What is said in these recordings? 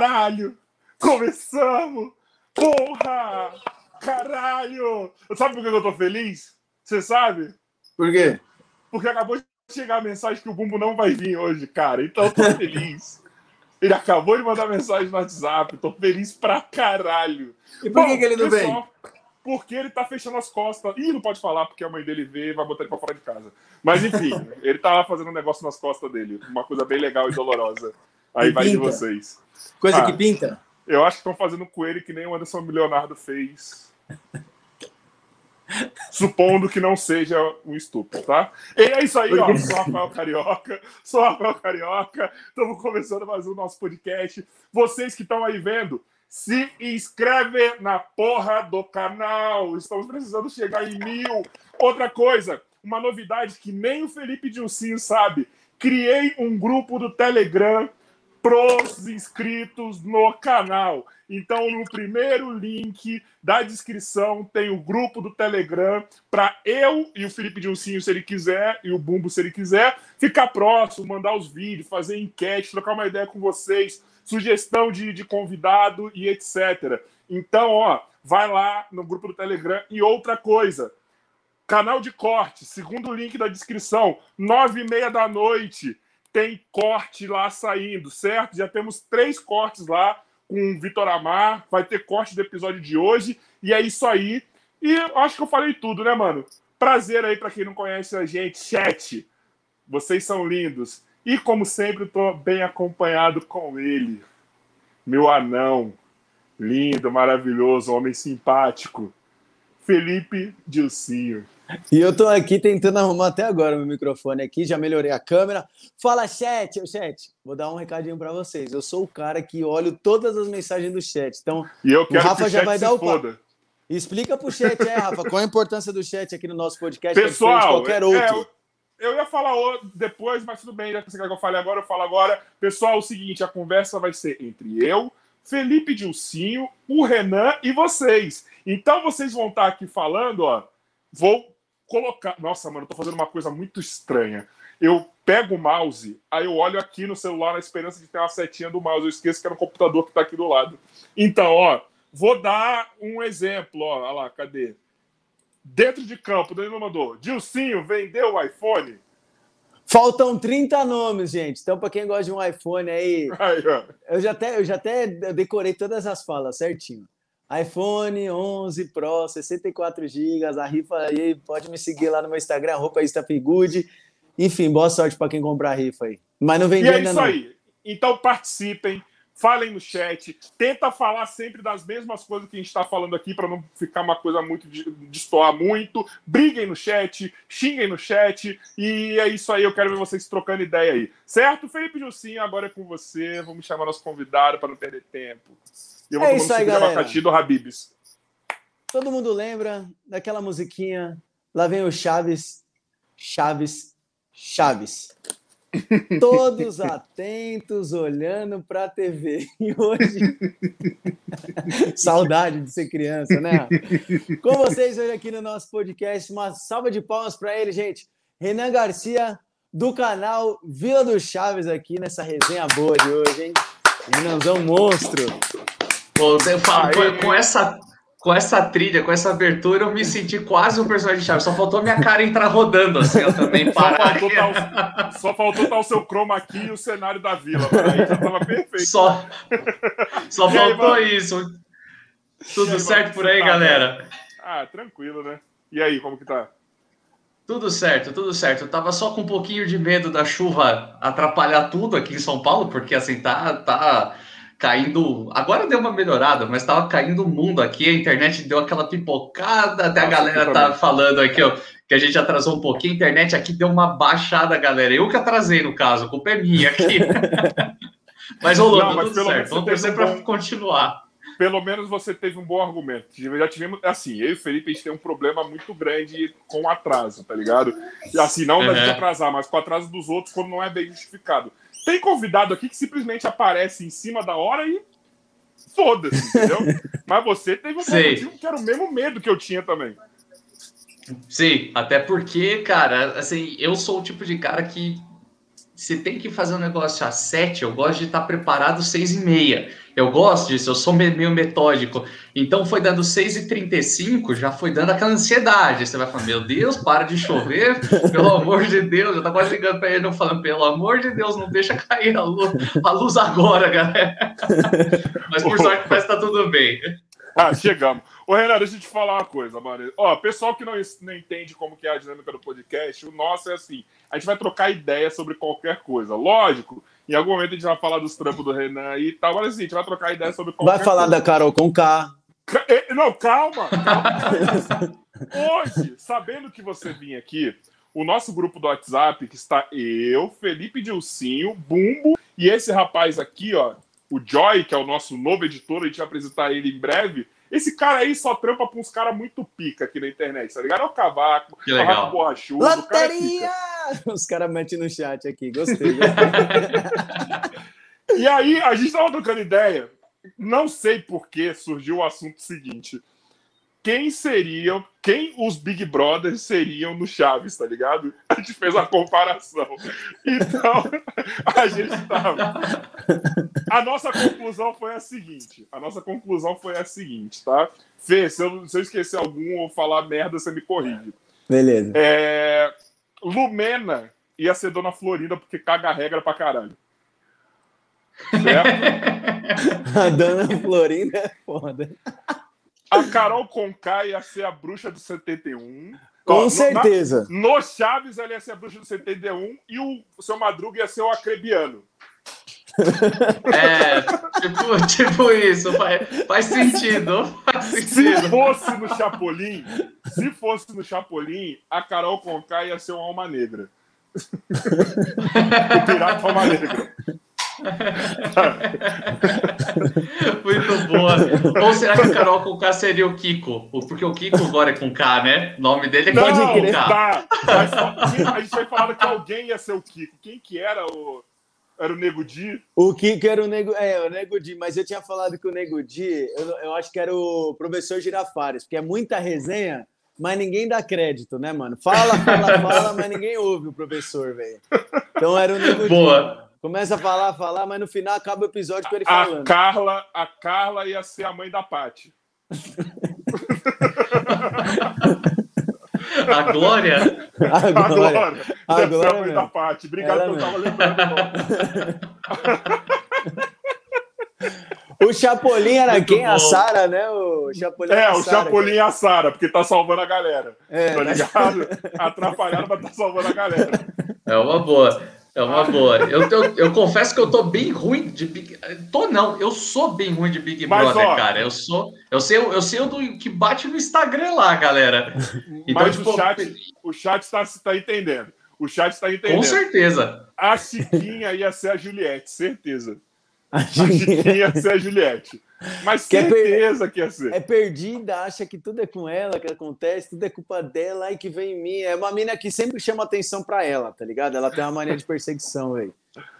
Caralho! Começamos! Porra! Caralho! Sabe por que eu tô feliz? Você sabe? Por quê? Porque acabou de chegar a mensagem que o Bumbo não vai vir hoje, cara. Então eu tô feliz. Ele acabou de mandar mensagem no WhatsApp. Tô feliz pra caralho. E por Bom, que, que ele não pessoal, vem? Porque ele tá fechando as costas. Ih, não pode falar porque a mãe dele vê e vai botar ele pra fora de casa. Mas enfim, ele tá lá fazendo um negócio nas costas dele. Uma coisa bem legal e dolorosa. Aí vai de vocês. Coisa ah, que pinta? Eu acho que estão fazendo com ele que nem o Anderson Leonardo fez. Supondo que não seja um estupro, tá? E é isso aí, ó. Sou Rafael Carioca, sou Rafael Carioca. Estamos começando mais um nosso podcast. Vocês que estão aí vendo, se inscreve na porra do canal. Estamos precisando chegar em mil. Outra coisa, uma novidade que nem o Felipe Dilcinho sabe. Criei um grupo do Telegram pros inscritos no canal. Então, no primeiro link da descrição tem o grupo do Telegram para eu e o Felipe Dilcinho, se ele quiser, e o Bumbo, se ele quiser, ficar próximo, mandar os vídeos, fazer enquete, trocar uma ideia com vocês, sugestão de, de convidado e etc. Então, ó, vai lá no grupo do Telegram. E outra coisa, canal de corte, segundo link da descrição, nove e meia da noite tem corte lá saindo, certo? Já temos três cortes lá com o Vitor Amar, vai ter corte do episódio de hoje, e é isso aí. E acho que eu falei tudo, né, mano? Prazer aí para quem não conhece a gente, chat. Vocês são lindos. E como sempre, estou bem acompanhado com ele, meu anão, lindo, maravilhoso, homem simpático, Felipe Dilcinho. E eu tô aqui tentando arrumar até agora meu microfone aqui, já melhorei a câmera. Fala, chat, chat. Vou dar um recadinho para vocês. Eu sou o cara que olho todas as mensagens do chat. Então, e eu quero o Rafa que o já vai dar o foda. Explica pro chat, é, Rafa, qual a importância do chat aqui no nosso podcast, é Pessoal, é qualquer outro. É, eu ia falar depois, mas tudo bem, já que eu fale agora, eu falo agora. Pessoal, é o seguinte, a conversa vai ser entre eu, Felipe Dilcinho, o Renan e vocês. Então vocês vão estar aqui falando, ó, vou colocar. Nossa, mano, eu tô fazendo uma coisa muito estranha. Eu pego o mouse, aí eu olho aqui no celular na esperança de ter uma setinha do mouse. Eu esqueço que era um computador que tá aqui do lado. Então, ó, vou dar um exemplo, ó. Olha lá, cadê? Dentro de campo, Danilo mandou. Dilcinho vendeu o iPhone? Faltam 30 nomes, gente. Então, para quem gosta de um iPhone aí, aí eu, já até, eu já até decorei todas as falas certinho iPhone 11 Pro, 64 GB, a rifa aí, pode me seguir lá no meu Instagram, roupa Good. Enfim, boa sorte para quem comprar a rifa aí. Mas não vende e é ainda isso não. aí. Então participem, falem no chat, tenta falar sempre das mesmas coisas que a gente está falando aqui para não ficar uma coisa muito destoar muito. Briguem no chat, xinguem no chat e é isso aí. Eu quero ver vocês trocando ideia aí, certo? Felipe Jussim, agora é com você. Vamos chamar nosso convidado para não perder tempo. E eu vou é isso aí, galera. abacaxi do Habibs. Todo mundo lembra daquela musiquinha? Lá vem o Chaves, Chaves, Chaves. Todos atentos, olhando para a TV. E hoje. Saudade de ser criança, né? Com vocês hoje aqui no nosso podcast. Uma salva de palmas para ele, gente. Renan Garcia, do canal Vila do Chaves, aqui nessa resenha boa de hoje, hein? Renanzão monstro. Pô, eu falo, com, essa, com essa trilha, com essa abertura, eu me senti quase um personagem de Chaves. Só faltou minha cara entrar rodando assim, eu também parar. Só faltou, tá o, só faltou estar o seu chroma aqui e o cenário da vila. Aí já tava perfeito. Só, só faltou aí, isso. Tudo aí, certo por aí, tá, galera? Ah, tranquilo, né? E aí, como que tá? Tudo certo, tudo certo. Eu tava só com um pouquinho de medo da chuva atrapalhar tudo aqui em São Paulo, porque assim, tá, tá caindo. Agora deu uma melhorada, mas estava caindo o mundo aqui. A internet deu aquela pipocada. Até a galera tá falando aqui, ó, que a gente atrasou um pouquinho. A internet aqui deu uma baixada, galera. Eu que atrasei, no caso, a culpa é minha aqui. mas rolou, Não, mas tudo certo. Vamos torcer para bom... continuar. Pelo menos você teve um bom argumento. Já tivemos, assim, eu e o Felipe, a gente tem um problema muito grande com o atraso, tá ligado? E assim, não uhum. da atrasar, mas com o atraso dos outros quando não é bem justificado. Tem convidado aqui que simplesmente aparece em cima da hora e foda-se, entendeu? Mas você teve um motivo que era o mesmo medo que eu tinha também. Sim, até porque, cara, assim, eu sou o tipo de cara que se tem que fazer um negócio às sete, eu gosto de estar preparado seis e meia. Eu gosto disso, eu sou meio metódico. Então foi dando 6h35, já foi dando aquela ansiedade. Você vai falar, meu Deus, para de chover, pelo amor de Deus. Eu tava quase ligando para ele, não falando, pelo amor de Deus, não deixa cair a luz, a luz agora, galera. Mas por sorte parece que tá tudo bem. Ah, chegamos. Ô, Renato, deixa eu te falar uma coisa, mano. Ó, pessoal que não, não entende como que é a dinâmica do podcast, o nosso é assim, a gente vai trocar ideia sobre qualquer coisa. Lógico, em algum momento a gente vai falar dos trampos do Renan e tal, mas assim, a gente vai trocar ideia sobre Vai falar coisa. da Carol com K. Não, calma, calma. Hoje, sabendo que você vinha aqui, o nosso grupo do WhatsApp, que está eu, Felipe Dilcinho, Bumbo e esse rapaz aqui, ó, o Joy, que é o nosso novo editor, a gente vai apresentar ele em breve. Esse cara aí só trampa pra uns caras muito pica aqui na internet, tá ligado? É o Cavaco, que legal. o Rafa Borrachudo. Loteria! Cara é Os caras metem no chat aqui, gostei. e aí, a gente tava trocando ideia. Não sei por que surgiu o assunto seguinte quem seriam, quem os Big Brothers seriam no Chaves, tá ligado? A gente fez a comparação. Então, a gente tava. A nossa conclusão foi a seguinte: a nossa conclusão foi a seguinte, tá? Fê, se eu, se eu esquecer algum ou falar merda, você me corrige. Beleza. É... Lumena ia ser Dona Florinda porque caga a regra pra caralho. Certo? a Dona Florinda é foda. A Carol Conká ia ser a bruxa do 71. Com Ó, certeza. No, na, no Chaves, ela ia ser a bruxa do 71 e o, o seu Madruga ia ser o acrebiano. É, tipo, tipo isso, faz, faz, sentido, faz sentido. Se fosse no Chapolin, se fosse no Chapolin, a Carol Conká ia ser uma alma negra. o pirata alma negra. Muito boa. Ou será que a Carol com K seria o Kiko? Porque o Kiko agora é com K, né? O nome dele é Não, Kiko com K. Tá. Mas a gente vai falar que alguém ia ser o Kiko. Quem que era o. Era o Nego Di? O Kiko era o Nego, é, o Nego Di, mas eu tinha falado que o Nego Di, eu, eu acho que era o professor Girafares, porque é muita resenha, mas ninguém dá crédito, né, mano? Fala, fala, fala, mas ninguém ouve o professor, velho. Então era o Nego Boa. Di. Começa a falar, falar, mas no final acaba o episódio com ele a falando. Carla, a Carla ia ser a mãe da Paty. a Glória? A Glória. A Glória. a mãe da Paty. Obrigado por eu tava lembrando. O Chapolin era Muito quem? Bom. A Sara, né? O Chapolin é, o Chapolin e a Sara, porque tá salvando a galera. É, tá ligado? Atrapalhado, mas tá salvando a galera. É uma boa. É uma boa. Eu, eu, eu, confesso que eu tô bem ruim de Big. Tô não, eu sou bem ruim de Big Mas, Brother, ó, cara. Eu sou. Eu sei, eu sei o do que bate no Instagram lá, galera. Então, Mas tipo, o chat, o chat está tá entendendo. O chat está entendendo. Com certeza. A Chiquinha ia ser a Juliette, certeza. A Chiquinha ia ser a Juliette. Mas que certeza é per... que ia ser. É perdida, acha que tudo é com ela, que acontece, tudo é culpa dela e que vem em mim. É uma mina que sempre chama atenção para ela, tá ligado? Ela tem uma mania de perseguição, velho.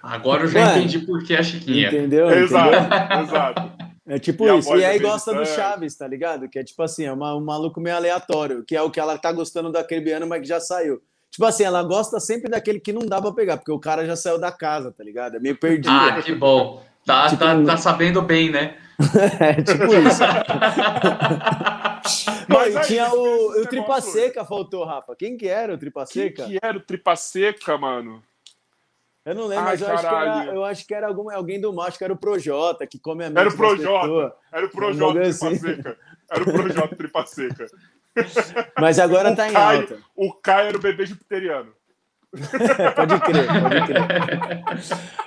Agora eu já Mano, entendi por que a Chiquinha. Entendeu? Exato, exato. É tipo e isso. E aí gosta do Chaves, tá ligado? Que é tipo assim, é uma, um maluco meio aleatório, que é o que ela tá gostando daquele ano, mas que já saiu. Tipo assim, ela gosta sempre daquele que não dá pra pegar, porque o cara já saiu da casa, tá ligado? É meio perdido. Ah, que bom. Tá, tipo, tá, tá sabendo bem, né? é, tipo isso. Mas aí, tinha o, o Tripa Seca, faltou, Rafa. Quem que era o Tripa Seca? Quem que era o Tripa Seca, mano? Eu não lembro, Ai, mas eu acho, era, eu acho, que era, algum, alguém do macho, que era o Projota, que come a Era o Projota, era o Projota Tripa assim. Seca. Era o Projota Tripa Seca. Mas agora o tá em alta. O Caio era o bebê jupiteriano. pode crer, pode crer.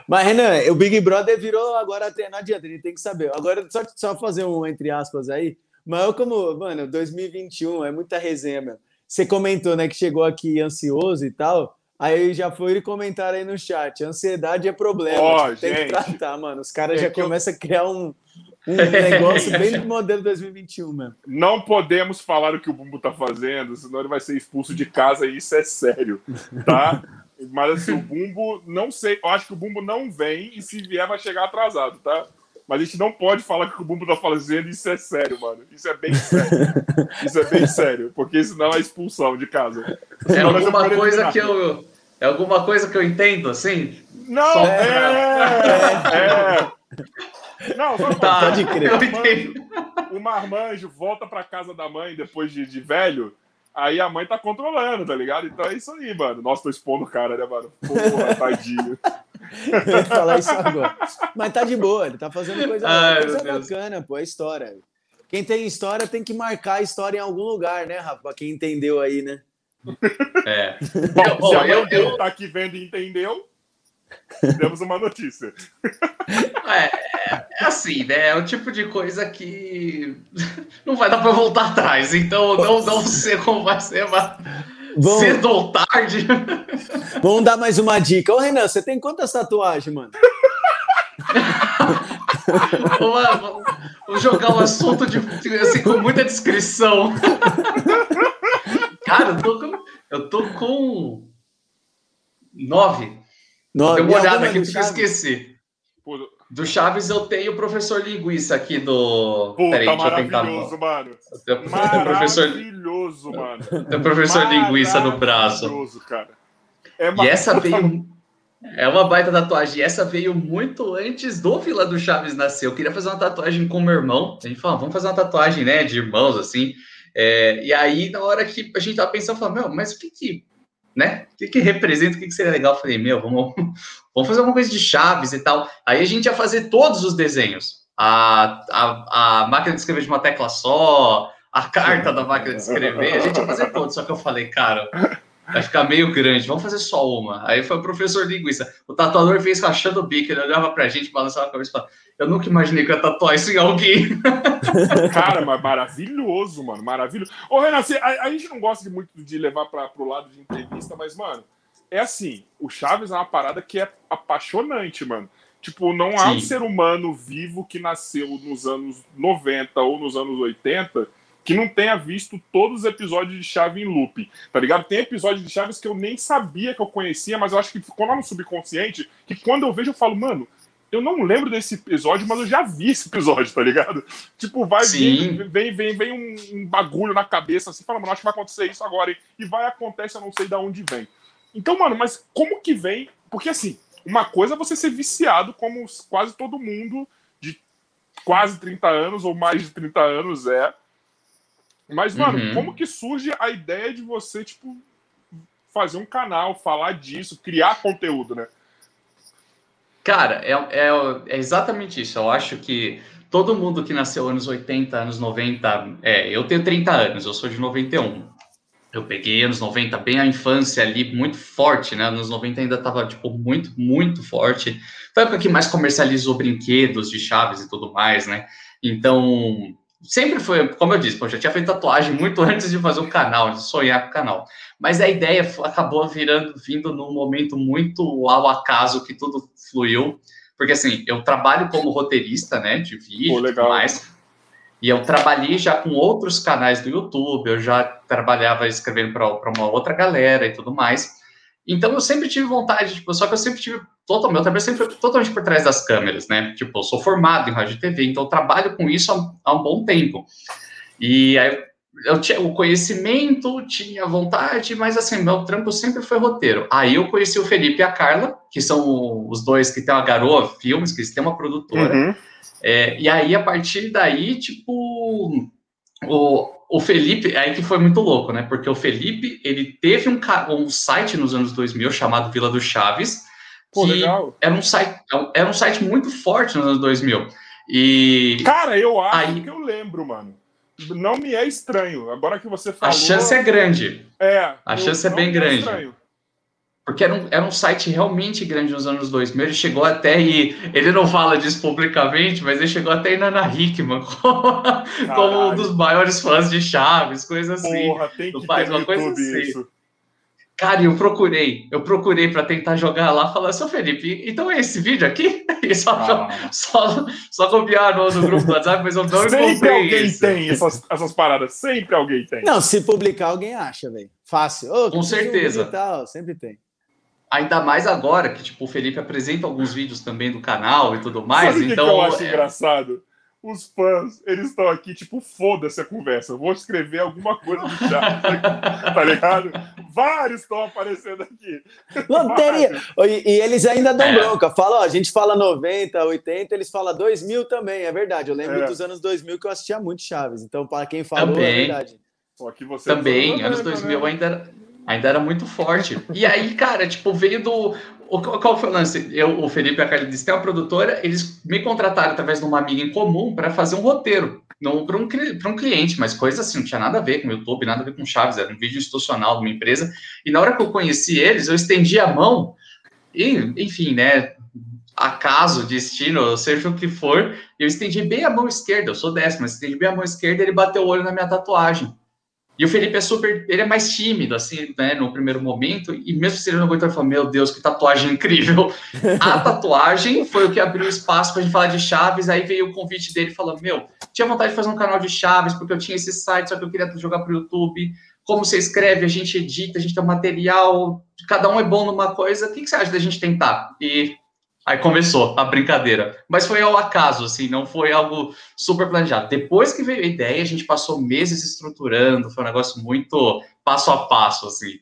Mas, Renan, o Big Brother virou agora até. Não adianta, ele tem que saber. Agora, só, só fazer um entre aspas aí. Mas eu, como, mano, 2021 é muita resenha mesmo. Você comentou, né, que chegou aqui ansioso e tal. Aí já foi comentar aí no chat. Ansiedade é problema. Oh, tipo, tem que tratar, mano. Os caras é já começam eu... a criar um, um negócio bem do modelo 2021 mesmo. Não podemos falar o que o Bumbo tá fazendo, senão ele vai ser expulso de casa e isso é sério, tá? Mas assim, o Bumbo, não sei, eu acho que o Bumbo não vem e se vier vai chegar atrasado, tá? Mas a gente não pode falar que o Bumbo tá fazendo, isso é sério, mano. Isso é bem sério. Isso é bem sério, porque senão é expulsão de casa. É alguma coisa que eu. É alguma coisa que eu entendo, assim, Não, só... é, é, é. Não, só tá, pode crer. O marmanjo volta pra casa da mãe depois de, de velho, aí a mãe tá controlando, tá ligado? Então é isso aí, mano. Nossa, tô expondo o cara, né, mano? Porra, tadinho. Eu ia falar isso agora. Mas tá de boa, ele tá fazendo coisa, Ai, coisa bacana, pô, é história. Quem tem história tem que marcar a história em algum lugar, né, Rafa? Pra quem entendeu aí, né? É. Bom, Bom, se a eu, eu... tá aqui vendo e entendeu, temos uma notícia. É, é, assim, né? É o tipo de coisa que não vai dar para voltar atrás. Então, não, não sei como vai ser, mas Bom, cedo ou tarde. Vamos dar mais uma dica. Ô, Renan, você tem quantas tatuagens, mano? Vamos, vamos jogar um assunto de, assim, com muita descrição. Cara, eu tô com, eu tô com nove. Nove. Deu uma olhada aqui, porque eu esqueci. Do Chaves eu tenho o professor linguiça aqui do. Puta, Peraí, maravilhoso, mano. Tem maravilhoso, mano. Tem o professor linguiça no braço. Maravilhoso, cara. É e essa veio. É uma baita tatuagem. E essa veio muito antes do Vila do Chaves nascer. Eu queria fazer uma tatuagem com meu irmão. A gente falou, vamos fazer uma tatuagem, né, de irmãos, assim. É, e aí, na hora que a gente tava pensando, falou, meu, mas o que que, né? O que que representa? O que que seria legal? Eu falei, meu, vamos, vamos fazer alguma coisa de chaves e tal. Aí a gente ia fazer todos os desenhos. A, a, a máquina de escrever de uma tecla só, a carta da máquina de escrever, a gente ia fazer todos. Só que eu falei, cara, Vai ficar meio grande, vamos fazer só uma. Aí foi o professor linguiça. O tatuador fez rachando o bico, ele olhava pra gente, balançava a cabeça e falava: Eu nunca imaginei que ia tatuar isso em alguém. Cara, mas maravilhoso, mano, maravilhoso. Ô, Renan, a, a, gente não gosta muito de levar para pro lado de entrevista, mas, mano, é assim: o Chaves é uma parada que é apaixonante, mano. Tipo, não há Sim. um ser humano vivo que nasceu nos anos 90 ou nos anos 80 que não tenha visto todos os episódios de Chaves em loop, tá ligado? Tem episódios de Chaves que eu nem sabia que eu conhecia, mas eu acho que ficou lá no subconsciente, que quando eu vejo eu falo, mano, eu não lembro desse episódio, mas eu já vi esse episódio, tá ligado? Tipo, vai vir, vem, vem, vem um, bagulho na cabeça assim, fala, mano, acho que vai acontecer isso agora, e, e vai acontece, eu não sei de onde vem. Então, mano, mas como que vem? Porque assim, uma coisa é você ser viciado, como quase todo mundo de quase 30 anos ou mais de 30 anos é, mas, mano, uhum. como que surge a ideia de você, tipo, fazer um canal, falar disso, criar conteúdo, né? Cara, é, é, é exatamente isso. Eu acho que todo mundo que nasceu anos 80, anos 90, é, eu tenho 30 anos, eu sou de 91. Eu peguei anos 90, bem a infância ali, muito forte, né? Anos 90 ainda tava, tipo, muito, muito forte. Foi a época que mais comercializou brinquedos de chaves e tudo mais, né? Então, sempre foi, como eu disse, eu já tinha feito tatuagem muito antes de fazer o canal, de sonhar com o canal. Mas a ideia acabou virando, vindo num momento muito ao acaso que tudo fluiu. Porque assim, eu trabalho como roteirista, né, de vídeo e tudo mais. E eu trabalhei já com outros canais do YouTube, eu já trabalhava escrevendo para uma outra galera e tudo mais. Então eu sempre tive vontade, tipo, só que eu sempre tive totalmente, eu também sempre fui totalmente por trás das câmeras, né? Tipo, eu sou formado em rádio e TV, então eu trabalho com isso há, há um bom tempo. E aí eu tinha o conhecimento, tinha vontade, mas assim, meu trampo sempre foi roteiro. Aí eu conheci o Felipe e a Carla, que são os dois que tem uma garoa filmes, que eles têm uma produtora. Uhum. É, e aí, a partir daí, tipo, o, o Felipe, aí que foi muito louco, né? Porque o Felipe, ele teve um, um site nos anos 2000 chamado Vila do Chaves, Pô, legal. era um site, era um site muito forte nos anos 2000. E cara, eu acho aí, que eu lembro, mano. Não me é estranho. Agora que você falou, a chance é grande. É, a chance é bem grande. Estranho. Porque era um, era um site realmente grande nos anos 2000. Ele chegou até e ele não fala disso publicamente, mas ele chegou até ir na Hickman como, como um dos maiores fãs de Chaves, coisa assim. Porra, tem que faz uma coisa assim. Isso. Cara, eu procurei, eu procurei para tentar jogar lá, falar, seu Felipe, então é esse vídeo aqui? E só, ah. só, só copiaram no grupo do WhatsApp, mas eu não Sempre alguém esse. tem essas, essas paradas, sempre alguém tem. Não, se publicar, alguém acha, velho. Fácil. Oh, Com certeza. Tal, sempre tem. Ainda mais agora que tipo, o Felipe apresenta alguns vídeos também do canal e tudo mais. Sabe então, que eu acho é... engraçado? Os fãs, eles estão aqui, tipo, foda-se a conversa. Eu vou escrever alguma coisa no chat, tá ligado? Vários estão aparecendo aqui. Loteria! E, e, eles ainda dão é. bronca. Fala, ó, a gente fala 90, 80, eles falam 2000 também, é verdade. Eu lembro é. dos anos 2000 que eu assistia muito Chaves. Então, para quem falou, é também. é verdade. também, anos 2000 né? ainda, ainda era muito forte. E aí, cara, tipo, veio do qual foi o lance? Eu, o Felipe e a Carla disse, tem uma produtora, eles me contrataram através de uma amiga em comum para fazer um roteiro para um, um cliente, mas coisa assim, não tinha nada a ver com o YouTube, nada a ver com Chaves, era um vídeo institucional de uma empresa. E na hora que eu conheci eles, eu estendi a mão e, enfim, né, acaso, destino, seja o que for, eu estendi bem a mão esquerda, eu sou décimo, mas estendi bem a mão esquerda, ele bateu o olho na minha tatuagem. E o Felipe é super, ele é mais tímido, assim, né, no primeiro momento, e mesmo se ele não aguentou, ele falou, meu Deus, que tatuagem incrível. A tatuagem foi o que abriu espaço para a gente falar de Chaves, aí veio o convite dele, falando, meu, tinha vontade de fazer um canal de Chaves, porque eu tinha esse site, só que eu queria jogar para o YouTube, como você escreve, a gente edita, a gente tem material, cada um é bom numa coisa, o que, que você acha da gente tentar? E Aí começou a brincadeira. Mas foi ao acaso, assim, não foi algo super planejado. Depois que veio a ideia, a gente passou meses estruturando, foi um negócio muito passo a passo, assim.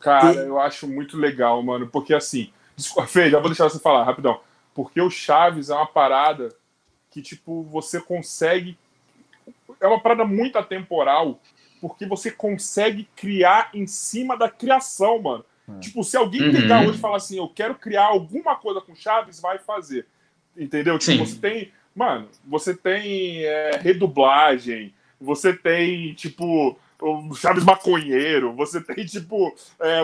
Cara, eu acho muito legal, mano, porque assim, desculpa, Fê, já vou deixar você falar, rapidão. Porque o Chaves é uma parada que, tipo, você consegue. É uma parada muito atemporal, porque você consegue criar em cima da criação, mano. É. Tipo, se alguém uhum. pegar hoje e falar assim, eu quero criar alguma coisa com Chaves, vai fazer. Entendeu? Tipo, Sim. você tem. Mano, você tem é, redublagem, você tem, tipo, o Chaves Maconheiro, você tem, tipo, é,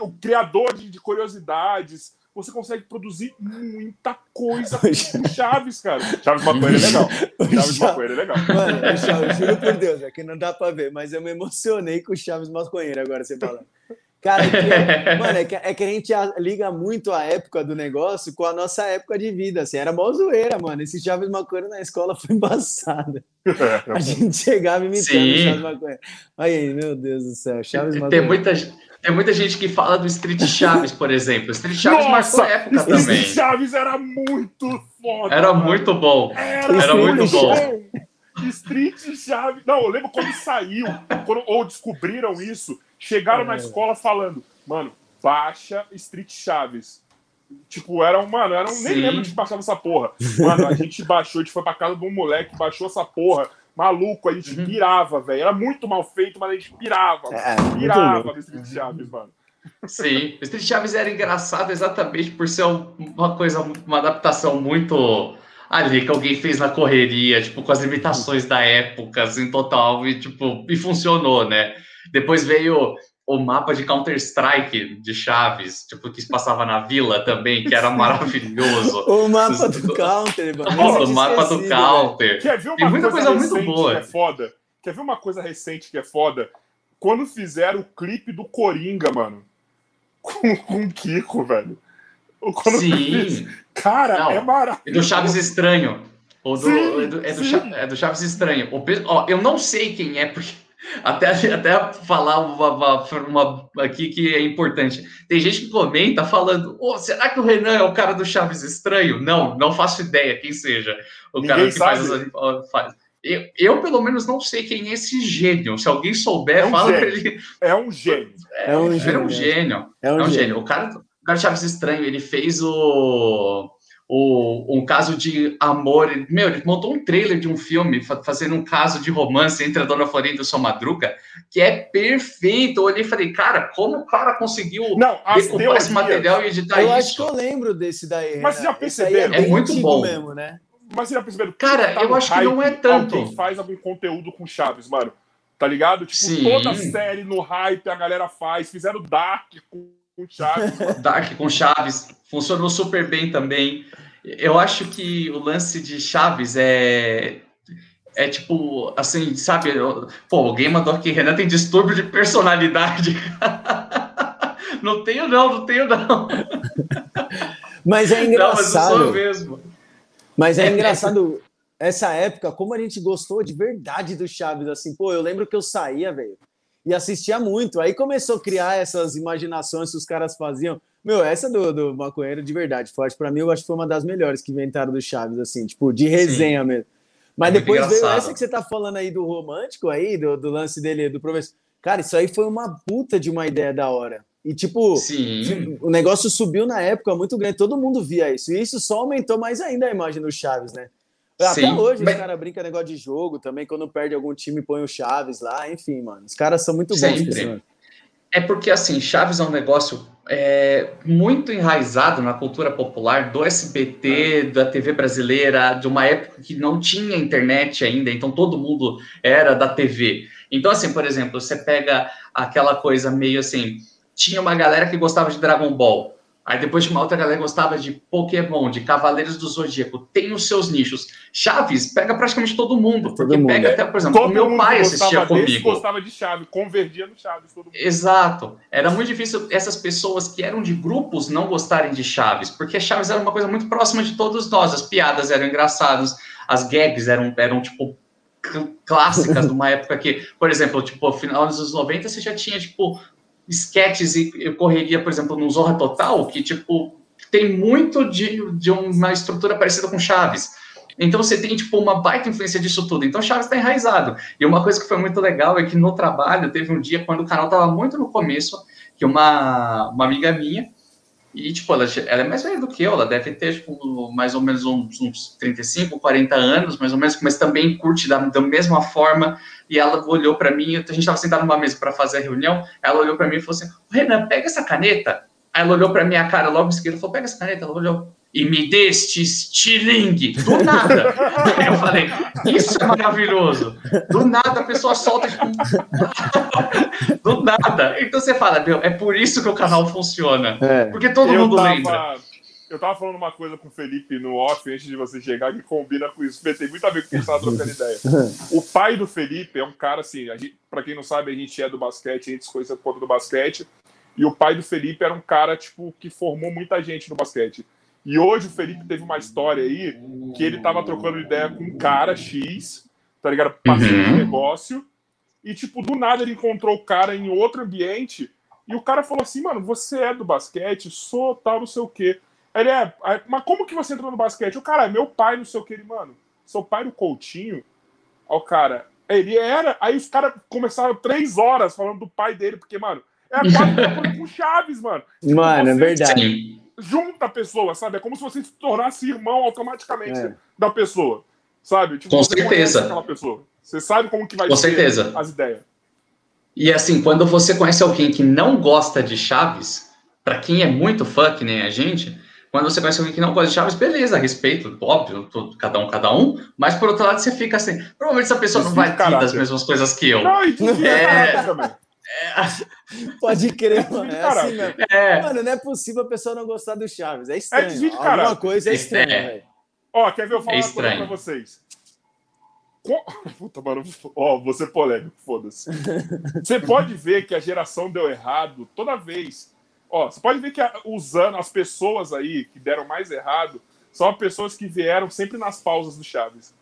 o criador de, de curiosidades você consegue produzir muita coisa com Chaves, cara. Chaves Maconheiro é legal. Chaves Maconheiro é legal. Mano, eu juro por Deus, é que não dá pra ver, mas eu me emocionei com o Chaves Maconheiro agora, você falando. Cara, é que, mano, é que, é que, a gente liga muito a época do negócio com a nossa época de vida. Assim, era mó zoeira, mano. Esse Chaves Maconheiro na escola foi embaçada. A gente chegava imitando Sim. Chaves Maconheiro. Aí, meu Deus do céu, Chaves Maconheiro. Tem muita, tem muita gente que fala do Street Chaves, por exemplo. Street Chaves Nossa, marcou época Street também. Street Chaves era muito foda. Era mano. muito bom. Era, era muito bom. Street Chaves. Não, eu lembro quando saiu, quando, ou descobriram isso Chegaram é. na escola falando, mano, baixa Street Chaves. Tipo, era um, mano, era um, nem lembro de baixar essa porra. Mano, a gente baixou, a gente foi pra casa de um moleque, baixou essa porra. Maluco, a gente uhum. pirava, velho. Era muito mal feito, mas a gente pirava. É, pirava no Street Chaves, mano. Sim, Street Chaves era engraçado exatamente por ser uma coisa, uma adaptação muito ali que alguém fez na correria, tipo, com as limitações da época, assim, total, e tipo, e funcionou, né? Depois veio o mapa de Counter-Strike de Chaves, tipo, que passava na vila também, que era maravilhoso. o mapa do Counter, mano. O mapa do Counter. Quer ver uma Tem muita coisa, coisa muito boa. Que é foda? Quer ver uma coisa recente que é foda? Quando fizeram o clipe do Coringa, mano. Com, com o Kiko, velho. Quando Sim. Fiz... Cara, Não, é maravilhoso. É do Chaves Estranho. Ou do, sim, é, do, é, do, é, do, Chaves Estranho. O, ó, eu não sei quem é, porque até, até falar uma, uma, uma, aqui que é importante. Tem gente que comenta falando: oh, será que o Renan é o cara do Chaves Estranho? Não, não faço ideia quem seja o Ninguém cara que faz as. Faz. Eu, eu, pelo menos, não sei quem é esse gênio. Se alguém souber, é um fala para ele. É um gênio. É, é um, gênio. É um gênio. É um, é um gênio. gênio. O cara, o cara do Chaves Estranho, ele fez o o, um caso de amor. Meu, ele montou um trailer de um filme fazendo um caso de romance entre a Dona Florinda e o seu Madruga, que é perfeito. Eu olhei e falei, cara, como o cara conseguiu não, decompor esse material e editar eu isso? Eu acho que eu lembro desse daí. Mas já perceberam? É, é muito bom. Mesmo, né? Mas já perceberam? Cara, tá eu acho que não é tanto. Alguém faz algum conteúdo com Chaves, mano. Tá ligado? Tipo, Sim. toda série no hype a galera faz. Fizeram Dark com com Chaves. Dark com Chaves. Funcionou super bem também. Eu acho que o lance de Chaves é. É tipo, assim, sabe? Pô, alguém mandou aqui, Renan tem distúrbio de personalidade. não tenho, não, não tenho, não. Mas é engraçado. Não, mas mesmo. Mas é, é engraçado essa época, como a gente gostou de verdade do Chaves, assim, pô, eu lembro que eu saía, velho, e assistia muito. Aí começou a criar essas imaginações que os caras faziam. Meu, essa do, do maconheiro de verdade, forte, para mim, eu acho que foi uma das melhores que inventaram do Chaves, assim, tipo, de resenha Sim. mesmo. Mas é depois veio essa que você tá falando aí do romântico aí, do, do lance dele, do professor. Cara, isso aí foi uma puta de uma ideia da hora. E, tipo, Sim. o negócio subiu na época muito grande, todo mundo via isso. E isso só aumentou mais ainda a imagem do Chaves, né? Até Sim, hoje mas... os caras brincam negócio de jogo também, quando perde algum time põe o Chaves lá, enfim, mano. Os caras são muito bons. Sempre. É porque, assim, Chaves é um negócio é, muito enraizado na cultura popular do SBT, da TV brasileira, de uma época que não tinha internet ainda, então todo mundo era da TV. Então, assim, por exemplo, você pega aquela coisa meio assim, tinha uma galera que gostava de Dragon Ball, Aí depois de uma outra galera gostava de Pokémon, de Cavaleiros do Zodíaco, tem os seus nichos. Chaves pega praticamente todo mundo, porque todo mundo, pega é. até, por exemplo, todo o meu pai assistia comigo. gostava de Chaves, convergia no Chaves. Todo mundo. Exato. Era muito difícil essas pessoas que eram de grupos não gostarem de Chaves, porque Chaves era uma coisa muito próxima de todos nós. As piadas eram engraçadas, as gags eram, eram tipo clássicas de uma época que, por exemplo, tipo, final dos anos 90 você já tinha tipo sketches e correria, por exemplo, no Zorra Total, que, tipo, tem muito de, de uma estrutura parecida com Chaves. Então você tem, tipo, uma baita influência disso tudo. Então Chaves está enraizado. E uma coisa que foi muito legal é que no trabalho teve um dia, quando o canal estava muito no começo, que uma, uma amiga minha, e, tipo, ela, ela, é mais velha do que eu, ela deve ter, tipo, mais ou menos uns, uns 35, 40 anos, mais ou menos, mas também curte da, da mesma forma. E ela olhou para mim, a gente estava sentado numa mesa para fazer a reunião, ela olhou para mim e falou assim: Renan, pega essa caneta. Aí ela olhou para minha cara logo em seguida e falou: pega essa caneta. Ela olhou, e me dê este estilingue. Do nada. Eu falei, isso é maravilhoso. Do nada a pessoa solta, tipo, do nada. Então você fala, meu, é por isso que o canal funciona. É. Porque todo eu mundo tava, lembra. Eu tava falando uma coisa com o Felipe no off antes de você chegar que combina com isso. Tem muito a ver com o que a gente tava trocando ideia. O pai do Felipe é um cara assim, para quem não sabe, a gente é do basquete, a gente se conhece por conta do basquete. E o pai do Felipe era um cara, tipo, que formou muita gente no basquete. E hoje o Felipe teve uma história aí que ele tava trocando ideia com um cara X, tá ligado? Parceiro uhum. de negócio. E, tipo, do nada ele encontrou o cara em outro ambiente. E o cara falou assim, mano, você é do basquete? Sou tal, não sei o quê. Ele é, mas como que você entrou no basquete? O cara, é meu pai, não sei o que. Ele, mano, sou pai do Coutinho. Ó, o cara, ele era. Aí os caras começaram três horas falando do pai dele, porque, mano, é a quase com Chaves, mano. Mano, é verdade junta a pessoa, sabe? É como se você se tornasse irmão automaticamente é. da pessoa, sabe? Tipo, Com certeza. Aquela pessoa. Você sabe como que vai Com ser certeza. as ideias. E assim, quando você conhece alguém que não gosta de Chaves, para quem é muito fã, que nem a gente, quando você conhece alguém que não gosta de Chaves, beleza, respeito, óbvio, cada um, cada um, mas por outro lado você fica assim, provavelmente essa pessoa não vai rir das mesmas coisas que eu. Não, e é... também. É... Pode crer, mano. É assim mesmo. É... Mano, não é possível a pessoa não gostar do Chaves. É estranho. É de Alguma coisa é estranha, é. velho. Ó, quer ver eu falar é uma coisa pra vocês? Puta, mano, ó, vou ser polêmico, foda-se. Você pode ver que a geração deu errado toda vez. Ó, você pode ver que os anos, as pessoas aí que deram mais errado são pessoas que vieram sempre nas pausas do Chaves.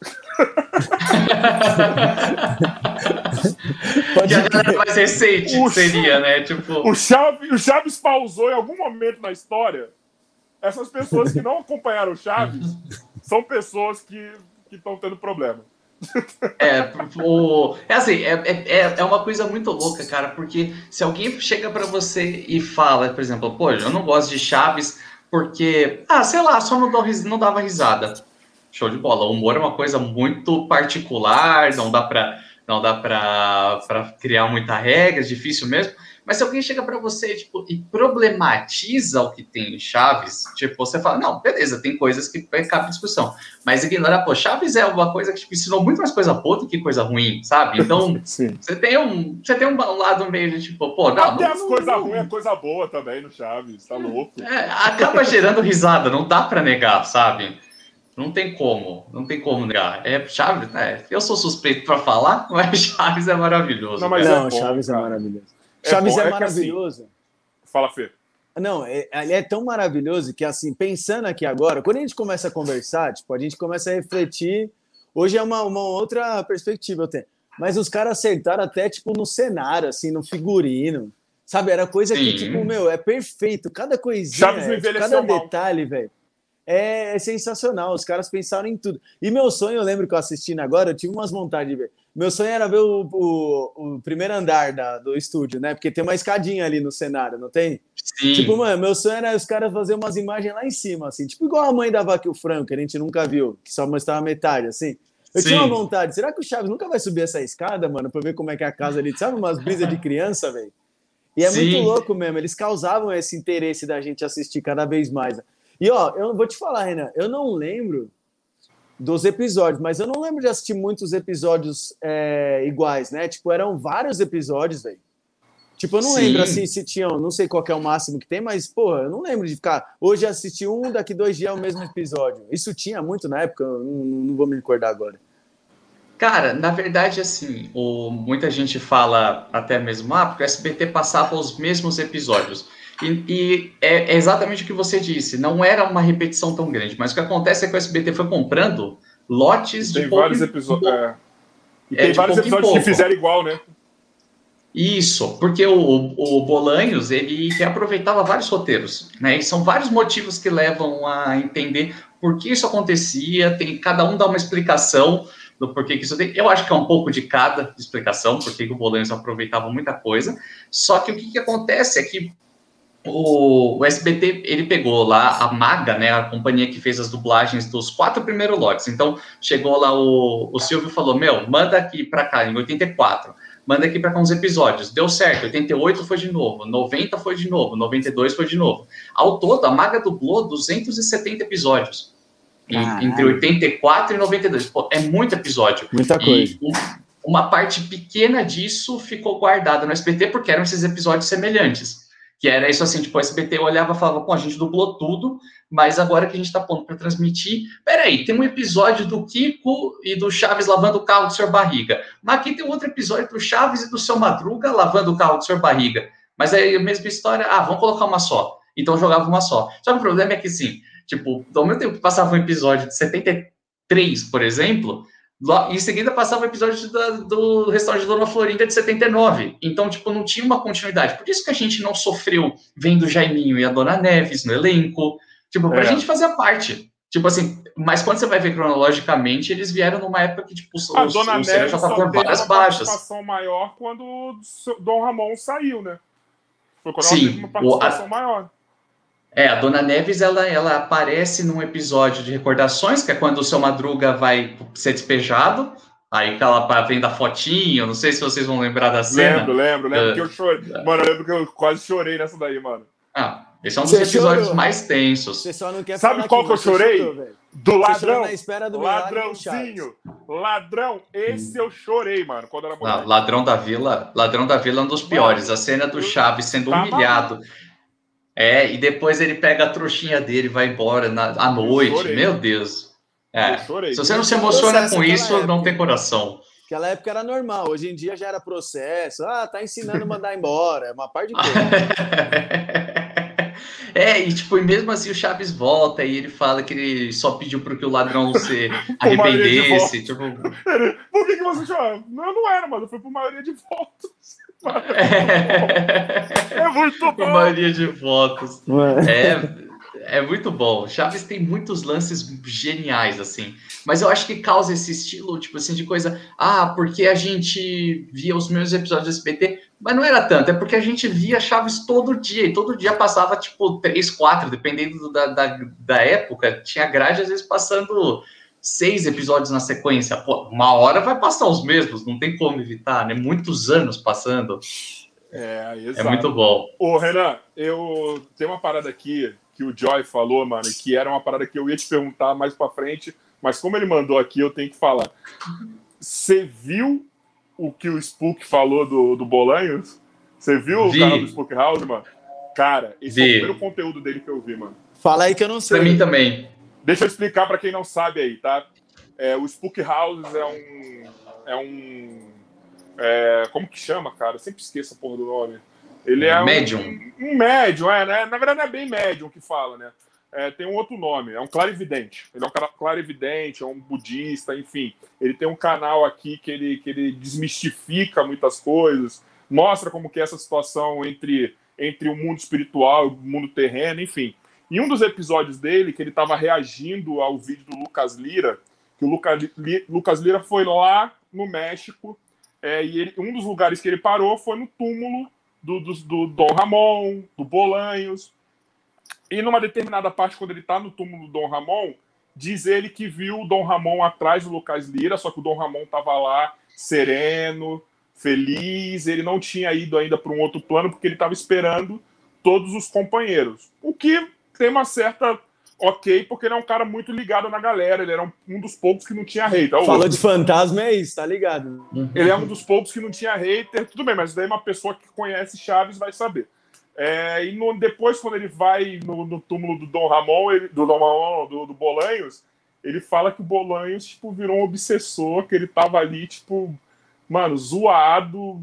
Pode a galera mais recente o seria, né? Tipo... O, Chaves, o Chaves pausou em algum momento na história. Essas pessoas que não acompanharam o Chaves são pessoas que estão tendo problema. É, o, é assim, é, é, é uma coisa muito louca, cara, porque se alguém chega para você e fala, por exemplo, pô, eu não gosto de Chaves porque, ah, sei lá, só não, dou, não dava risada. Show de bola. O humor é uma coisa muito particular, não dá para não dá para criar muita regra, é difícil mesmo. Mas se alguém chega para você tipo, e problematiza o que tem em Chaves, tipo, você fala, não, beleza, tem coisas que cabe discussão. Mas ignorar, pô, Chaves é uma coisa que tipo, ensinou muito mais coisa boa do que coisa ruim, sabe? Então, você tem um, você tem um lado meio de tipo, pô, não. Até não, as coisas ruins é coisa boa também no Chaves, tá louco. É, acaba gerando risada, não dá para negar, sabe? Não tem como, não tem como negar. É Chaves, né? Eu sou suspeito para falar, mas Chaves é maravilhoso. Não, mas não, é bom, Chaves é cara. é maravilhoso. É Chaves bom, é, é maravilhoso. Assim, fala, Fê. Não, é, ele é tão maravilhoso que, assim, pensando aqui agora, quando a gente começa a conversar, tipo, a gente começa a refletir. Hoje é uma, uma outra perspectiva, eu tenho. Mas os caras acertaram até, tipo, no cenário, assim, no figurino Sabe, era coisa Sim. que, tipo, meu, é perfeito. Cada coisinha, Chaves é, tipo, cada mal. detalhe, velho. É, é, sensacional. Os caras pensaram em tudo. E meu sonho, eu lembro que eu assistindo agora, eu tive umas vontades de ver. Meu sonho era ver o, o, o, primeiro andar da, do estúdio, né? Porque tem uma escadinha ali no cenário, não tem? Sim. Tipo, mano, meu sonho era os caras fazer umas imagens lá em cima, assim, tipo igual a mãe da Vaca e o Franco, que a gente nunca viu, que só mostrava metade, assim. Eu Sim. tinha uma vontade, será que o Chaves nunca vai subir essa escada, mano, pra ver como é que é a casa ali? Sabe umas brisas de criança, velho? E é Sim. muito louco mesmo, eles causavam esse interesse da gente assistir cada vez mais. E ó, eu vou te falar, Renan, eu não lembro dos episódios, mas eu não lembro de assistir muitos episódios é, iguais, né? Tipo, eram vários episódios, velho. Tipo, eu não Sim. lembro assim se tinham, não sei qual é o máximo que tem, mas, pô, eu não lembro de ficar. Hoje assisti um, daqui dois dias é o mesmo episódio. Isso tinha muito na época, eu não, não vou me recordar agora. Cara, na verdade, assim, o, muita gente fala até mesmo, ah, porque o SBT passava os mesmos episódios. E, e é, é, exatamente o que você disse, não era uma repetição tão grande, mas o que acontece é que o SBT foi comprando lotes tem de vários episódios. É. E é, tem vários episódios que fizeram igual, né? Isso, porque o, o Bolanhos ele reaproveitava vários roteiros, né? E são vários motivos que levam a entender por que isso acontecia, tem cada um dá uma explicação do porquê que isso tem. Eu acho que é um pouco de cada explicação, porque o Bolanhos aproveitava muita coisa. Só que o que, que acontece é que o, o, SBT ele pegou lá a Maga, né, a companhia que fez as dublagens dos quatro primeiros lotes. Então chegou lá o, o Silvio falou: Meu, manda aqui para cá, em 84, manda aqui para cá uns episódios. Deu certo, 88 foi de novo, 90 foi de novo, 92 foi de novo. Ao todo, a Maga dublou 270 episódios. Em, entre 84 e 92. Pô, é muito episódio. Muita coisa. E uma parte pequena disso ficou guardada no SBT porque eram esses episódios semelhantes. Que era isso assim, tipo, o SBT olhava e falava, pô, a gente dublou tudo, mas agora que a gente está pondo para transmitir, peraí, tem um episódio do Kiko e do Chaves lavando o carro do Sr. Barriga. Mas aqui tem outro episódio do Chaves e do Seu Madruga lavando o carro do Sr. Barriga. Mas aí a mesma história, ah, vamos colocar uma só. Então jogava uma só. Só que o problema é que, sim, tipo, ao mesmo tempo que passava um episódio de 73, por exemplo, em seguida passava o episódio da, do restaurante de Dona Florinda de 79. Então, tipo, não tinha uma continuidade. Por isso que a gente não sofreu vendo o Jaiminho e a Dona Neves no elenco. Tipo, pra é. gente fazer a parte. Tipo assim, mas quando você vai ver cronologicamente, eles vieram numa época que, tipo, a os, Dona Neves já tá por várias baixas. participação maior quando o Dom Ramon saiu, né? Foi quando Sim, ela teve uma participação o, a... maior. É, a Dona Neves, ela, ela aparece num episódio de recordações, que é quando o seu Madruga vai ser despejado, aí que ela vem da fotinho, não sei se vocês vão lembrar da cena. Lembro, lembro, lembro uh, que eu chorei. Mano, eu lembro que eu quase chorei nessa daí, mano. Ah, esse é um dos Você episódios chorou. mais tensos. Você só não quer Sabe qual que eu chorei? Chorou, do ladrão. Na espera do Ladrãozinho. Ladrão, esse eu chorei, mano, quando era. Ladrão da Vila, Ladrão da Vila é um dos piores. Mano, a cena do Chaves sendo tá humilhado. Maluco é, e depois ele pega a trouxinha dele e vai embora na, à noite. Meu Deus. É. Se você não se emociona com isso, época. não tem coração. Aquela época era normal, hoje em dia já era processo. Ah, tá ensinando a mandar embora. É uma parte de coisa. É, e tipo, e mesmo assim o Chaves volta e ele fala que ele só pediu para que o ladrão se arrependesse. Tipo... Por que, que você chama? Não, não era, mano. Foi por maioria de votos. É, é muito bom. A maioria de votos. É, é muito bom. Chaves tem muitos lances geniais, assim. Mas eu acho que causa esse estilo, tipo assim, de coisa. Ah, porque a gente via os meus episódios do SBT. Mas não era tanto, é porque a gente via Chaves todo dia. E todo dia passava, tipo, três, quatro, dependendo da, da, da época. Tinha grade, às vezes, passando seis episódios na sequência, pô, uma hora vai passar os mesmos, não tem como evitar, né? Muitos anos passando. É, exato. é muito bom. Ô, Renan, eu tenho uma parada aqui que o Joy falou, mano, que era uma parada que eu ia te perguntar mais pra frente, mas como ele mandou aqui, eu tenho que falar. Você viu o que o Spook falou do, do Bolanhos? Você viu vi. o canal do Spook House, mano? Cara, esse vi. é o primeiro conteúdo dele que eu vi, mano. Fala aí que eu não sei. Pra mim também. Deixa eu explicar para quem não sabe aí, tá? É, o Spook House é um. É um. É, como que chama, cara? Eu sempre esqueço a porra do nome. Ele é médium. Um, um médium, é, né? Na verdade, é bem médium que fala, né? É, tem um outro nome, é um clarividente. Ele é um clarividente, é um budista, enfim. Ele tem um canal aqui que ele, que ele desmistifica muitas coisas, mostra como que é essa situação entre, entre o mundo espiritual e o mundo terreno, enfim. Em um dos episódios dele, que ele estava reagindo ao vídeo do Lucas Lira, que o Luca, Li, Lucas Lira foi lá no México, é, e ele, um dos lugares que ele parou foi no túmulo do, do, do Dom Ramon, do Bolanhos. E numa determinada parte, quando ele está no túmulo do Dom Ramon, diz ele que viu o Dom Ramon atrás do Lucas Lira, só que o Dom Ramon estava lá sereno, feliz, ele não tinha ido ainda para um outro plano porque ele estava esperando todos os companheiros. O que tem uma certa ok, porque ele é um cara muito ligado na galera, ele era um, um dos poucos que não tinha hater. Falou outro. de fantasma é isso, tá ligado? Ele é um dos poucos que não tinha hater, tudo bem, mas daí uma pessoa que conhece Chaves vai saber. É, e no, depois, quando ele vai no, no, túmulo do Dom Ramon, ele, do Dom Ramon, do, do Bolanhos, ele fala que o Bolanhos, tipo, virou um obsessor, que ele tava ali, tipo, mano, zoado,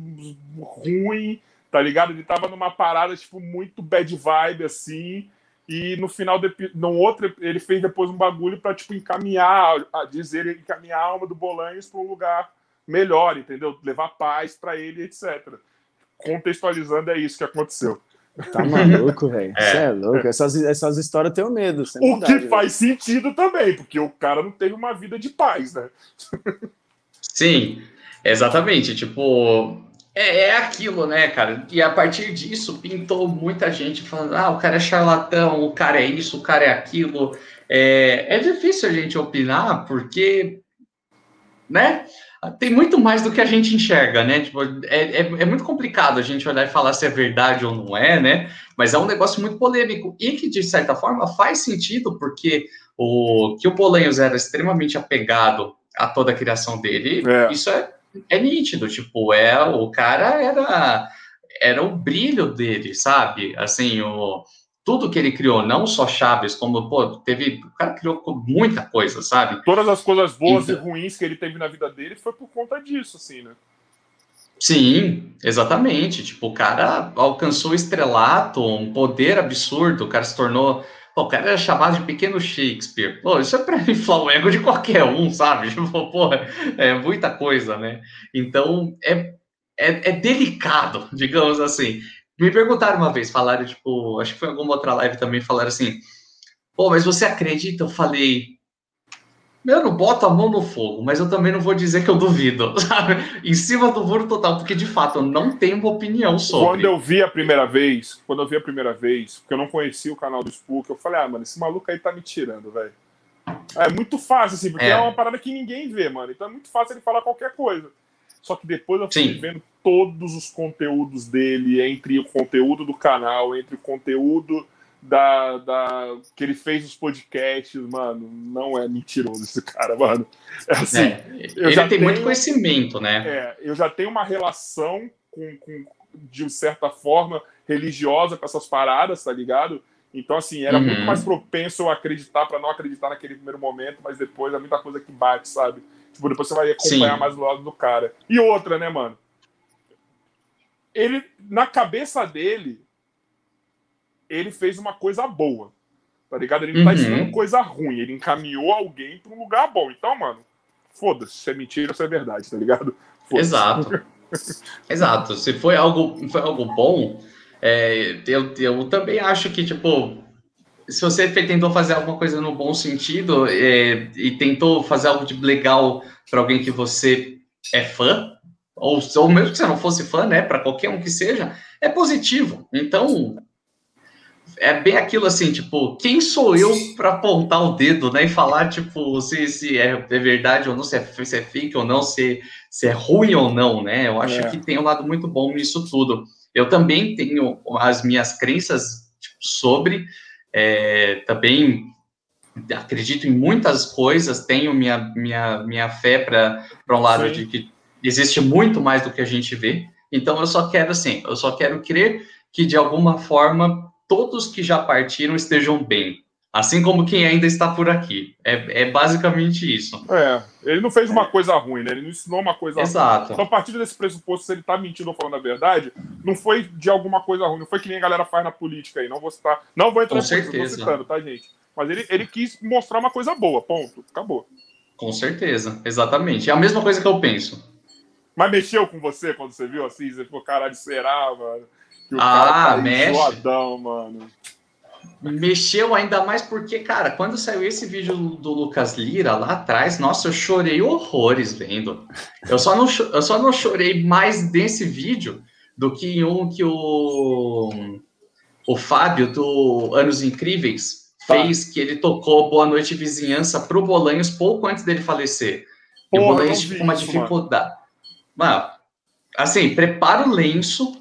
ruim, tá ligado? Ele tava numa parada, tipo, muito bad vibe, assim, e no final, de, no outro, ele fez depois um bagulho para tipo, encaminhar, a dizer, encaminhar a alma do Bolanhos para um lugar melhor, entendeu? Levar paz para ele, etc. Contextualizando, é isso que aconteceu. Tá maluco, velho. Você é. é. louco. Essas, essas histórias têm medo. O que faz sentido também, porque o cara não teve uma vida de paz, né? Sim, exatamente. Tipo, é, é aquilo, né, cara? E a partir disso pintou muita gente falando: ah, o cara é charlatão, o cara é isso, o cara é aquilo. É, é difícil a gente opinar, porque, né? tem muito mais do que a gente enxerga, né? Tipo, é, é, é, muito complicado a gente olhar e falar se é verdade ou não é, né? Mas é um negócio muito polêmico e que, de certa forma, faz sentido, porque o que o Bolanhos era extremamente apegado a toda a criação dele, é. isso é, é nítido, tipo, é, o cara era, era o brilho dele, sabe? Assim, o tudo que ele criou, não só Chaves, como, pô, teve. O cara criou muita coisa, sabe? Todas as coisas boas então, e ruins que ele teve na vida dele foi por conta disso, assim, né? Sim, exatamente. Tipo, o cara alcançou estrelato, um poder absurdo, o cara se tornou. Pô, o cara era chamado de pequeno Shakespeare. Pô, isso é pra inflar o ego de qualquer um, sabe? Tipo, pô, é muita coisa, né? Então, é, é, é delicado, digamos assim. Me perguntaram uma vez, falaram, tipo, acho que foi alguma outra live também, falaram assim, pô, mas você acredita? Eu falei, eu não boto a mão no fogo, mas eu também não vou dizer que eu duvido, sabe? Em cima do muro total, porque de fato eu não tenho uma opinião sobre. Quando eu vi a primeira vez, quando eu vi a primeira vez, porque eu não conhecia o canal do Spook, eu falei, ah, mano, esse maluco aí tá me tirando, velho. É muito fácil, assim, porque é. é. uma parada que ninguém vê, mano. Então é muito fácil ele falar qualquer coisa. Só que depois eu fui Sim. vendo todos os conteúdos dele, entre o conteúdo do canal, entre o conteúdo da, da que ele fez os podcasts, mano, não é mentiroso esse cara, mano. É assim, é, ele tem tenho, muito conhecimento, né? É, eu já tenho uma relação com, com, de certa forma religiosa com essas paradas, tá ligado? Então, assim, era uhum. muito mais propenso eu acreditar para não acreditar naquele primeiro momento, mas depois é muita coisa que bate, sabe? Tipo, depois você vai acompanhar Sim. mais do lado do cara. E outra, né, mano? ele, na cabeça dele, ele fez uma coisa boa. Tá ligado? Ele não tá uhum. ensinando coisa ruim. Ele encaminhou alguém para um lugar bom. Então, mano, foda-se se é mentira se é verdade, tá ligado? Exato. Exato. Se foi algo, foi algo bom, é, eu, eu também acho que, tipo, se você tentou fazer alguma coisa no bom sentido é, e tentou fazer algo de legal para alguém que você é fã, ou, ou mesmo que você não fosse fã, né, para qualquer um que seja, é positivo. Então, é bem aquilo assim, tipo, quem sou eu para apontar o dedo, né, e falar, tipo, se, se é, é, verdade ou não, se é, se é fake ou não, se, se é ruim ou não, né? Eu acho é. que tem um lado muito bom nisso tudo. Eu também tenho as minhas crenças tipo, sobre, é, também acredito em muitas coisas, tenho minha, minha, minha fé para um lado Sim. de que existe muito mais do que a gente vê. Então eu só quero assim, eu só quero crer que de alguma forma todos que já partiram estejam bem, assim como quem ainda está por aqui. É, é basicamente isso. É, ele não fez uma coisa ruim, né? Ele não ensinou uma coisa Exato. ruim. Então, a partir desse pressuposto, se ele está mentindo ou falando a verdade, não foi de alguma coisa ruim, não foi que nem a galera faz na política aí. Não vou citar, não vou entrar Com certeza. citando, tá, gente? Mas ele, ele quis mostrar uma coisa boa, ponto. Acabou. Com certeza, exatamente. É a mesma coisa que eu penso. Mas mexeu com você quando você viu assim? Você ficou, caralho, será, mano? Que o ah, tá mexe. Zoadão, mano. Mexeu ainda mais porque, cara, quando saiu esse vídeo do Lucas Lira lá atrás, nossa, eu chorei horrores vendo. Eu só não, eu só não chorei mais desse vídeo do que em um que o, o Fábio do Anos Incríveis fez, que ele tocou Boa Noite Vizinhança pro Bolanhos pouco antes dele falecer. Pô, e o Bolanhos com uma dificuldade. Mano. mano, assim, prepara o lenço,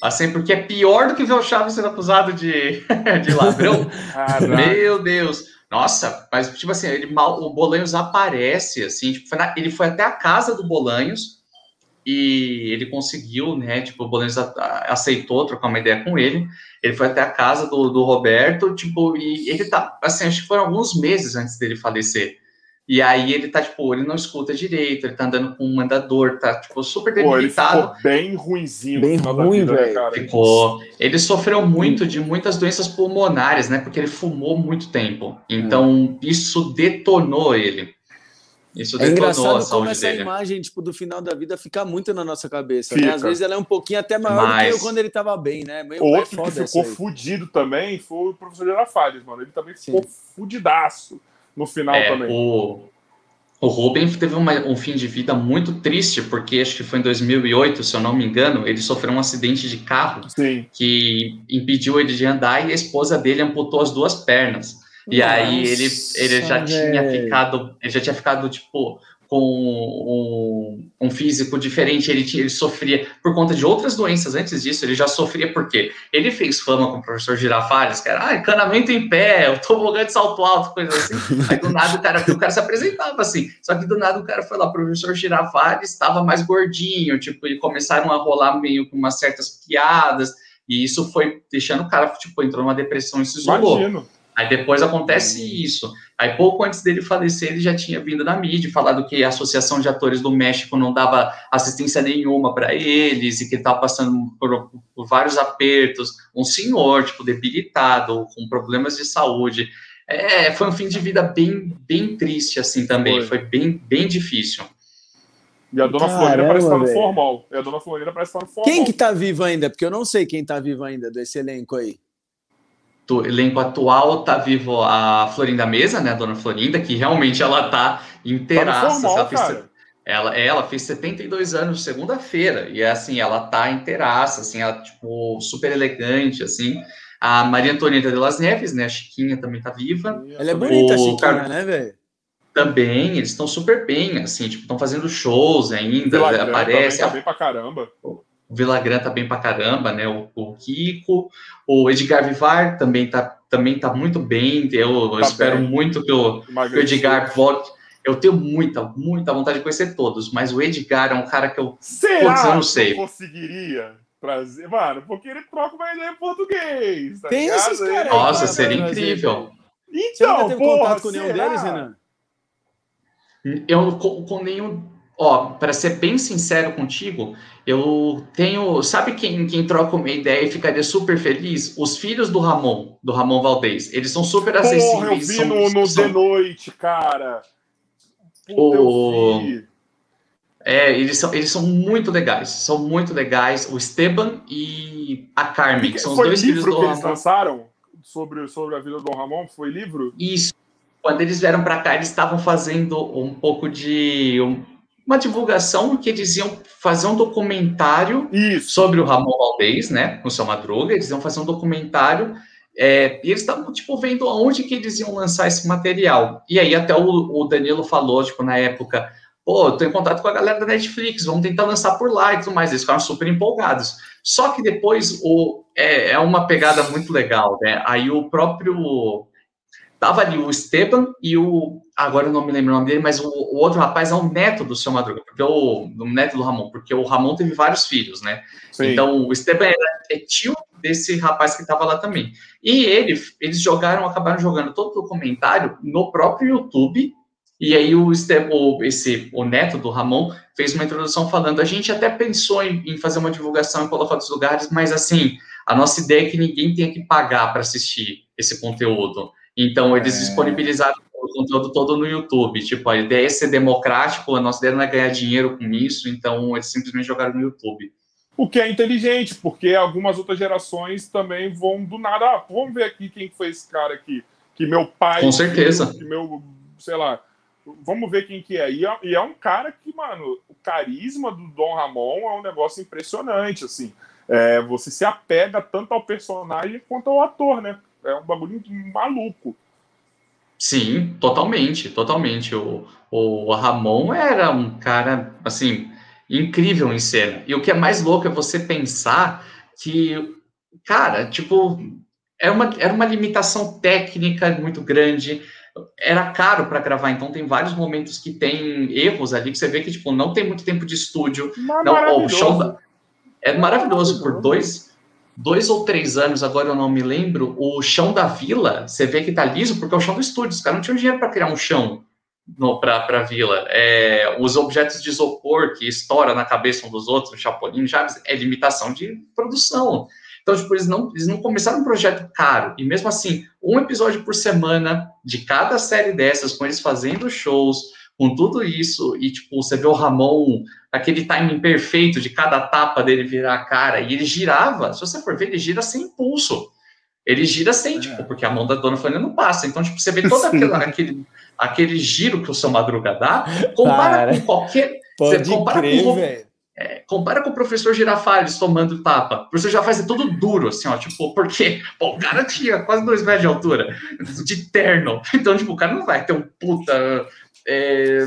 Assim, porque é pior do que ver o Chaves sendo acusado de, de ladrão. Meu Deus. Nossa, mas tipo assim, ele mal, o Bolanhos aparece, assim, tipo, foi na, ele foi até a casa do Bolanhos e ele conseguiu, né? Tipo, o Bolanhos aceitou trocar uma ideia com ele. Ele foi até a casa do, do Roberto, tipo, e ele tá, assim, acho que foram alguns meses antes dele falecer. E aí ele tá, tipo, ele não escuta direito, ele tá andando com um mandador, tá, tipo, super debilitado. Pô, ele ficou bem ruimzinho. Bem ruim, velho. Ficou. Ele sofreu muito de muitas doenças pulmonares, né? Porque ele fumou muito tempo. Então, é. isso detonou ele. Isso é engraçado como essa dele. imagem tipo, do final da vida fica muito na nossa cabeça. Né? Às vezes ela é um pouquinho até maior Mas... do que quando ele estava bem, né? Meio Outro que ficou fudido também foi o professor Girafales, mano. Ele também ficou Sim. fudidaço no final é, também. O, o Ruben teve uma, um fim de vida muito triste, porque acho que foi em 2008, se eu não me engano, ele sofreu um acidente de carro Sim. que impediu ele de andar e a esposa dele amputou as duas pernas. E Nossa, aí ele, ele já véio. tinha ficado, ele já tinha ficado tipo com um, um, físico diferente, ele, ele sofria por conta de outras doenças antes disso, ele já sofria porque ele fez fama com o professor Girafales, que era ah, encanamento em pé, o tobogã de salto alto, coisa assim. Aí do nada o cara, o cara se apresentava assim, só que do nada o cara foi lá, o professor Girafales estava mais gordinho, tipo, e começaram a rolar meio com umas certas piadas, e isso foi deixando o cara, tipo, entrou numa depressão e se isolou. Imagino. Aí depois acontece isso. Aí pouco antes dele falecer, ele já tinha vindo na mídia falado que a Associação de Atores do México não dava assistência nenhuma para eles e que ele estava passando por, por, vários apertos. Um senhor, tipo, debilitado, com problemas de saúde. É, foi um fim de vida bem, bem triste, assim, também. Foi, foi bem, bem difícil. E a dona Caramba, Florinda parece estar no formal. E a dona Florinda parece estar no formal. Quem que tá vivo ainda? Porque eu não sei quem tá vivo ainda desse elenco aí do elenco atual tá vivo a Florinda Mesa, né, a dona Florinda, que realmente ela tá inteiraça. Tá ela, fez, ela, ela fez 72 anos segunda-feira, e é assim, ela tá inteiraça, assim, ela, tipo, super elegante, assim. A Maria Antonieta de las Neves, né, a Chiquinha também tá viva. Ela é bonita, o a Chiquinha, Car... né, velho? Também, eles estão super bem, assim, tipo, estão fazendo shows ainda, aparece. Também, tá bem pra caramba. O Villagrán tá bem pra caramba, né? O, o Kiko, o Edgar Vivar também tá, também tá muito bem. Eu, tá espero bem. muito que o, que o Edgar volte. Eu tenho muita, muita vontade de conhecer todos, mas o Edgar é um cara que eu. Será putz, eu não sei. Que eu conseguiria trazer? Mano, porque ele troca uma ideia em português. Tá Tem esses caras. Nossa, seria incrível. Então, Você não teve porra, contato com nenhum deles, Renan? Eu com, com nenhum Ó, para ser bem sincero contigo, eu tenho. Sabe quem, quem troca uma ideia e ficaria super feliz? Os filhos do Ramon, do Ramon Valdez. Eles são super Porra, acessíveis. Eu vi são, no, no são... The Noite, cara. Puta, o... É, eles são, eles são muito legais. São muito legais. O Esteban e a Carmen, que são os dois filhos do que Ramon. Eles lançaram sobre, sobre a vida do Ramon? Foi livro? Isso. Quando eles vieram para cá, eles estavam fazendo um pouco de. Um, uma divulgação que eles iam fazer um documentário Isso. sobre o Ramon Valdez, né, com o seu Madruga, eles iam fazer um documentário é, e eles estavam, tipo, vendo aonde que eles iam lançar esse material. E aí até o, o Danilo falou, tipo, na época, pô, eu tô em contato com a galera da Netflix, vamos tentar lançar por lá e tudo mais. Eles ficaram super empolgados. Só que depois o, é, é uma pegada muito legal, né? Aí o próprio Tava ali o Esteban e o. Agora eu não me lembro o nome dele, mas o, o outro rapaz é o neto do seu Madruga, porque o, o, neto do Ramon, porque o Ramon teve vários filhos, né? Sim. Então o Esteban é tio desse rapaz que estava lá também. E ele, eles jogaram, acabaram jogando todo o documentário no próprio YouTube. E aí o, Esteban, esse, o neto do Ramon fez uma introdução falando: a gente até pensou em, em fazer uma divulgação em colocar outros lugares, mas assim, a nossa ideia é que ninguém tenha que pagar para assistir esse conteúdo. Então, eles é... disponibilizaram o conteúdo todo no YouTube. Tipo, a ideia é ser democrático, a nossa ideia não é ganhar dinheiro com isso, então eles simplesmente jogaram no YouTube. O que é inteligente, porque algumas outras gerações também vão do nada. Ah, vamos ver aqui quem foi esse cara aqui. Que meu pai. Com certeza. Que meu, sei lá. Vamos ver quem que é. E, é. e é um cara que, mano, o carisma do Dom Ramon é um negócio impressionante, assim. É, você se apega tanto ao personagem quanto ao ator, né? É um bagulho maluco. Sim, totalmente, totalmente. O, o Ramon era um cara, assim, incrível em cena. E o que é mais louco é você pensar que, cara, tipo, era uma, era uma limitação técnica muito grande. Era caro para gravar, então tem vários momentos que tem erros ali que você vê que tipo não tem muito tempo de estúdio. Mas não, o show é maravilhoso por dois dois ou três anos, agora eu não me lembro, o chão da vila, você vê que tá liso porque é o chão do estúdio. Os caras não tinham dinheiro para criar um chão para a vila. É, os objetos de isopor que estoura na cabeça um dos outros, o Chapolin, Chaves, é limitação de produção. Então, tipo, eles não, eles não começaram um projeto caro. E mesmo assim, um episódio por semana de cada série dessas, com eles fazendo shows, com tudo isso, e tipo, você vê o Ramon, aquele timing perfeito de cada tapa dele virar a cara, e ele girava, se você for ver, ele gira sem impulso. Ele gira sem, é. tipo, porque a mão da dona Fânia não passa. Então, tipo, você vê todo aquele, aquele, aquele giro que o seu Madruga dá, compara Para. com qualquer. Pode você compara crer, com, é, compara com o professor Girafales tomando tapa. O professor Girafales é todo duro, assim, ó, tipo, porque pô, o cara tinha quase dois metros de altura, de terno. Então, tipo, o cara não vai ter um puta é,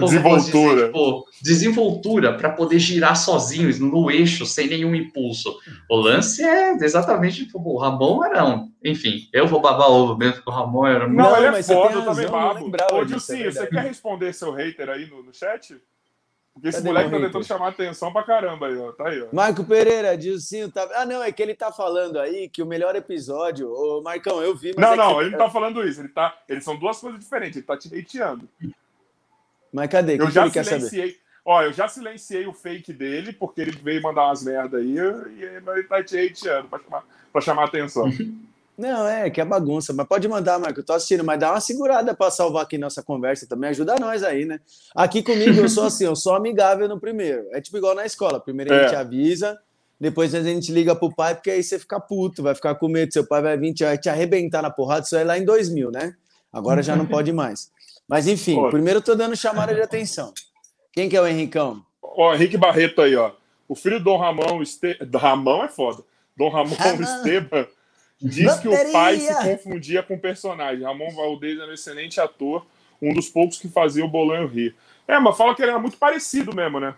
desenvoltura. Dizer, tipo, desenvoltura para poder girar sozinho no eixo, sem nenhum impulso. O lance é exatamente tipo, o Ramon era um. Enfim, eu vou babar ovo mesmo, porque o Ramon era muito. Não, ele é foda, eu também babo. Ô, Dilcinho, é você quer responder seu hater aí no, no chat? Porque esse Cadê moleque tá tentando chamar atenção pra caramba aí, ó. Tá aí, ó. Marco Pereira, Dilcinho, tá. Ah, não, é que ele tá falando aí que o melhor episódio. Ô, Marcão, eu vi. não, é não, que... ele não tá falando isso. Ele tá. Eles são duas coisas diferentes. Ele tá te hateando. Mas cadê? Eu que já que silenciei. Ó, eu já silenciei o fake dele, porque ele veio mandar umas merda aí, e ele tá te hateando pra chamar, pra chamar atenção. Não, é que é bagunça, mas pode mandar, Marco. Eu tô assistindo, mas dá uma segurada para salvar aqui nossa conversa também. Ajuda nós aí, né? Aqui comigo eu sou assim, eu sou amigável no primeiro. É tipo igual na escola. Primeiro a gente é. avisa, depois a gente liga pro pai, porque aí você fica puto, vai ficar com medo. Seu pai vai vir te, te arrebentar na porrada. Isso aí lá em 2000, né? Agora já não pode mais. Mas enfim, Pô. primeiro eu tô dando chamada de atenção. Quem que é o Henricão? Ó, Henrique Barreto aí, ó. O filho do Dom Ramon, este... Ramão é foda. Dom Ramon Ramon. Esteban Diz que o pai se confundia com o personagem. Ramon Valdez era um excelente ator, um dos poucos que fazia o Bolonho rir. É, mas fala que ele era muito parecido mesmo, né?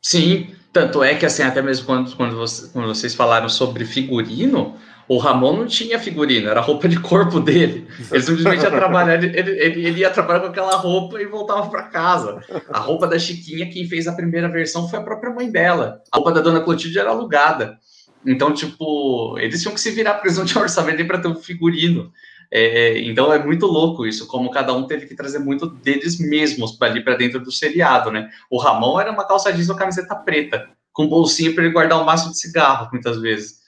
Sim, tanto é que assim, até mesmo quando, quando, você, quando vocês falaram sobre figurino, o Ramon não tinha figurino, era roupa de corpo dele. Ele simplesmente ia trabalhar, ele, ele, ele ia trabalhar com aquela roupa e voltava para casa. A roupa da Chiquinha, quem fez a primeira versão foi a própria mãe dela. A roupa da Dona Clotilde era alugada. Então, tipo, eles tinham que se virar, porque eles não tinham orçamento para ter um figurino. É, então é muito louco isso, como cada um teve que trazer muito deles mesmos para ali para dentro do seriado, né? O Ramon era uma calça jeans ou camiseta preta, com bolsinha para ele guardar um maço de cigarro, muitas vezes.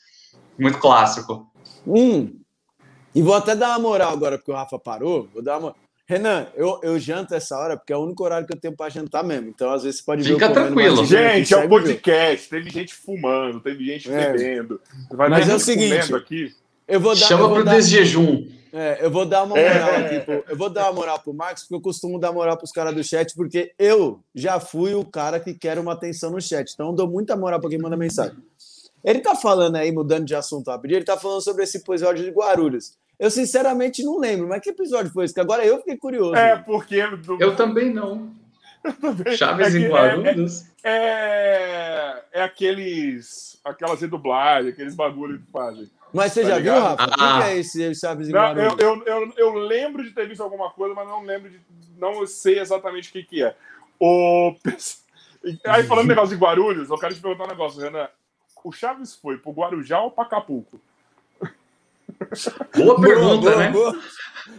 Muito clássico. Hum. E vou até dar uma moral agora, porque o Rafa parou. Vou dar uma. Renan, eu, eu janto essa hora porque é o único horário que eu tenho para jantar mesmo. Então, às vezes, você pode Fica ver tranquilo. Gente, é um podcast. Teve gente fumando, teve gente é. bebendo. Vai Mas é o seguinte. Aqui. Eu vou dar, Chama para o desjejum. É, eu vou dar uma moral é. aqui. Pro, eu vou dar uma moral pro Marcos, porque eu costumo dar moral pros caras do chat, porque eu já fui o cara que quer uma atenção no chat. Então, eu dou muita moral para quem manda mensagem. Ele tá falando aí, mudando de assunto rapidinho, ele tá falando sobre esse episódio de Guarulhos. Eu sinceramente não lembro, mas que episódio foi esse? Que agora eu fiquei curioso. É, porque. Do... Eu também não. Chaves é em Guarulhos. É, é, é, aqueles. Aquelas redublagens, aqueles bagulho que fazem. Mas você tá já ligado? viu, Rafa? Ah. O que é esse Chaves em não, Guarulhos? Eu, eu, eu, eu, lembro de ter visto alguma coisa, mas não lembro de. Não sei exatamente o que, que é. O. Aí, falando negócio de Guarulhos, eu quero te perguntar um negócio, Renan. O Chaves foi pro Guarujá ou para Acapulco? Boa pergunta, boa, né? Boa.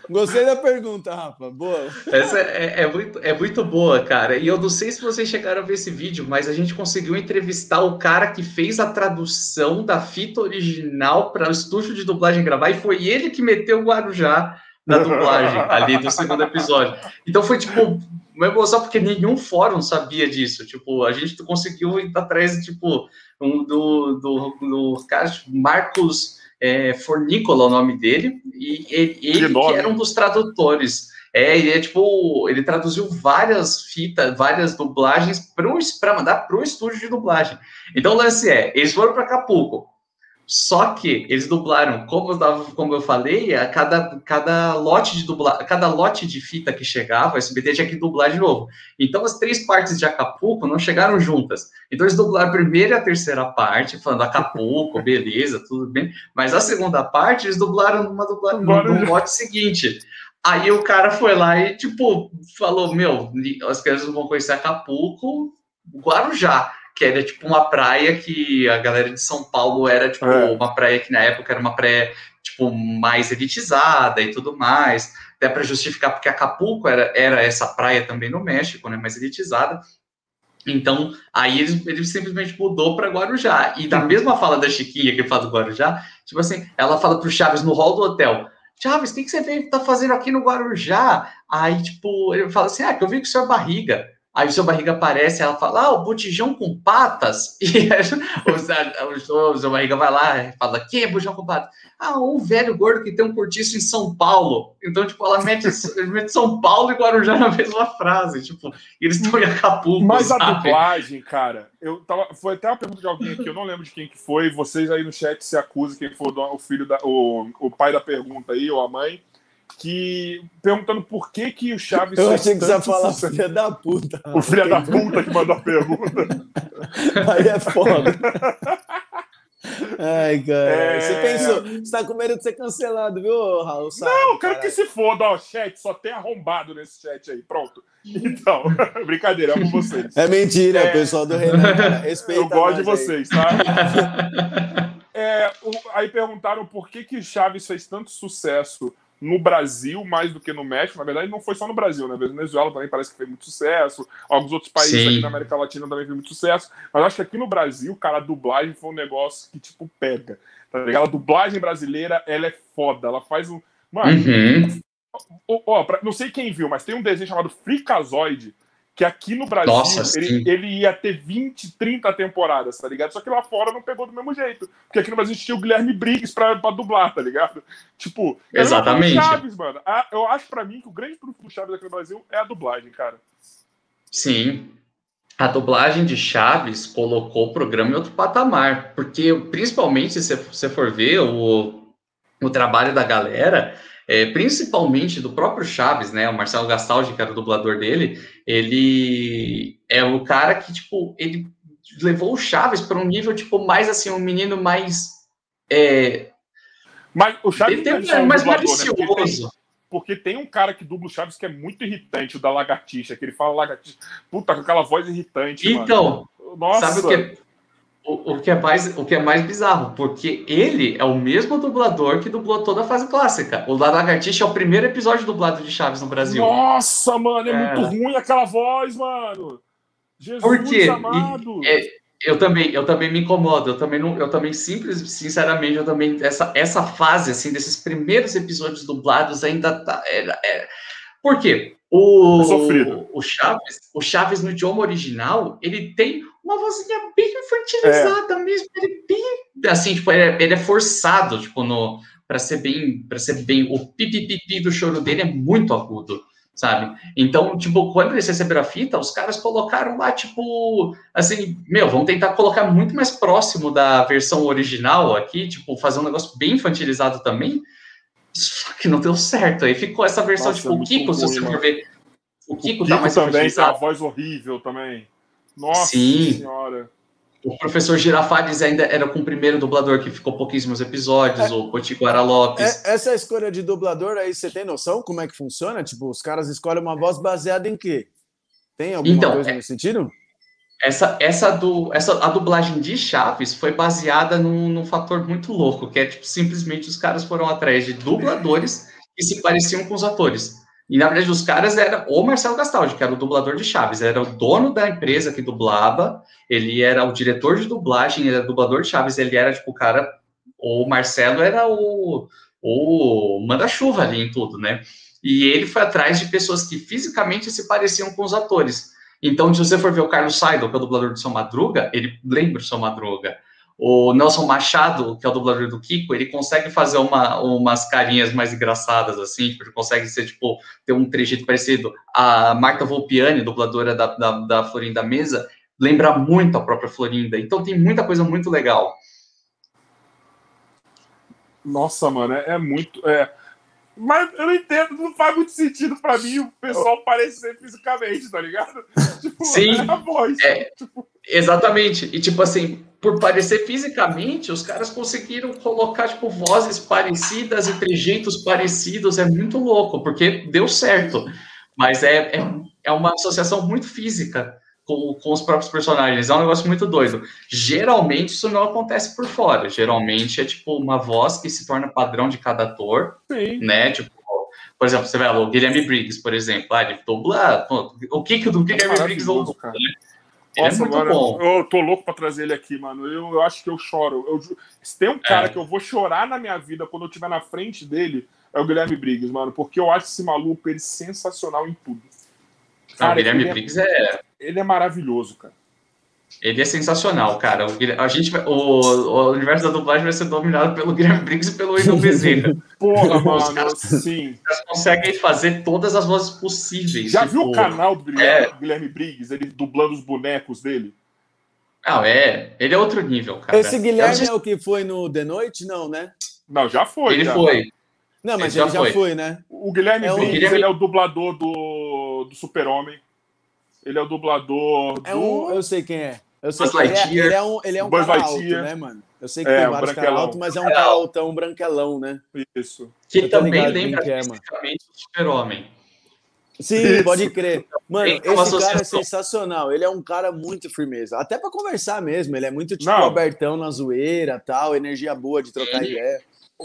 Gostei da pergunta, Rafa. Boa. Essa é, é, muito, é muito boa, cara. E eu não sei se vocês chegaram a ver esse vídeo, mas a gente conseguiu entrevistar o cara que fez a tradução da fita original para o estúdio de dublagem gravar, e foi ele que meteu o Guarujá da dublagem ali do segundo episódio. Então foi tipo uma emoção, porque nenhum fórum sabia disso. Tipo, a gente conseguiu ir atrás, tipo, um, do, do, do cara, tipo, Marcos é, Fornícola, o nome dele, e ele, ele que, que era um dos tradutores. É, ele é tipo, ele traduziu várias fitas, várias dublagens para mandar para o estúdio de dublagem. Então o lance é, eles foram para Acapulco, só que eles dublaram, como eu, como eu falei, a cada, cada lote de dublar, cada lote de fita que chegava, o SBT tinha que dublar de novo. Então as três partes de Acapulco não chegaram juntas. Então eles dublaram a primeira e a terceira parte, falando Acapulco, beleza, tudo bem. Mas a segunda parte eles dublaram numa dublagem no lote seguinte. Aí o cara foi lá e, tipo, falou: Meu, as crianças vão conhecer Acapulco, Guarujá que era tipo uma praia que a galera de São Paulo era tipo é. uma praia que na época era uma praia tipo mais elitizada e tudo mais, até para justificar porque Acapulco era, era essa praia também no México, né, mais elitizada. Então, aí ele, ele simplesmente mudou para Guarujá. E da mesma fala da Chiquinha que fala do Guarujá, tipo assim, ela fala pro Chaves no hall do hotel: Chaves, o que, que você veio tá fazendo aqui no Guarujá? Aí, tipo, ele fala assim: ah, que eu vi com seu barriga. Aí o seu barriga aparece, ela fala, ah, o botijão com patas. E o, seu barriga vai lá e fala, quem é botijão com patas? Ah, um velho gordo que tem um cortiço em São Paulo. Então, tipo, ela mete, mete São Paulo e Guarujá na mesma frase. Tipo, eles estão em Acapulco. Mas sabe? a dublagem, cara, eu tava, foi até uma pergunta de alguém aqui, eu não lembro de quem que foi. Vocês aí no chat se acusam quem foi o filho da. O, o pai da pergunta aí, ou a mãe que perguntando por que que o Chaves Eu achei que você ia falar filha da puta. O filho da puta que mandou a pergunta. Aí é foda. Ai, cara. É... Você pensou, você tá com medo de ser cancelado, viu, Raul? Sabe, não, quero que se foda, ó, chat, só tem arrombado nesse chat aí, pronto. Então, brincadeira, amo vocês. É mentira, é... pessoal do Renan, cara, respeita Eu gosto de vocês, aí. tá? é, o, aí perguntaram por que que Chaves fez tanto sucesso no Brasil mais do que no México. Na verdade, não foi só no Brasil, né? A Venezuela também parece que fez muito sucesso. Alguns outros países Sim. aqui na América Latina também fez muito sucesso. Mas acho que aqui no Brasil, cara, a dublagem foi um negócio que, tipo, pega. Tá ligado? A dublagem brasileira, ela é foda. Ela faz um. Mano, uhum. ó, ó, pra, não sei quem viu, mas tem um desenho chamado Fricazoide que aqui no Brasil Nossa, ele, ele, ia ter 20, 30 temporadas, tá ligado? Só que lá fora não pegou do mesmo jeito. Porque aqui no Brasil tinha o Guilherme Briggs pra, pra dublar, tá ligado? Tipo, Exatamente. Chaves, mano. A, eu acho pra mim que o grande truque do Chaves aqui no Brasil é a dublagem, cara. Sim. A dublagem de Chaves colocou o programa em outro patamar. Porque, principalmente, se você for ver o, o trabalho da galera é, principalmente do próprio Chaves, né? O Marcelo Gastaldi, que era o dublador dele, ele é o cara que, tipo, ele levou o Chaves para um nível, tipo, mais assim, um menino mais. É... Mas o Chaves tem, é um mais dublador, malicioso. Né? Porque, tem, porque tem um cara que dubla o Chaves que é muito irritante, o da lagartixa, que ele fala lagartixa. Puta, com aquela voz irritante. Então, mano. Nossa. sabe o que é o, o, que é mais, o que é mais bizarro, porque ele é o mesmo dublador que dublou toda a fase clássica. O Lagartixa é o primeiro episódio dublado de Chaves no Brasil. Nossa, mano, é, é. muito ruim aquela voz, mano. Jesus Por quê? amado. E, é, eu também, eu também me incomodo. Eu também não, eu também simples, sinceramente, eu também essa essa fase assim desses primeiros episódios dublados ainda tá. É, é, por quê? O, o Chaves, o Chaves no idioma original, ele tem uma vozinha bem infantilizada é. mesmo. Ele é bem. Assim, tipo, ele é, ele é forçado, tipo, no. Pra ser bem. para ser bem. O pipipipi do choro dele é muito agudo, sabe? Então, tipo, quando eles receberam a fita, os caras colocaram lá, tipo. Assim, meu, vamos tentar colocar muito mais próximo da versão original aqui, tipo, fazer um negócio bem infantilizado também. Só que não deu certo. Aí ficou essa versão, Nossa, tipo, é o Kiko, se você for ver. O Kiko, o Kiko tá mais também tem uma voz horrível também. Nossa Sim. senhora. O professor Girafales ainda era com o primeiro dublador que ficou pouquíssimos episódios, é, o Potiguara Lopes. É, essa escolha de dublador aí, você tem noção como é que funciona? Tipo, os caras escolhem uma voz baseada em quê? Tem alguma então, coisa é, nesse sentido? Essa, essa, do, essa a dublagem de Chaves foi baseada num, num fator muito louco, que é tipo, simplesmente os caras foram atrás de dubladores que se pareciam com os atores. E na verdade os caras era o Marcelo Gastaldi, que era o dublador de Chaves, era o dono da empresa que dublava, ele era o diretor de dublagem, ele era dublador de Chaves, ele era tipo o cara, o Marcelo era o o manda-chuva ali em tudo, né? E ele foi atrás de pessoas que fisicamente se pareciam com os atores. Então, se você for ver o Carlos Seidel, que é o dublador do Seu Madruga, ele lembra o Seu Madruga. O Nelson Machado, que é o dublador do Kiko, ele consegue fazer uma, umas carinhas mais engraçadas, assim, tipo, ele consegue ser, tipo, ter um trejeito parecido. A Marta Volpiani, dubladora da, da, da Florinda Mesa, lembra muito a própria Florinda. Então tem muita coisa muito legal. Nossa, mano, é, é muito. É... Mas eu não entendo, não faz muito sentido para mim o pessoal parecer fisicamente, tá ligado? Tipo, Sim, é a voz. É, tipo... Exatamente. E tipo assim, por parecer fisicamente, os caras conseguiram colocar tipo vozes parecidas e trejeitos parecidos. É muito louco, porque deu certo. Mas é, é, é uma associação muito física com, com os próprios personagens. É um negócio muito doido. Geralmente isso não acontece por fora. Geralmente é tipo uma voz que se torna padrão de cada ator, Sim. né? Tipo, por exemplo, você vê o Guilherme Briggs, por exemplo, ah, ele dubla. O que que o Guilherme Briggs dubla? Né? Ele é Nossa, é muito mano, bom. Eu tô louco pra trazer ele aqui, mano. Eu, eu acho que eu choro. Eu, se tem um cara é. que eu vou chorar na minha vida quando eu estiver na frente dele, é o Guilherme Briggs, mano. Porque eu acho esse maluco ele sensacional em tudo. Cara, o Guilherme é Briggs é, Ele é maravilhoso, cara. Ele é sensacional, cara. O, a gente o, o, universo da dublagem vai ser dominado pelo Guilherme Briggs e pelo Wendel Bezerra. Porra, mano, caras, sim. Os caras conseguem fazer todas as vozes possíveis. Já tipo, viu o canal do Guilherme, é... Guilherme Briggs? Ele dublando os bonecos dele? Não, é. Ele é outro nível, cara. Esse Guilherme é o que foi no The Noite? Não, né? Não, já foi. Ele já. foi. Não, mas ele, ele já, foi. foi. né? O Guilherme é Briggs, Guilherme... ele é o dublador do, do Super-Homem. Ele é o dublador é do... Um, eu sei quem é. Eu sei que ele é, ele é, um, ele é um cara Lightyear. alto, né, mano? Eu sei que é, tem vários caras altos, mas é um cara altão, um branquelão, né? Isso. Que também lembra que é, o Super-Homem. Sim, Isso. pode crer. Mano, esse cara é sensacional. Ele é um cara muito firmeza. Até para conversar mesmo. Ele é muito tipo Não. abertão na zoeira tal, energia boa de trocar ideia.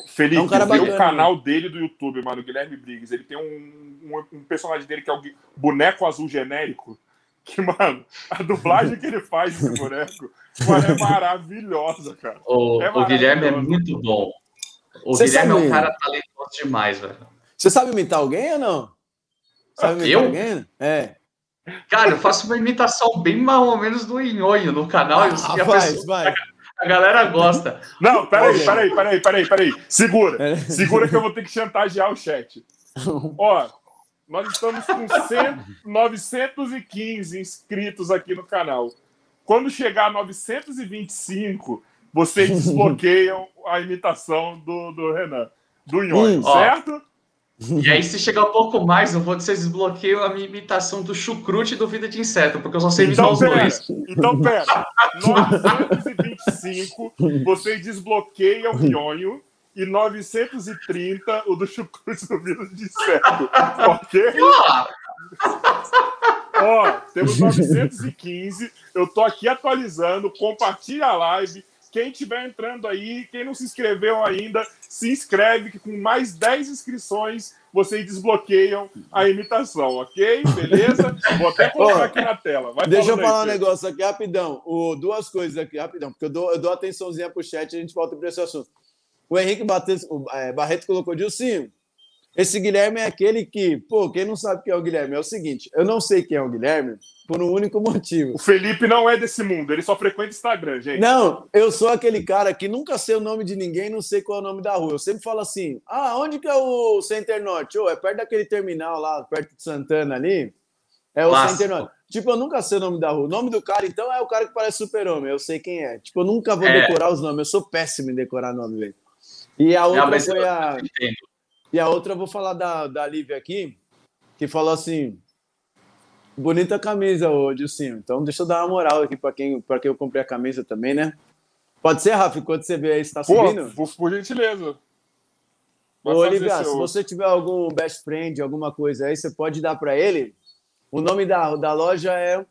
Felipe, é um cara bacana, o canal mano. dele do YouTube, mano, Guilherme Briggs. Ele tem um, um, um personagem dele que é o boneco azul genérico que, mano, a dublagem que ele faz desse boneco mano, é maravilhosa, cara. O, é o Guilherme é muito bom. O Você Guilherme sabe... é um cara talentoso demais, velho. Você sabe imitar alguém ou não? Sabe imitar eu? alguém? É. Cara, eu faço uma imitação bem mais ou menos do Inhonho no canal. Ah, e a, faz, pessoa, vai. A galera gosta. Não, peraí, peraí, peraí, peraí, peraí. Segura. É. Segura que eu vou ter que chantagear o chat. Ó, nós estamos com 100, 915 inscritos aqui no canal. Quando chegar a 925, vocês desbloqueiam a imitação do, do Renan, do Nhonho, certo? E aí, se chegar um pouco mais, eu vou vocês desbloqueiam a minha imitação do chucrute do Vida de Inseto, porque eu só sei imitar então, os pera, dois. Então, pera. 925, vocês desbloqueiam o Nhonho e 930 o do chucrute do vírus de inseto. ok? Ó, temos 915. Eu tô aqui atualizando. Compartilha a live. Quem estiver entrando aí, quem não se inscreveu ainda, se inscreve, que com mais 10 inscrições vocês desbloqueiam a imitação, ok? Beleza? Vou até colocar aqui na tela. Vai Deixa eu falar aí, um negócio aqui rapidão. O, duas coisas aqui, rapidão, porque eu dou, eu dou atençãozinha pro chat e a gente volta para esse assunto. O Henrique é, Barreto colocou Dilcinho. Esse Guilherme é aquele que, pô, quem não sabe quem é o Guilherme é o seguinte: eu não sei quem é o Guilherme por um único motivo. O Felipe não é desse mundo, ele só frequenta Instagram, gente. Não, eu sou aquele cara que nunca sei o nome de ninguém, não sei qual é o nome da rua. Eu sempre falo assim: ah, onde que é o Center Norte? Oh, é perto daquele terminal lá, perto de Santana ali. É o Clássico. Center Norte. Tipo, eu nunca sei o nome da rua. O nome do cara, então, é o cara que parece super-homem. Eu sei quem é. Tipo, eu nunca vou é. decorar os nomes. Eu sou péssimo em decorar nome, velho. E a outra não, foi a. E a outra eu vou falar da, da Lívia aqui, que falou assim: bonita camisa, ô Dilcinho. Então deixa eu dar uma moral aqui para quem, pra quem eu comprei a camisa também, né? Pode ser, Rafa, enquanto você vê aí, está subindo? Por, por gentileza. Ô, Olivia, se você tiver algum best friend, alguma coisa aí, você pode dar para ele. O nome da, da loja é,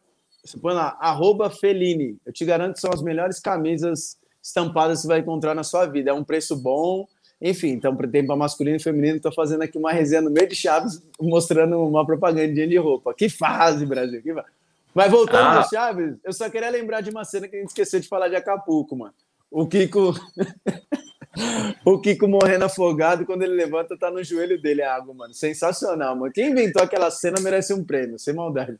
você põe lá, arroba Feline. Eu te garanto que são as melhores camisas estampadas você vai encontrar na sua vida. É um preço bom. Enfim, então, tem para masculino e feminino, estou fazendo aqui uma resenha no meio de Chaves, mostrando uma propagandinha de roupa. Que fase, Brasil! Que fase. Mas voltando ah. Chaves, eu só queria lembrar de uma cena que a gente esqueceu de falar de Acapulco, mano. O Kiko. o Kiko morrendo afogado, quando ele levanta, tá no joelho dele a água, mano. Sensacional, mano. Quem inventou aquela cena merece um prêmio, sem maldade.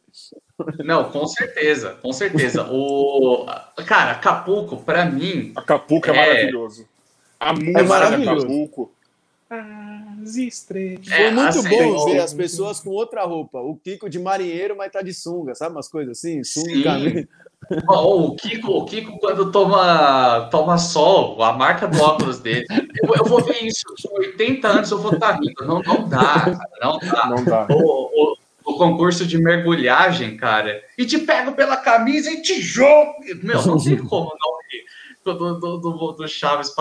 Não, com certeza, com certeza. O cara, Acapulco, para mim. Acapulco é, é maravilhoso. A música é maravilhoso. Acapulco. As estrelas. É, Foi muito assim, bom ver as pessoas com outra roupa. O Kiko de marinheiro, mas tá de sunga, sabe? Umas coisas assim, sunga camisa. Oh, o, Kiko, o Kiko, quando toma, toma sol, a marca do óculos dele. Eu, eu vou ver isso, com 80 anos eu vou estar tá rico. Não, não dá, cara, não dá. Não dá. O, o, o, concurso de mergulhagem, cara, e te pego pela camisa e te jogo. Meu, não tem como não. Do, do, do, do Chaves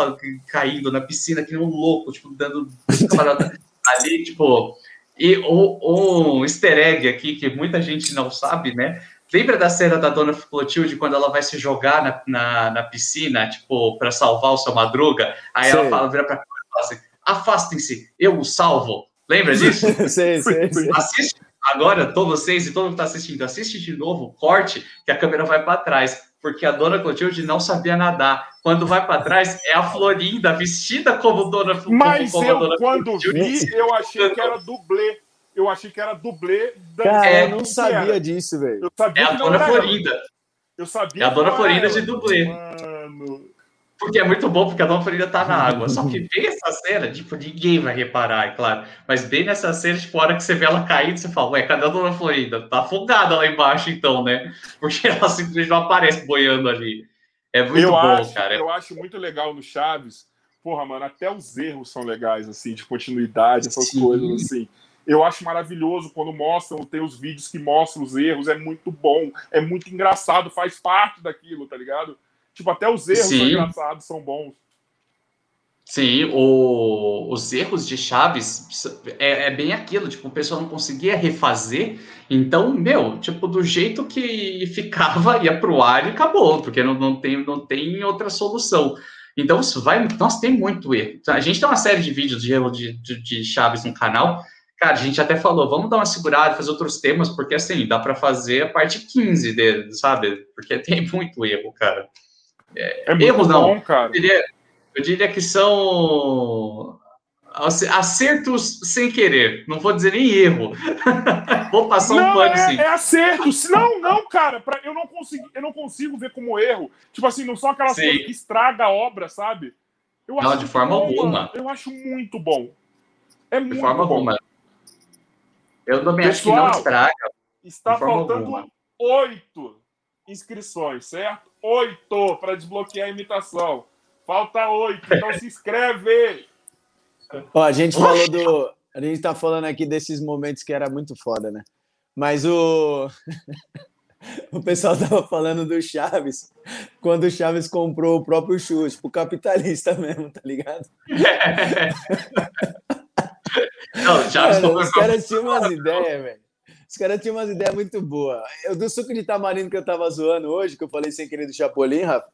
caindo na piscina, que um louco, tipo, dando ali, tipo. E um, um easter egg aqui que muita gente não sabe, né? Lembra da cena da Dona Clotilde quando ela vai se jogar na, na, na piscina, tipo, para salvar o seu Madruga? Aí ela fala, vira pra e fala assim: afastem-se, eu o salvo. Lembra disso? sim, sim, sim. Assiste agora, todos vocês e todo mundo que está assistindo, assiste de novo, corte, que a câmera vai para trás, porque a Dona Clotilde não sabia nadar. Quando vai para trás, é a Florinda vestida como Dona Mas como, eu, Dona quando Clotilde. vi, eu achei que era dublê eu achei que era dublê da. Cara, é, eu não sabia era. disso, velho. É a Dona Florinda. Eu sabia. É a Dona Florinda de dublê. Mano. Porque é muito bom, porque a Dona Florinda tá na água. Só que bem essa cena, tipo, ninguém vai reparar, é claro. Mas bem nessa cena, tipo, a hora que você vê ela caindo, você fala, ué, cadê a Dona Florinda? Tá afogada lá embaixo, então, né? Porque ela simplesmente não aparece boiando ali. É muito eu bom, acho, cara. Eu acho muito legal no Chaves. Porra, mano, até os erros são legais, assim, de continuidade, essas Sim. coisas, assim. Eu acho maravilhoso quando mostram, tem os vídeos que mostram os erros, é muito bom, é muito engraçado, faz parte daquilo, tá ligado? Tipo, até os erros Sim. são engraçados, são bons. Sim, o, os erros de Chaves é, é, bem aquilo, tipo, o pessoal não conseguia refazer, então, meu, tipo, do jeito que ficava, ia pro ar e acabou, porque não, não, tem, não tem outra solução. Então, isso vai. Nossa, tem muito erro. A gente tem uma série de vídeos de erro de, de, de Chaves no canal, Cara, a gente até falou, vamos dar uma segurada, fazer outros temas, porque assim, dá para fazer a parte 15 dele, sabe? Porque tem muito erro, cara. É, é erros bom, não. cara. Eu diria, eu diria que são acertos sem querer. Não vou dizer nem erro. vou passar não, um pano, é, sim. É acerto. Não, não, cara. Pra, eu, não consigo, eu não consigo ver como erro. Tipo assim, não são aquelas coisas que estraga a obra, sabe? Eu não, de forma bom, alguma. Eu acho muito bom. É de muito forma bom. alguma. Eu também acho que não estraga. Está faltando oito inscrições, certo? Oito para desbloquear a imitação. Falta oito, então se inscreve! Ó, a gente falou do. A gente tá falando aqui desses momentos que era muito foda, né? Mas o. o pessoal tava falando do Chaves quando o Chaves comprou o próprio chute, pro capitalista mesmo, tá ligado? Não, Chaves Mano, os caras tinham umas ideias, velho. Os caras tinham umas ideias muito boas. Eu do suco de tamarindo que eu tava zoando hoje, que eu falei sem querer do Chapolin, Rafa.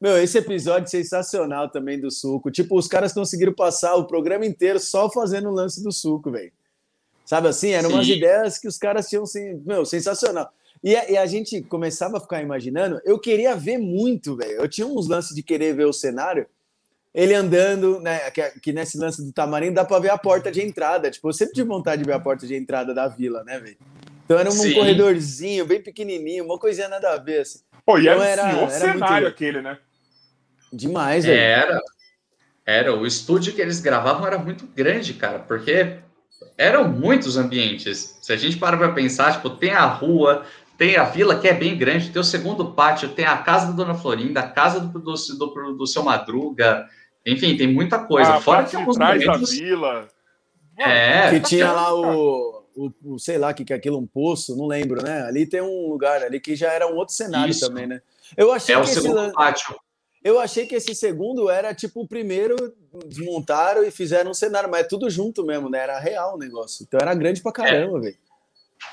Meu, esse episódio sensacional também do suco. Tipo, os caras conseguiram passar o programa inteiro só fazendo o lance do suco, velho. Sabe assim? Eram Sim. umas ideias que os caras tinham, assim, meu, sensacional. E a, e a, gente começava a ficar imaginando. Eu queria ver muito, velho. Eu tinha uns lances de querer ver o cenário ele andando, né? Que, que nesse lance do Tamarindo dá para ver a porta de entrada. Tipo, eu sempre tive vontade de ver a porta de entrada da vila, né, velho? Então era um Sim. corredorzinho, bem pequenininho, uma coisinha nada a ver. Assim. Pô, e então, era, era, era cenário muito... aquele, né? Demais, velho. Era. Era. O estúdio que eles gravavam era muito grande, cara, porque eram muitos ambientes. Se a gente para para pensar, tipo, tem a rua, tem a vila que é bem grande, tem o segundo pátio, tem a casa da Dona Florinda, a casa do, do, do, do seu Madruga, enfim, tem muita coisa. Ah, Fora que alguns trás momentos... da vila. É. Que tinha lá o, o, o, sei lá, que, que é aquilo, um poço, não lembro, né? Ali tem um lugar ali que já era um outro cenário Isso. também, né? Eu achei é que o segundo esse... pátio. Eu achei que esse segundo era tipo o primeiro, desmontaram e fizeram um cenário, mas é tudo junto mesmo, né? Era real o negócio. Então era grande pra caramba, é. velho.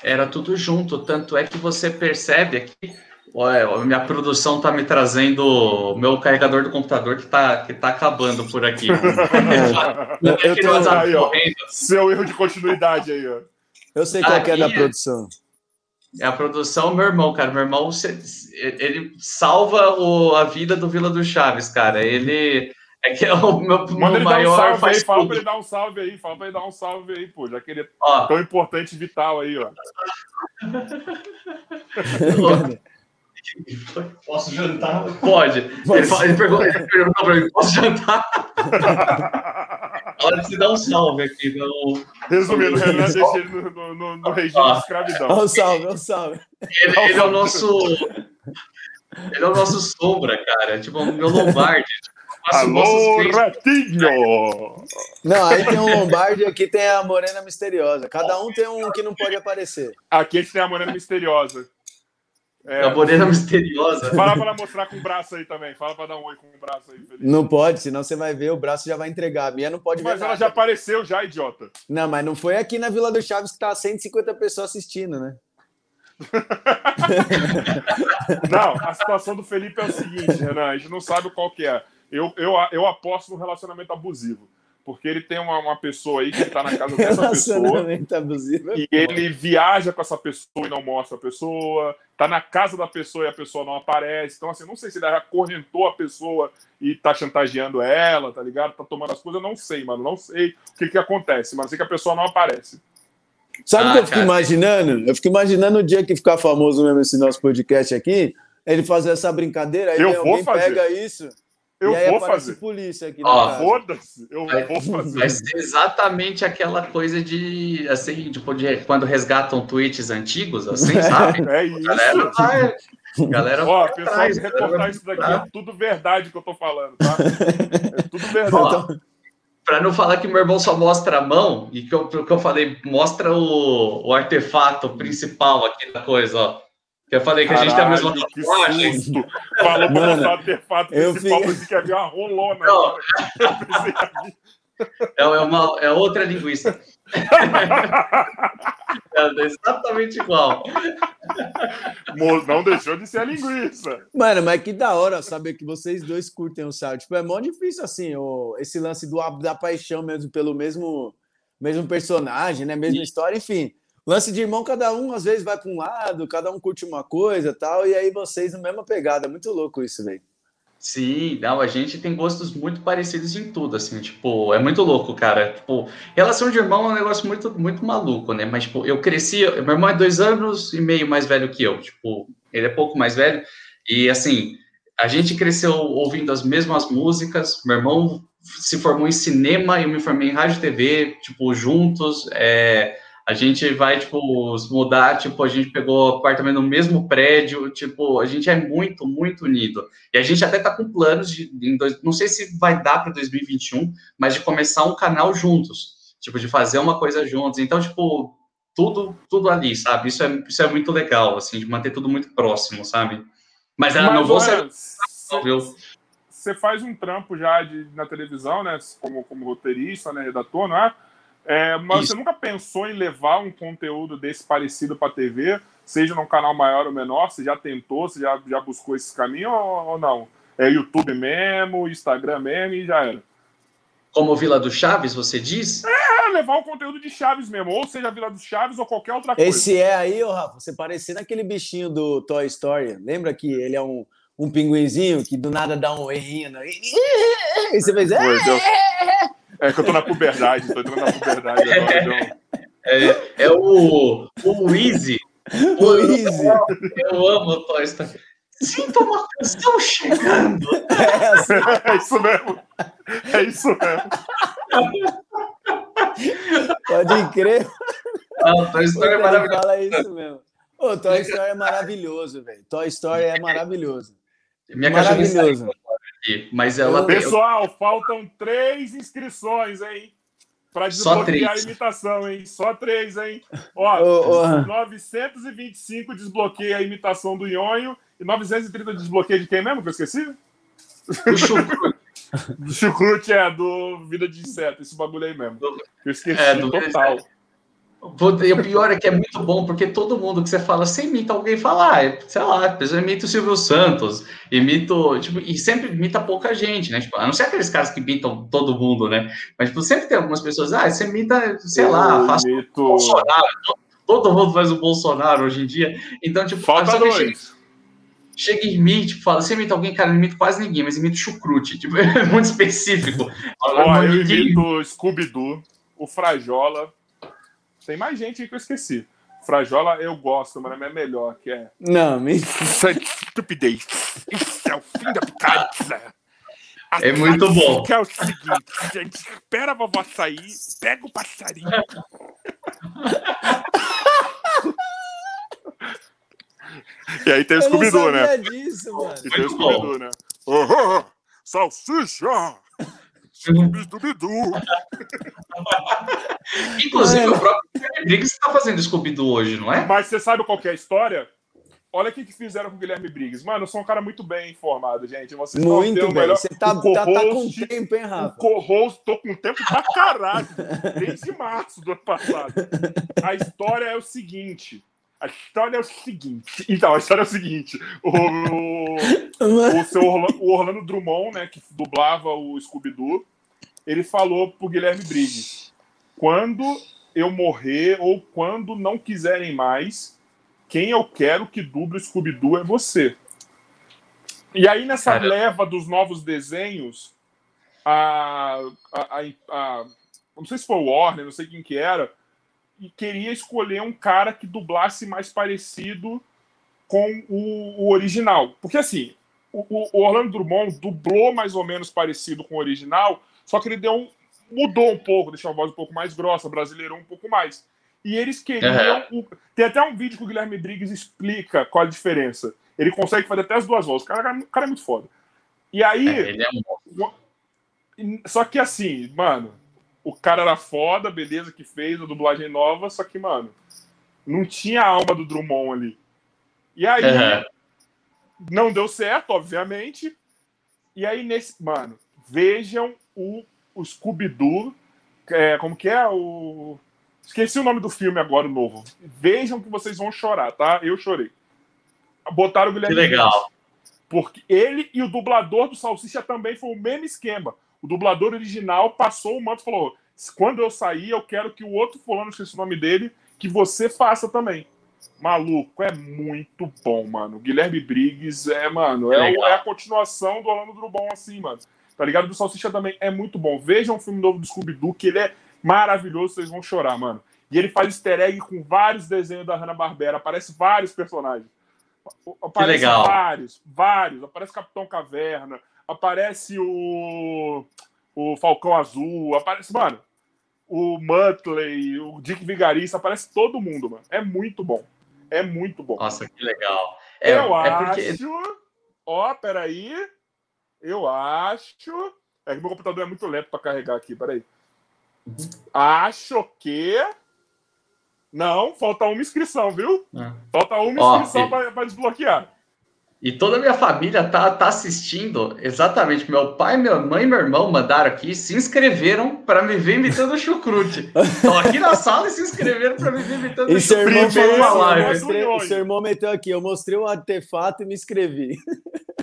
Era tudo junto, tanto é que você percebe aqui Olha, minha produção tá me trazendo o meu carregador do computador que tá, que tá acabando por aqui. eu, eu tô aí, ó, seu erro de continuidade aí, ó. Eu sei qual é da produção. É a produção, meu irmão, cara. Meu irmão, ele salva o, a vida do Vila do Chaves, cara. Ele É que é o meu, Manda maior. Um aí, fala pra ele dar um salve aí, fala pra ele dar um salve aí, pô. Já que ele é ó. tão importante vital aí, ó. Posso jantar? Pode. Ele, fala, ele, perguntou, ele perguntou pra mim: posso jantar? Hora de se dar um salve aqui. No... Resumindo, o Renan deixa ele no, no, no regime ah. de escravidão. Um salve, um salve. Ele, ele é o nosso. Ele é o nosso sombra, cara. Tipo, o meu Lombardi. Alô, Ratinho! Não, aí tem um Lombardi e aqui tem a Morena Misteriosa. Cada um tem um que não pode aparecer. Aqui a gente tem a Morena Misteriosa. É, a Morena Misteriosa. Fala para mostrar com o braço aí também. Fala para dar um oi com o braço aí, Felipe. Não pode, senão você vai ver, o braço já vai entregar. A minha não pode mas ver. Mas ela já apareceu, já, idiota. Não, mas não foi aqui na Vila do Chaves que tá 150 pessoas assistindo, né? não, a situação do Felipe é o seguinte, Renan, a gente não sabe qual que é. Eu, eu, eu aposto no relacionamento abusivo. Porque ele tem uma, uma pessoa aí que está na casa dessa pessoa. Abusivo é e ele viaja com essa pessoa e não mostra a pessoa. Está na casa da pessoa e a pessoa não aparece. Então, assim, não sei se ele acorrentou a pessoa e está chantageando ela, tá ligado? Tá tomando as coisas, eu não sei, mano. Não sei o que, que acontece, mas sei que a pessoa não aparece. Sabe o ah, que eu fico cara. imaginando? Eu fico imaginando o dia que ficar famoso mesmo esse nosso podcast aqui, ele fazer essa brincadeira, aí eu alguém fazer. pega isso eu e aí vou fazer. polícia aqui Ó, Foda-se, eu vai, vou fazer. Vai ser exatamente aquela coisa de, assim, tipo, de quando resgatam tweets antigos, assim, sabe? É isso. Galera vai... Galera Ó, pessoal, atrás, reportar isso daqui é tudo verdade que eu tô falando, tá? É tudo verdade. Ó, para não falar que meu irmão só mostra a mão, e que eu, que eu falei, mostra o, o artefato principal aqui da coisa, ó. Eu falei que Caralho, a gente tem a mesma tatuagem. Falou para o artefato eu principal, vi... pensei que havia uma rolona. Não. É, é, uma, é outra linguiça. é exatamente igual. Não deixou de ser a linguiça. Mano, mas que da hora saber que vocês dois curtem o sal. Tipo, é mó difícil assim, o, esse lance do, da paixão mesmo pelo mesmo, mesmo personagem, né? Mesma história, enfim. Lance de irmão, cada um às vezes vai para um lado, cada um curte uma coisa tal, e aí vocês na mesma pegada. Muito louco isso, velho. Sim, não, a gente tem gostos muito parecidos em tudo, assim, tipo, é muito louco, cara. Tipo, relação de irmão é um negócio muito, muito maluco, né? Mas, tipo, eu cresci, meu irmão é dois anos e meio mais velho que eu, tipo, ele é pouco mais velho, e assim, a gente cresceu ouvindo as mesmas músicas, meu irmão se formou em cinema eu me formei em rádio e TV, tipo, juntos, é a gente vai, tipo, mudar, tipo, a gente pegou apartamento no mesmo prédio, tipo, a gente é muito, muito unido. E a gente até tá com planos de, dois, não sei se vai dar para 2021, mas de começar um canal juntos, tipo, de fazer uma coisa juntos. Então, tipo, tudo, tudo ali, sabe? Isso é, isso é muito legal, assim, de manter tudo muito próximo, sabe? Mas, ela não vou ser... Você faz um trampo já de, na televisão, né? Como, como roteirista, né? Redator, não é? É, mas Isso. você nunca pensou em levar um conteúdo desse parecido para a TV, seja num canal maior ou menor? Você já tentou, você já, já buscou esse caminho ou, ou não? É YouTube mesmo, Instagram mesmo e já era. Como Vila do Chaves, você diz? É, levar o conteúdo de Chaves mesmo, ou seja Vila do Chaves ou qualquer outra coisa. Esse é aí, ô Rafa, você parecendo aquele bichinho do Toy Story. Lembra que ele é um, um pinguinzinho que do nada dá um errinho. Né? E você fez. Foi, deu... É que eu tô na puberdade, tô entrando na puberdade agora. Então... É, é o, o Easy. O Easy. Eu amo o Toy Story. Sinto uma canção chegando. É, assim. é isso mesmo. É isso mesmo. Pode crer. Ah, Toy Story é maravilhoso. Fala isso mesmo. Ô, Toy Story é maravilhoso, velho. Toy Story é maravilhoso. Minha maravilhoso aqui, mas ela. Pessoal, faltam três inscrições, hein? Para desbloquear a imitação, hein? Só três, hein? Ó, oh, oh. 925 desbloqueia a imitação do Nhonho e 930 desbloqueia de quem mesmo que eu esqueci? Do Chucrute. do Chucrute, é, do Vida de Inseto, esse bagulho aí mesmo. Eu esqueci é, total. O pior é que é muito bom, porque todo mundo que você fala, você imita alguém falar, ah, sei lá, pessoa imita o Silvio Santos, imito, tipo, e sempre imita pouca gente, né? Tipo, a não ser aqueles caras que imitam todo mundo, né? Mas tipo, sempre tem algumas pessoas, ah, você imita, sei lá, faz imito... o Bolsonaro, todo mundo faz o Bolsonaro hoje em dia. Então, tipo, falta dois. chega em mim, tipo, fala, você imita alguém, cara, não imito quase ninguém, mas imito chucrute, tipo, é muito específico. Ó, eu imito o Scooby-Doo, o Frajola, tem mais gente aí que eu esqueci. Frajola eu gosto, mas é melhor, que é... Não, me... Estupidez. Isso é o fim da picada. É muito bom. Que é o seguinte, gente, espera a vovó sair, pega o passarinho. e aí tem o Scooby-Doo, né? Disso, mano. E tem o Scooby-Doo, né? Oh, oh, oh, salsicha! Inclusive, o próprio Guilherme Briggs está fazendo Scooby-Doo hoje, não é? Mas você sabe qual é a história? Olha o que, que fizeram com o Guilherme Briggs. Mano, eu sou um cara muito bem informado, gente. Vocês muito bem. Melhor... Você tá, tá, tá, com tempo, hein, Rafa? O co-host, tô com tempo pra caralho. desde março do ano passado. A história é o seguinte. A história é o seguinte. Então, a história é o seguinte. O, o, o seu Orlando, o Orlando Drummond, né, que dublava o Scooby-Doo, ele falou pro Guilherme Briggs: quando eu morrer ou quando não quiserem mais quem eu quero que duble o Scooby-Doo é você. E aí, nessa Cara. leva dos novos desenhos, a, a, a, a, não sei se foi o Warner, não sei quem que era, e queria escolher um cara que dublasse mais parecido com o, o original. Porque, assim, o, o, Orlando Drummond dublou mais ou menos parecido com o original, só que ele deu um, mudou um pouco, deixou a voz um pouco mais grossa, brasileirou um pouco mais. E eles queriam. Uhum. Tem até um vídeo que o Guilherme Briggs explica qual a diferença. Ele consegue fazer até as duas vozes. O cara, o cara é muito foda. E aí. É, ele é um... Só que assim, mano, o cara era foda, beleza, que fez a dublagem nova, só que, mano, não tinha a alma do Drummond ali. E aí. Uhum. Não deu certo, obviamente. E aí, nesse. Mano, vejam o, o Scooby-Doo. É, como que é? O. Esqueci o nome do filme agora, o novo. Vejam que vocês vão chorar, tá? Eu chorei. Botaram o Guilherme. Que legal. Porque ele e o dublador do Salsicha também foi o mesmo esquema. O dublador original passou o manto e falou: quando eu sair, eu quero que o outro fulano, esqueci o nome dele, que você faça também. Maluco, é muito bom, mano. Guilherme Briggs é, mano, é, é, a continuação do Orlando Drummond, assim, mano. Tá ligado? Do Salsicha também é muito bom. Vejam um filme novo do Scooby-Doo, que ele é maravilhoso, vocês vão chorar, mano. E ele faz easter egg com vários desenhos da Hanna-Barbera, aparece vários personagens. Aparece que legal. vários, vários. Aparece Capitão Caverna, aparece o, o Falcão Azul, aparece, mano, o Muttley, o Dick Vigarista, aparece todo mundo, mano. É muito bom. É muito bom. Nossa, que legal. É, eu é acho. Porque... Ó, peraí. Eu acho. É que meu computador é muito lento para carregar aqui, peraí. Acho que. Não, falta uma inscrição, viu? É. Falta uma inscrição e... para desbloquear. E toda a minha família tá, tá assistindo. Exatamente. Meu pai, minha mãe e meu irmão mandaram aqui, se inscreveram para me ver imitando o chucrute. Estão aqui na sala e se inscreveram para me ver imitando e o chucrute. Irmão falou, uma live. Mostrei, seu irmão meteu aqui, eu mostrei um artefato e me inscrevi.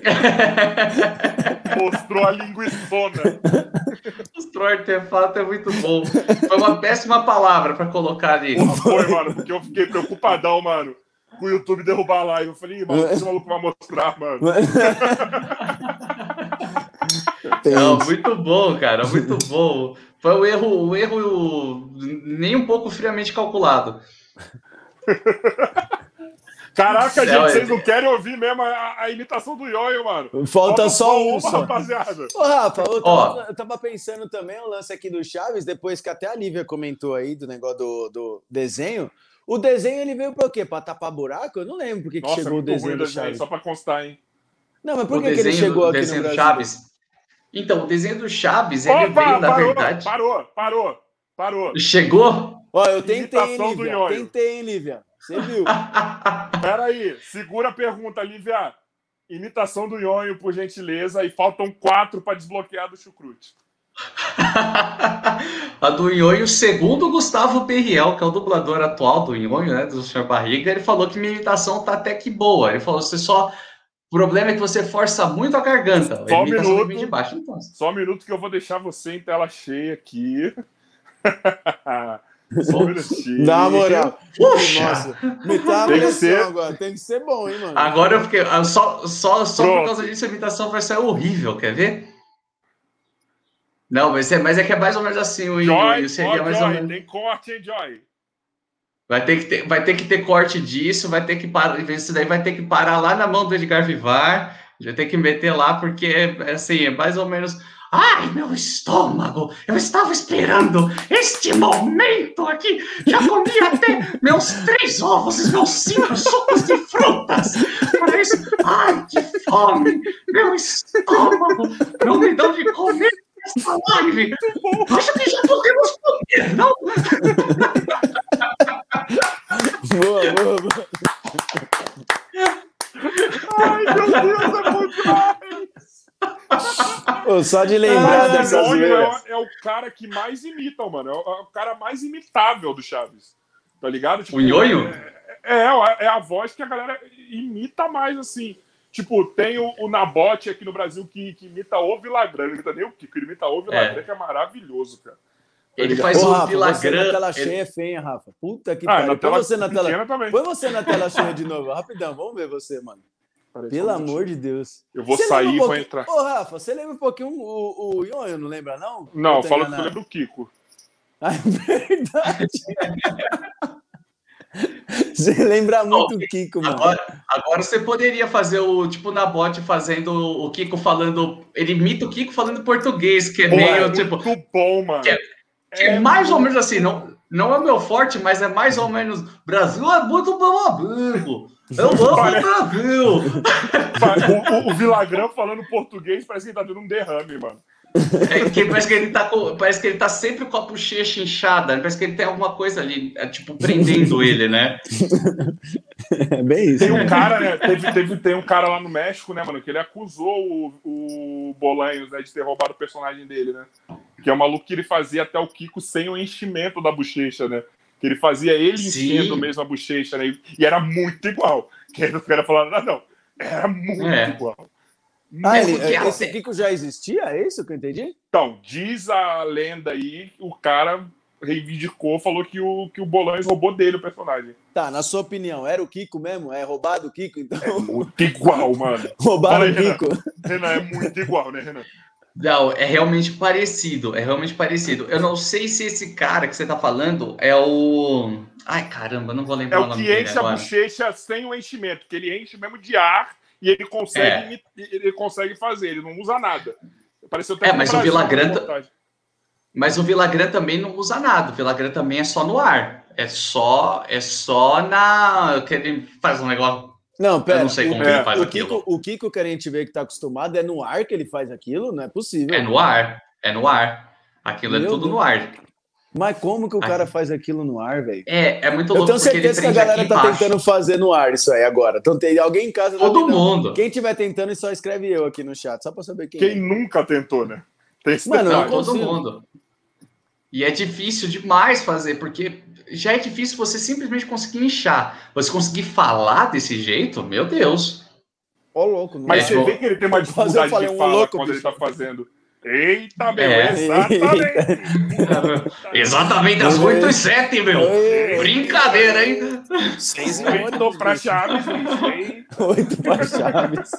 Mostrou a linguiçona. Mostrou artefato, é muito bom. Foi uma péssima palavra para colocar ali. Foi, mano, porque eu fiquei preocupadão, mano, com o YouTube derrubar a live. Eu falei, mano, esse maluco vai mostrar, mano. Não, muito bom, cara, muito bom. Foi um erro, um erro nem um pouco friamente calculado. Caraca, gente, vocês não querem ouvir mesmo a, a imitação do Yoyo, mano. Falta, Falta só um, só. rapaziada. Ô, Rafa, eu tava, eu tava, pensando também o lance aqui do Chaves, depois que até a Lívia comentou aí do negócio do, do desenho. O desenho ele veio para o quê? Para tapar buraco? Eu não lembro por que, Nossa, que chegou é o desenho do Chaves. Só para constar, hein? Não, mas por que, que ele chegou aqui desenho no Brasil? Chaves. Então, o desenho do Chaves, ele Opa, veio, na parou, verdade... Parou, parou, parou. Chegou? Ó, eu tentei, hein, Lívia? Tentei, hein, Lívia? Você viu? Peraí, segura a pergunta, Lívia. Imitação do Nhonho, por gentileza, e faltam quatro para desbloquear do Chucrute. a do Nhonho, segundo o Gustavo Perriel, que é o dublador atual do Nhonho, né, do Sr. Barriga, ele falou que minha imitação tá até que boa. Ele falou, você só... O problema é que você força muito a garganta. Só um minuto, de baixo, então. só um minuto que eu vou deixar você em tela cheia aqui. Só um minutinho. Na moral. Nossa, me tá tem que ser... agora. Tem que ser bom, hein, mano? Agora eu fiquei. Ah, só, só, só por causa disso a imitação vai ser horrível, quer ver? Não, mas é, mas é que é mais ou menos assim o Joy, seria mais Joy, ou menos... Tem corte, hein, Joy? Vai ter, que ter, vai ter que ter corte disso, vai ter que parar. Isso daí vai ter que parar lá na mão do Edgar Vivar. Já tem que meter lá, porque é assim, é mais ou menos. Ai, meu estômago! Eu estava esperando este momento aqui. Já comi até meus três ovos e meus cinco sucos de frutas. Para isso, ai, que fome! Meu estômago! Não me dão de comer essa live! Acho que já podemos comer, não? boa, boa, boa. Ai, meu Deus, é bom só de lembrar ah, dessas. É, é, o cara que mais imita, mano. É o, é o, cara mais imitável do Chaves. Tá ligado? Tipo, o Nhonho? É, é, é, a voz que a galera imita mais, assim. Tipo, tem o, o Nabote aqui no Brasil que, que imita o Vilagrã. Ele imita nem o Kiko, ele imita o Vilagrã, é. que é maravilhoso, cara. Tá ele faz o Vilagrã. Você na tela cheia ele... é feia, Rafa. Puta que ah, pariu. Põe você na tela. Põe você na tela cheia de novo. Rapidão, vamos ver você, mano. Parece Pelo amor de Deus. Eu vou você sair e um vou entrar. Ô, Rafa, você lembra um pouquinho o, o Yonho, não lembra, não? Não, fala que eu lembro do Kiko. Ah, é verdade. Você lembra muito o Kiko, mano. Agora, agora, você poderia fazer o tipo na bot fazendo o Kiko falando. Ele imita o Kiko falando português, que é Pô, meio é tipo. Muito bom, mano. Que é, que é, é mais ou menos assim, não, não é meu forte, mas é mais ou menos. Brasil é muito bom amigo. Eu amo o Brasil. o, o, o Vilagrão falando português parece que ele tá dando um derrame, mano. É que parece que ele tá com, parece que ele tá sempre com a bochecha inchada, parece que ele tem alguma coisa ali, é, tipo, prendendo ele, né? É bem isso. Tem um cara, né? Teve, teve, tem um cara lá no México, né, mano, que ele acusou o, o Bolanhos, né, de ter roubado o personagem dele, né? Que é um maluco que ele fazia até o Kiko sem o enchimento da bochecha, né? Que ele fazia ele enchendo mesmo a bochecha, né? E era muito igual. Que aí os caras falaram, não, não, era muito é. igual. Ah, ele, esse Kiko já existia? É isso que eu entendi? Então, diz a lenda aí, o cara reivindicou, falou que o, que o Bolanes roubou dele o personagem. Tá, na sua opinião, era o Kiko mesmo? É roubado o Kiko, então? É muito igual, mano. roubado o Kiko. Renan, Renan, é muito igual, né, Renan? Não, é realmente parecido, é realmente parecido. Eu não sei se esse cara que você tá falando é o... Ai, caramba, não vou lembrar é o nome dele É o que enche a bochecha sem o enchimento, que ele enche mesmo de ar e ele consegue, é. ele consegue fazer, ele não usa nada. Pareceu até é, mas o Villagrán mas o Villagrán também não usa nada. O Villagrán também é só no ar. É só é só na que ele faz um negócio. Não, pera. Eu não sei como o, ele faz o aquilo. Kiko, o Kiko que a gente vê que está acostumado é no ar que ele faz aquilo, não é possível. É no ar, é no ar. Aquilo é Meu é tudo Deus. no ar. Mas como que o cara faz aquilo no ar, velho? É, é muito louco. Eu tenho certeza que a galera tá embaixo. tentando fazer no ar isso aí agora. Então tem alguém em casa. Todo mundo. Quem tiver tentando, só escreve eu aqui no chat, só pra saber quem. Quem é. nunca tentou, né? Tem Mano, não, todo mundo. E é difícil demais fazer, porque já é difícil você simplesmente conseguir inchar. Você conseguir falar desse jeito, meu Deus. Ô, louco. Mas é, você vê que ele tem uma dificuldade de um fala louco, quando bicho. ele tá fazendo. Eita, meu, é. exatamente. exatamente, às 8 e 7, meu. Brincadeira, hein? 6 e 8 pra Chaves, gente. 8 pra Chaves.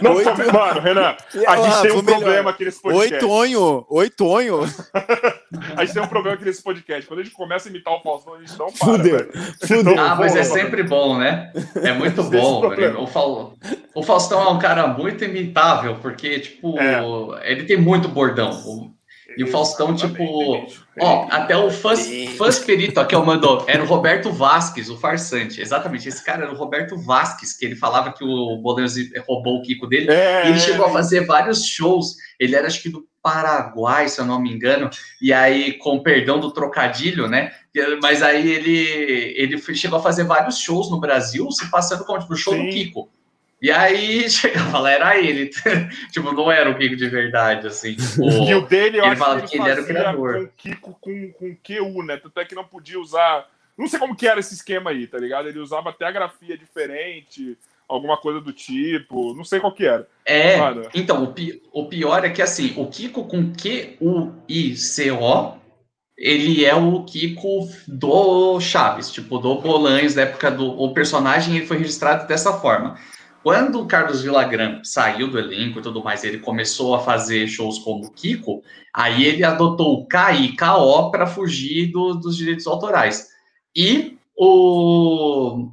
Não, Oito... Mano, Renan, a gente tem um problema aqui nesse podcast. Oito onho, oito onho. a gente tem um problema aqui nesse podcast. Quando a gente começa a imitar o Faustão, a gente não para, Fudeu. Fudeu. Ah, mas é sempre bom, né? É muito bom. O, o Faustão é um cara muito imitável, porque, tipo, é. ele tem tem muito bordão. E o Faustão, tipo. Ó, até o fãs, fãs perito aqui, ó, mandou. Era o Roberto Vasques, o farsante. Exatamente, esse cara era o Roberto Vasques, que ele falava que o Bolanhos roubou o Kiko dele. É, e ele chegou a fazer vários shows. Ele era, acho que, do Paraguai, se eu não me engano. E aí, com perdão do trocadilho, né? Mas aí ele, ele chegou a fazer vários shows no Brasil, se passando como tipo, o show Sim. do Kiko. E aí chegava lá, era ele. tipo, não era o Kiko de verdade, assim. Tipo, e o dele, eu ele falava que, ele, que ele era o criador. Com Kiko com, com QU, né? Tanto é que não podia usar. Não sei como que era esse esquema aí, tá ligado? Ele usava até a grafia diferente, alguma coisa do tipo. Não sei qual que era. É, Mano. então, o, pi o pior é que assim, o Kiko com Q-U-I-C-O ele é o Kiko do Chaves, tipo, do Bolanhos, da época do o personagem, ele foi registrado dessa forma. Quando o Carlos Villagrán saiu do elenco e tudo mais, ele começou a fazer shows como Kiko, aí ele adotou o KI, KO para fugir do, dos direitos autorais. E o,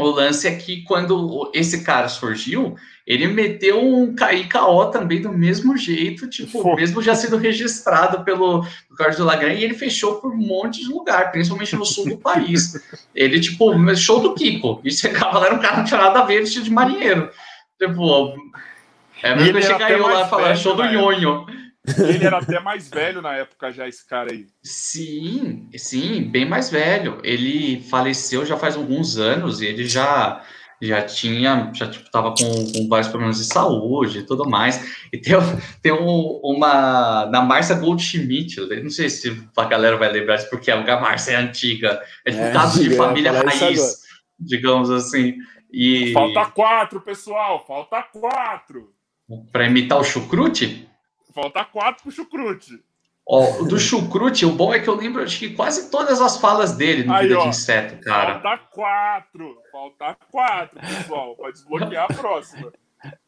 o lance é que quando esse cara surgiu, ele meteu um KO também do mesmo jeito, tipo, mesmo já sendo registrado pelo Carlos de Lagrange, e ele fechou por um monte de lugar, principalmente no sul do país. Ele, tipo, show do Kiko, e chegava lá, era um cara não tinha nada a ver, vestido de marinheiro. Tipo, é mesmo chegar eu lá e falar, show do Nhonho. Ele era até mais velho na época já, esse cara aí. Sim, sim, bem mais velho. Ele faleceu já faz alguns anos e ele já já tinha, já tipo, tava com, com, vários problemas de saúde e tudo mais. E tem, tem um, uma, na Márcia Goldschmidt, não sei se a galera vai lembrar disso, porque a Márcia é antiga, é tipo é, caso de família raiz, digamos assim. E... Falta quatro, pessoal, falta quatro. Para imitar o chucrute? Falta quatro pro chucrute. Ó, do Chucrute, o bom é que eu lembro acho que quase todas as falas dele no Aí, Vida ó, de Inseto, cara. Falta quatro. Falta quatro, pessoal. Pode desbloquear a próxima.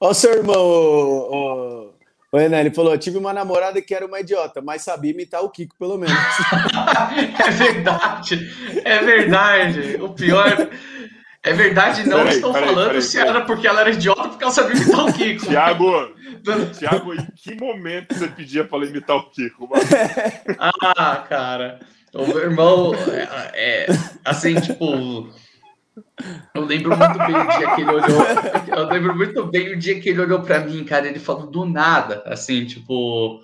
Ó, o seu irmão, o, o, o Renan, ele falou: tive uma namorada que era uma idiota, mas sabia imitar o Kiko, pelo menos. é verdade. É verdade. O pior. É verdade, não peraí, estou peraí, falando peraí, se era porque ela era idiota porque ela sabia imitar o Kiko. Tiago, Tiago, em que momento você pedia para imitar o Kiko? Mano? ah, cara. O meu irmão, é, é, assim, tipo. Eu lembro muito bem o dia que ele olhou. Eu lembro muito bem o dia que ele olhou para mim, cara. Ele falou do nada, assim, tipo.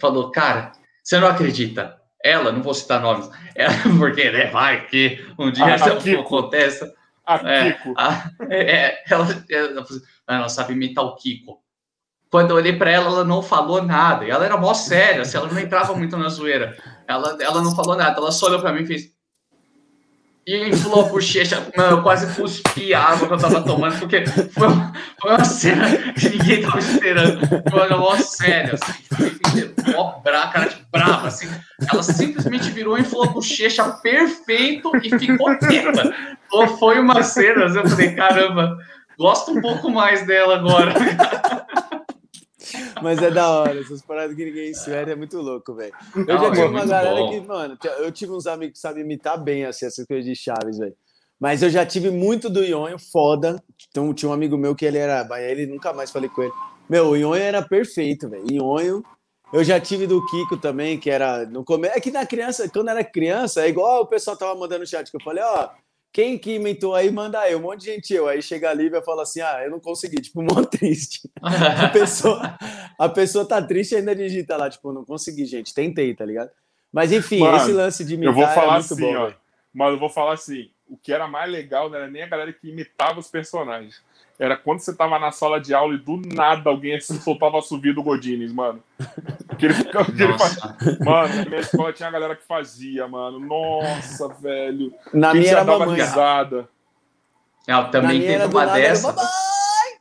Falou, cara, você não acredita. Ela, não vou citar nomes, ela, porque né, vai que um dia ah, isso acontece. A é, Kiko. A, é, ela, ela, ela, sabe imitar o Kiko. Quando eu olhei para ela, ela não falou nada. E ela era mó séria, assim, ela não entrava muito na zoeira. Ela, ela não falou nada, ela só olhou para mim e fez. E inflou a bochecha. Mano, eu quase cuspi a água que eu tava tomando, porque foi uma, foi uma cena que ninguém tava esperando. Foi uma mó séria, assim. Mó brava, cara de brava, assim. Ela simplesmente virou e inflou a bochecha perfeito e ficou quieta. Então, foi uma cena, eu falei, caramba, gosto um pouco mais dela agora. Mas é da hora, essas paradas que ninguém espera é muito louco, velho. Eu já tive é uma galera bom. que, mano, eu tive uns amigos que sabem imitar bem assim, essas coisas de Chaves, velho. Mas eu já tive muito do Ionho, foda. Então tinha um amigo meu que ele era. Ele nunca mais falei com ele. Meu, o Ionho era perfeito, velho. Ionho. Eu já tive do Kiko também, que era no começo. É que na criança, quando era criança, é igual o pessoal tava mandando no chat, que eu falei, ó, quem que inventou aí, manda aí, um monte de gente eu. Aí chega a Lívia e fala assim: ah, eu não consegui, tipo, mó triste. a, pessoa, a pessoa tá triste e ainda digita lá, tipo, não consegui, gente, tentei, tá ligado? Mas enfim, Mano, esse lance de imitar eu vou é falar é muito assim, bom. Ó, mas eu vou falar assim: o que era mais legal não era nem a galera que imitava os personagens era quando você tava na sala de aula e do nada alguém assim, soltava a subida do Godines, mano. Que ele, que ele faz... Mano, na minha escola tinha a galera que fazia, mano. Nossa, velho. Na Quem minha era dava mamãe. risada. É, também teve uma dessa.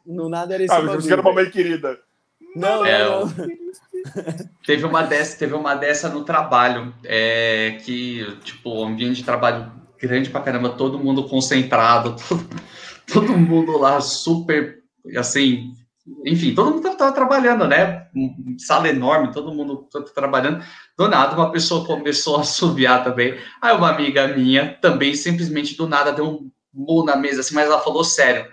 No nada era esse ah, bagulho, era mamãe querida. Não, é, não, não. Teve uma dessa, teve uma dessa no trabalho, é, que, tipo, ambiente de trabalho grande pra caramba, todo mundo concentrado, todo, todo mundo lá super, assim, enfim, todo mundo estava trabalhando, né? Sala enorme, todo mundo trabalhando. Do nada, uma pessoa começou a assobiar também. Aí uma amiga minha também, simplesmente do nada, deu um mu na mesa, assim, mas ela falou sério.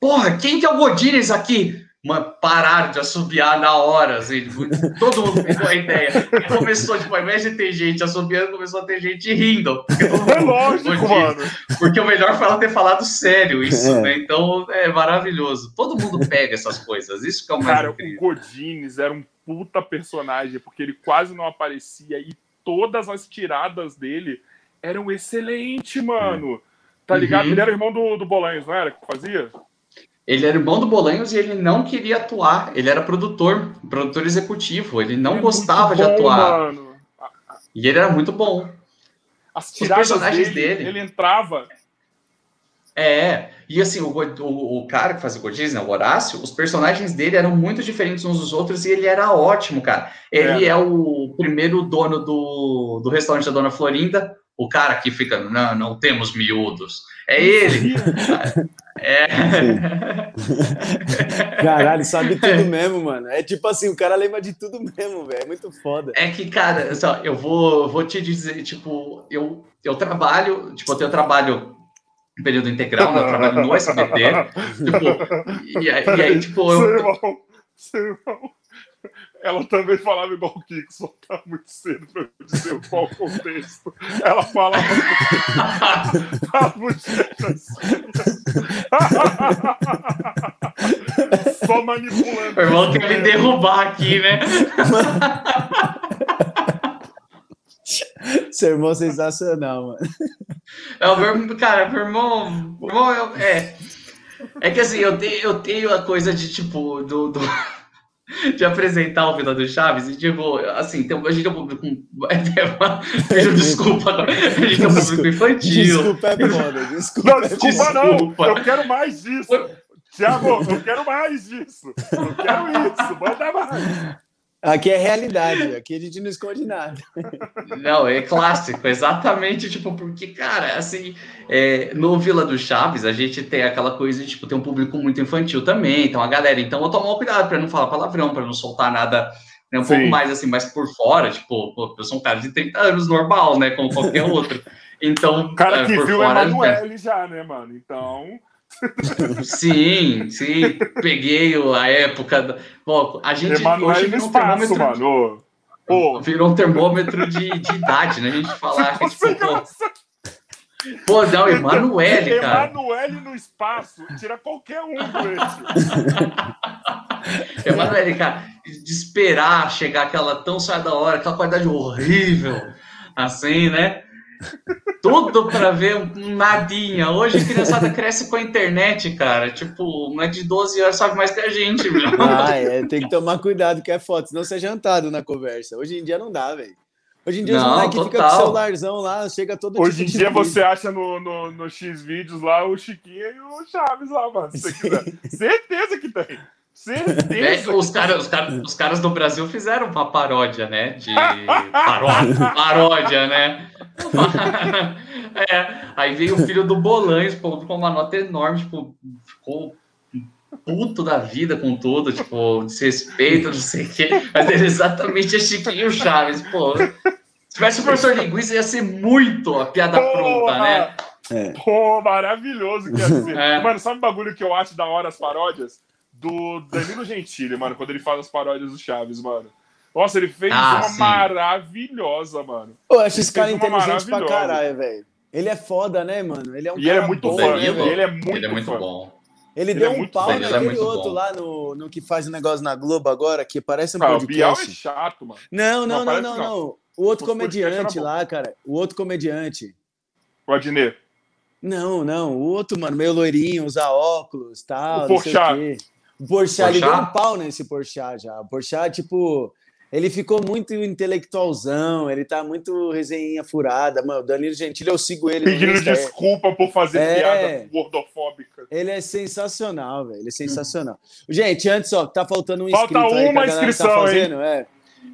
Porra, quem que é o Godines aqui? Mano, pararam de assobiar na hora, assim, tipo, todo mundo pegou a ideia. E começou, tipo, ao invés de ter gente assobiando, começou a ter gente rindo. É lógico, mano. Porque o melhor foi ela ter falado sério isso, é. né? Então, é maravilhoso. Todo mundo pega essas coisas, isso que é o mais Cara, incrível. o Godines era um puta personagem, porque ele quase não aparecia e todas as tiradas dele eram excelentes, mano. Tá ligado? Uhum. Ele era irmão do, do Bolanhos, não era? Que fazia? Ele era irmão do Bolanhos e ele não queria atuar. Ele era produtor, produtor executivo. Ele não gostava bom, de atuar. Mano. E ele era muito bom. As Os personagens dele, dele, ele entrava. É, e assim, o, o, o cara que faz o Godis, né, o Horácio, os personagens dele eram muito diferentes uns dos outros e ele era ótimo, cara. Ele é, é o primeiro dono do, do restaurante da Dona Florinda, o cara que fica, não, não temos miúdos. É ele. é. Caralho, sabe tudo mesmo, mano. É tipo assim, o cara lembra de tudo mesmo, velho. É muito foda. É que, cara, só, eu vou, vou te dizer, tipo, eu, eu trabalho, tipo, eu tenho trabalho período integral, né? Eu trabalho no SBT. tipo, e, e, aí, tipo, eu. Seu irmão, seu irmão. Ela também falava igual o Kiko, só tá muito cedo para eu dizer qual o contexto. Ela falava. só manipulando. O irmão quer me derrubar aqui, né? Seu irmão sensacional, mano. É, o meu, cara, meu irmão. Meu irmão é, é que assim, eu tenho, eu tenho a coisa de tipo. do, do de apresentar o Vila do Chaves e, tipo, assim, tem, a gente tem um público. É, é, desculpa, a gente tem um público infantil. Desculpa, é desculpa. Não, desculpa, desculpa. não. Eu quero mais disso. Tiago, eu quero mais disso. Eu quero isso. Manda mais. Aqui é realidade, aqui a gente não esconde nada. Não, é clássico, exatamente, tipo, porque, cara, assim, é, no Vila do Chaves, a gente tem aquela coisa de, tipo, ter um público muito infantil também, então a galera, então eu tomo cuidado para não falar palavrão, para não soltar nada né, um Sim. pouco mais, assim, mais por fora, tipo, pô, eu sou um cara de 30 anos, normal, né, como qualquer outro. Então, o cara é, que viu fora, Emanuele né? já, né, mano, então... Sim, sim. Peguei a época. Da... Bom, a gente Emanuel hoje virou um termômetro. Mano. Virou um termômetro de, de idade, né? A gente falar que tipo, pô, pô, não, Emanuele, cara. Emanuele no espaço, tira qualquer um do Emanuele, cara, de esperar chegar aquela tão saia da hora, aquela qualidade horrível, assim, né? Tudo para ver um nadinha. Hoje a criançada cresce com a internet, cara. Tipo, um é de 12 anos sabe mais que a gente, meu. Ah, é, tem que tomar cuidado que é foto, senão você é jantado na conversa. Hoje em dia não dá, velho. Hoje em dia não, os moleques ficam com o celularzão lá, chega todo Hoje tipo em dia você acha no, no, no X vídeos lá o Chiquinho e o Chaves lá, mano. Se Certeza que tem. Certeza. É, os, cara, os, cara, os caras do Brasil fizeram uma paródia, né? De paródia, paródia né? é, aí veio o filho do Bolanhos, com uma nota enorme, tipo, ficou puto da vida com tudo, tipo, desrespeito, não sei o quê, mas ele exatamente é Chiquinho Chaves, pô. Se tivesse o professor linguista, ia ser muito a piada Porra! pronta, né? É. Pô, maravilhoso que ia ser. É. Mano, sabe o bagulho que eu acho da hora as paródias? Do Danilo Gentili, mano, quando ele faz as paródias do Chaves, mano. Nossa, ele fez ah, uma sim. maravilhosa, mano. Eu acho esse cara inteligente pra caralho, velho. Ele é foda, né, mano? Ele é um e ele é muito bom, fã. Né, ele é muito, ele é muito bom. Ele, ele deu é um pau bom. naquele é outro bom. lá no, no que faz o um negócio na Globo agora, que parece um ah, podcast. O Bial é chato, mano. Não, não, não, não, não, não. O outro o comediante lá, cara. O outro comediante. O Adnet. Não, não. O outro, mano, meio loirinho, usa óculos, tal. O Porchat. O Porchat, ele deu um pau nesse Porchat já. O Porchat, tipo ele ficou muito intelectualzão, ele tá muito resenha furada. Mano, o Danilo Gentili, eu sigo ele. Pedindo desculpa por fazer é... piada gordofóbica. Ele é sensacional, velho. Ele é sensacional. Hum. Gente, antes, ó, tá faltando um Falta inscrito aí uma tá inscrição, tá fazendo, é.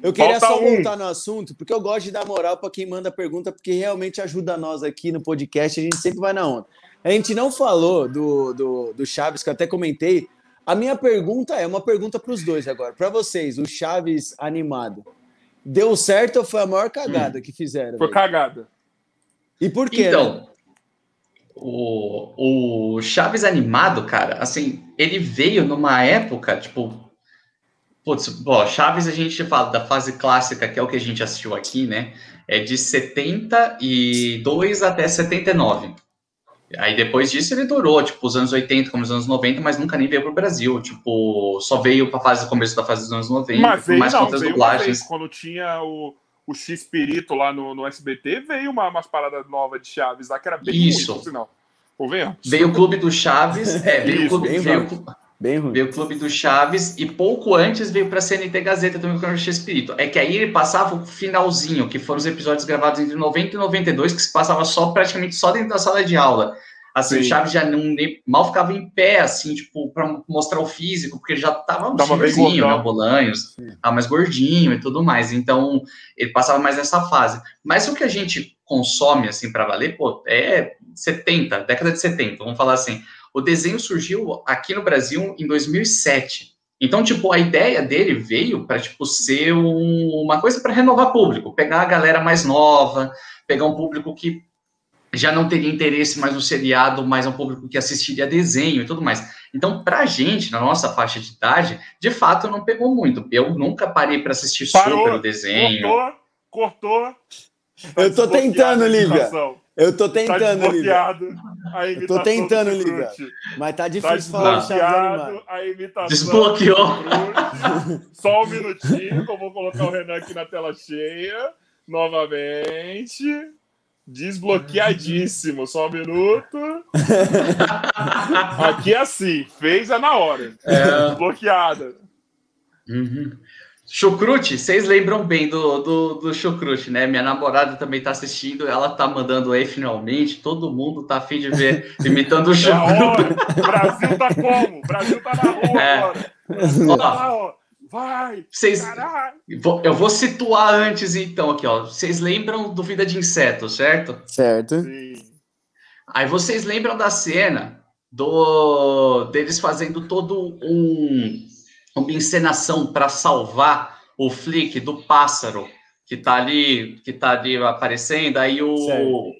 Eu queria Falta só um. voltar no assunto, porque eu gosto de dar moral para quem manda pergunta, porque realmente ajuda nós aqui no podcast, a gente sempre vai na onda. A gente não falou do, do, do Chaves, que eu até comentei, a minha pergunta é uma pergunta para os dois agora. Para vocês, o Chaves animado, deu certo ou foi a maior cagada hum, que fizeram? Foi cagada. E por quê? Então, né? o, o Chaves animado, cara, assim, ele veio numa época, tipo. Putz, bom, Chaves a gente fala da fase clássica, que é o que a gente assistiu aqui, né? É de 72 até 79. Aí depois disso ele durou, tipo, os anos 80 como os anos 90, mas nunca nem veio pro Brasil. Tipo, só veio pra fase, começo da fase dos anos 90, mas veio, mais não, dublagens. Vez, quando tinha o, o X-Pirito lá no, no SBT, veio uma, umas paradas novas de Chaves lá, que era bem Isso. ruim. Veio o Clube do Chaves, é, veio Isso, o Clube, veio, Bem ruim. Veio o Clube do Chaves e pouco antes veio para a CNT Gazeta também com o X-Espírito. É que aí ele passava o finalzinho, que foram os episódios gravados entre 90 e 92, que se passava só praticamente só dentro da sala de aula. Assim, Sim. o Chaves já não, nem, mal ficava em pé, assim, tipo, para mostrar o físico, porque ele já tava um senhorzinho, né, Bolanhos, tava mais gordinho e tudo mais. Então, ele passava mais nessa fase. Mas o que a gente consome, assim, para valer, pô, é 70, década de 70, vamos falar assim. O desenho surgiu aqui no Brasil em 2007. Então, tipo, a ideia dele veio para tipo ser um, uma coisa para renovar público, pegar a galera mais nova, pegar um público que já não teria interesse mais no seriado, mas é um público que assistiria desenho e tudo mais. Então, pra gente, na nossa faixa de idade, de fato não pegou muito. Eu nunca parei para assistir Parou, super o desenho. Cortou, cortou. Eu tô tentando, Lívia. Eu tô tá tentando, tá Lívia. Eu tô tentando, Lívia. Mas tá difícil tá falar Chaves a imitação. Desbloqueou. Só um minutinho, que eu vou colocar o Renan aqui na tela cheia. Novamente. Desbloqueadíssimo. Só um minuto. aqui é assim. Fez é na hora. É. Desbloqueada. Uhum. Chucrute, vocês lembram bem do, do, do Chucrute, né? Minha namorada também tá assistindo, ela tá mandando aí finalmente, todo mundo tá afim de ver, imitando o é Chucrute. Brasil tá como? Brasil tá na rua é. agora. Ó, tá ó. Vai! Vocês, eu vou situar antes, então, aqui, ó. Vocês lembram do Vida de Inseto, certo? Certo. Sim. Aí vocês lembram da cena do deles fazendo todo um uma encenação para salvar o flick do pássaro que está ali, que tá ali aparecendo, aí o,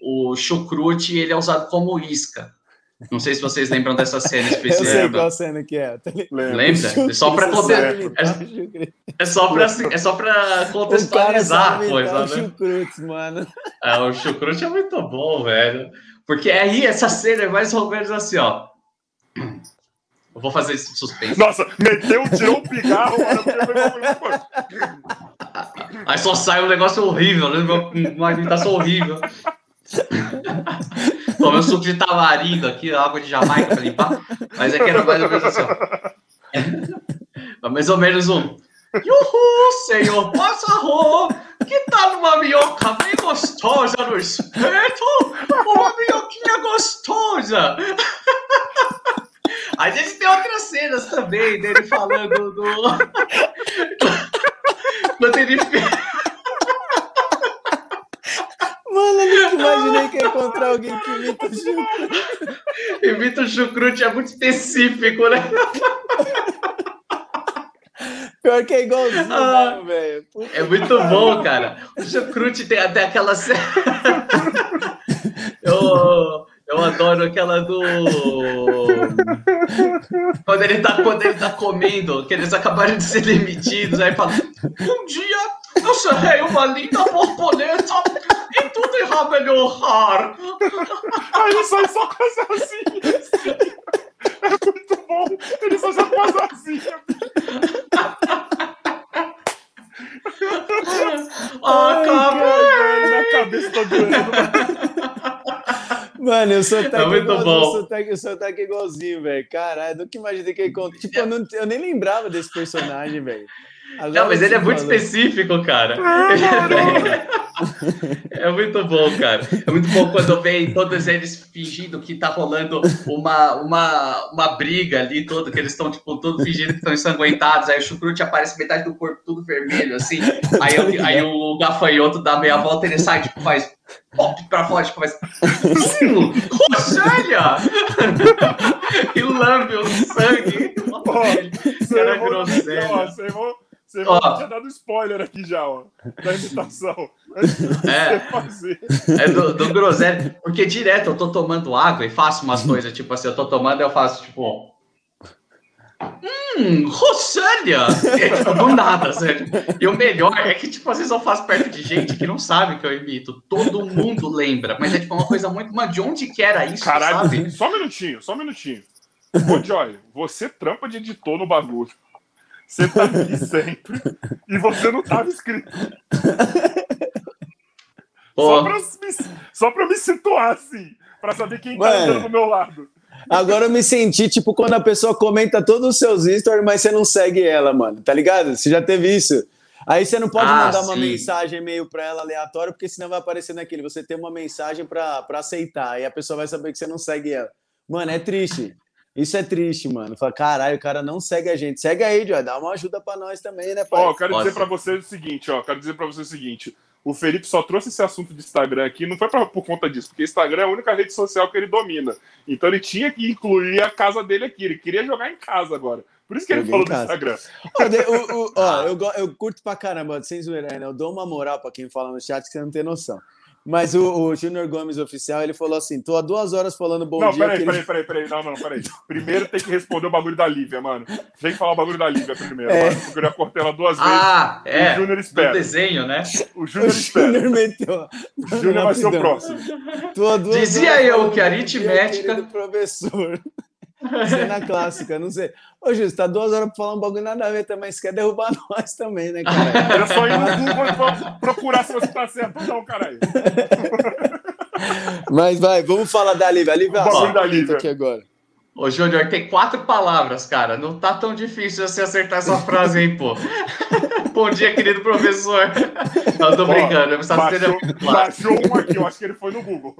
o chucrute ele é usado como isca. Não sei se vocês lembram dessa cena específica. Eu sei qual cena que é. Lembra? É só para poder. É, é, só para é só para contextualizar a coisa, né? O chucrute, mano. É, o chucrute é muito bom, velho. Porque aí essa cena é mais ou menos assim, ó. Eu vou fazer esse suspense. Nossa, meteu, tirou o pigarro, Aí só sai um negócio horrível, né? Uma imitação horrível. Tomei um suco de tamarindo aqui, água de Jamaica para limpar. Mas é que era mais ou menos assim, ó. Mais ou menos um. Uhul, senhor pássaro, que tal uma minhoca bem gostosa no espeto? Uma minhoquinha gostosa. A gente tem outras cenas também dele falando do. Quando ele Mano, eu nunca imaginei que ia encontrar alguém que imita o chucrute. Imita o chucrute, é muito específico, né? Pior que é igualzinho, ah, velho. É muito bom, cara. O chucrute tem até aquela cena. Eu eu adoro aquela do. quando, ele tá, quando ele tá comendo, que eles acabaram de ser demitidos, aí fala: Um dia eu serei uma linda borboleta e tudo irá melhorar. Aí sai só com as asinhas. É muito bom. Ele só sai com as asinhas. Acabei! Na cabeça tá doendo. Mano, eu sou até é muito igual, bom. Eu sou eu sou até igualzinho, velho. Caralho, nunca imaginei que ele conta. Tipo, eu, não, eu nem lembrava desse personagem, velho. Não, mas ele é muito específico, cara. É, é muito bom, cara. É muito bom quando vem todos eles fingindo que tá rolando uma, uma, uma briga ali, todo, que eles estão, tipo, todos fingindo que estão ensanguentados. Aí o chucrute aparece metade do corpo tudo vermelho, assim. Aí, aí o gafanhoto dá meia volta e ele sai, tipo, faz pop pra fora, tipo, faz. Rosânia! e lambe o sangue. Oh, era groselha. Você ó, tinha dado spoiler aqui já, ó, da imitação. é. É do, do groselha. Porque direto eu tô tomando água e faço umas coisas, tipo assim, eu tô tomando e eu faço, tipo. Hum, Rosânia! É, tipo, do nada, sério. E o melhor é que, tipo, às vezes eu faço perto de gente que não sabe que eu imito. Todo mundo lembra, mas é tipo uma coisa muito. Mas de onde que era isso? Caralho, sabe? só um minutinho, só um minutinho. Ô, Joy, você trampa de editor no bagulho. Você tá aqui sempre e você não tava inscrito. Só pra, me, só pra me situar, assim, pra saber quem tá andando do meu lado. Agora eu me senti tipo quando a pessoa comenta todos os seus stories, mas você não segue ela, mano. Tá ligado? Você já teve isso? Aí você não pode ah, mandar sim. uma mensagem e-mail para ela aleatória, porque senão vai aparecer naquele. Você tem uma mensagem para aceitar, e a pessoa vai saber que você não segue ela. Mano, é triste. Isso é triste, mano. Fala, caralho, o cara não segue a gente. Segue aí, Joy. Dá uma ajuda para nós também, né, pai? Ó, quero Pode dizer para você o seguinte, ó. Quero dizer para você o seguinte. O Felipe só trouxe esse assunto de Instagram aqui, não foi pra, por conta disso, porque Instagram é a única rede social que ele domina. Então ele tinha que incluir a casa dele aqui. Ele queria jogar em casa agora. Por isso que ele falou do Instagram. o, o, ó, eu, eu curto pra caramba, sem zoeira, né? Eu dou uma moral pra quem fala no chat que você não tem noção. Mas o, o Júnior Gomes oficial, ele falou assim: tô há duas horas falando bom não, dia. Não, peraí, peraí, peraí, peraí. Não, não, peraí. Primeiro tem que responder o bagulho da Lívia, mano. Tem que falar o bagulho da Lívia primeiro, é. mano, porque eu já cortei ela duas vezes. Ah, é. O Júnior espera. O desenho, né? O Júnior espera. O Júnior meteu. O Júnior vai ser o próximo. Dizia eu que a aritmética. professor. Cena clássica, não sei. Ô, Júlio, você tá duas horas pra falar um bagulho nada a ver também. Você quer derrubar nós também, né, cara? Era só ir no Google procurar se você tá certo ou não, caralho. Mas vai, vamos falar da Lívia. A Lívia, o da Lívia. aqui agora. Ô, Júnior, tem quatro palavras, cara. Não tá tão difícil você acertar essa frase, hein, pô. Bom dia, querido professor. Não, tô brincando. Eu baixou, baixou um aqui, eu acho que ele foi no Google.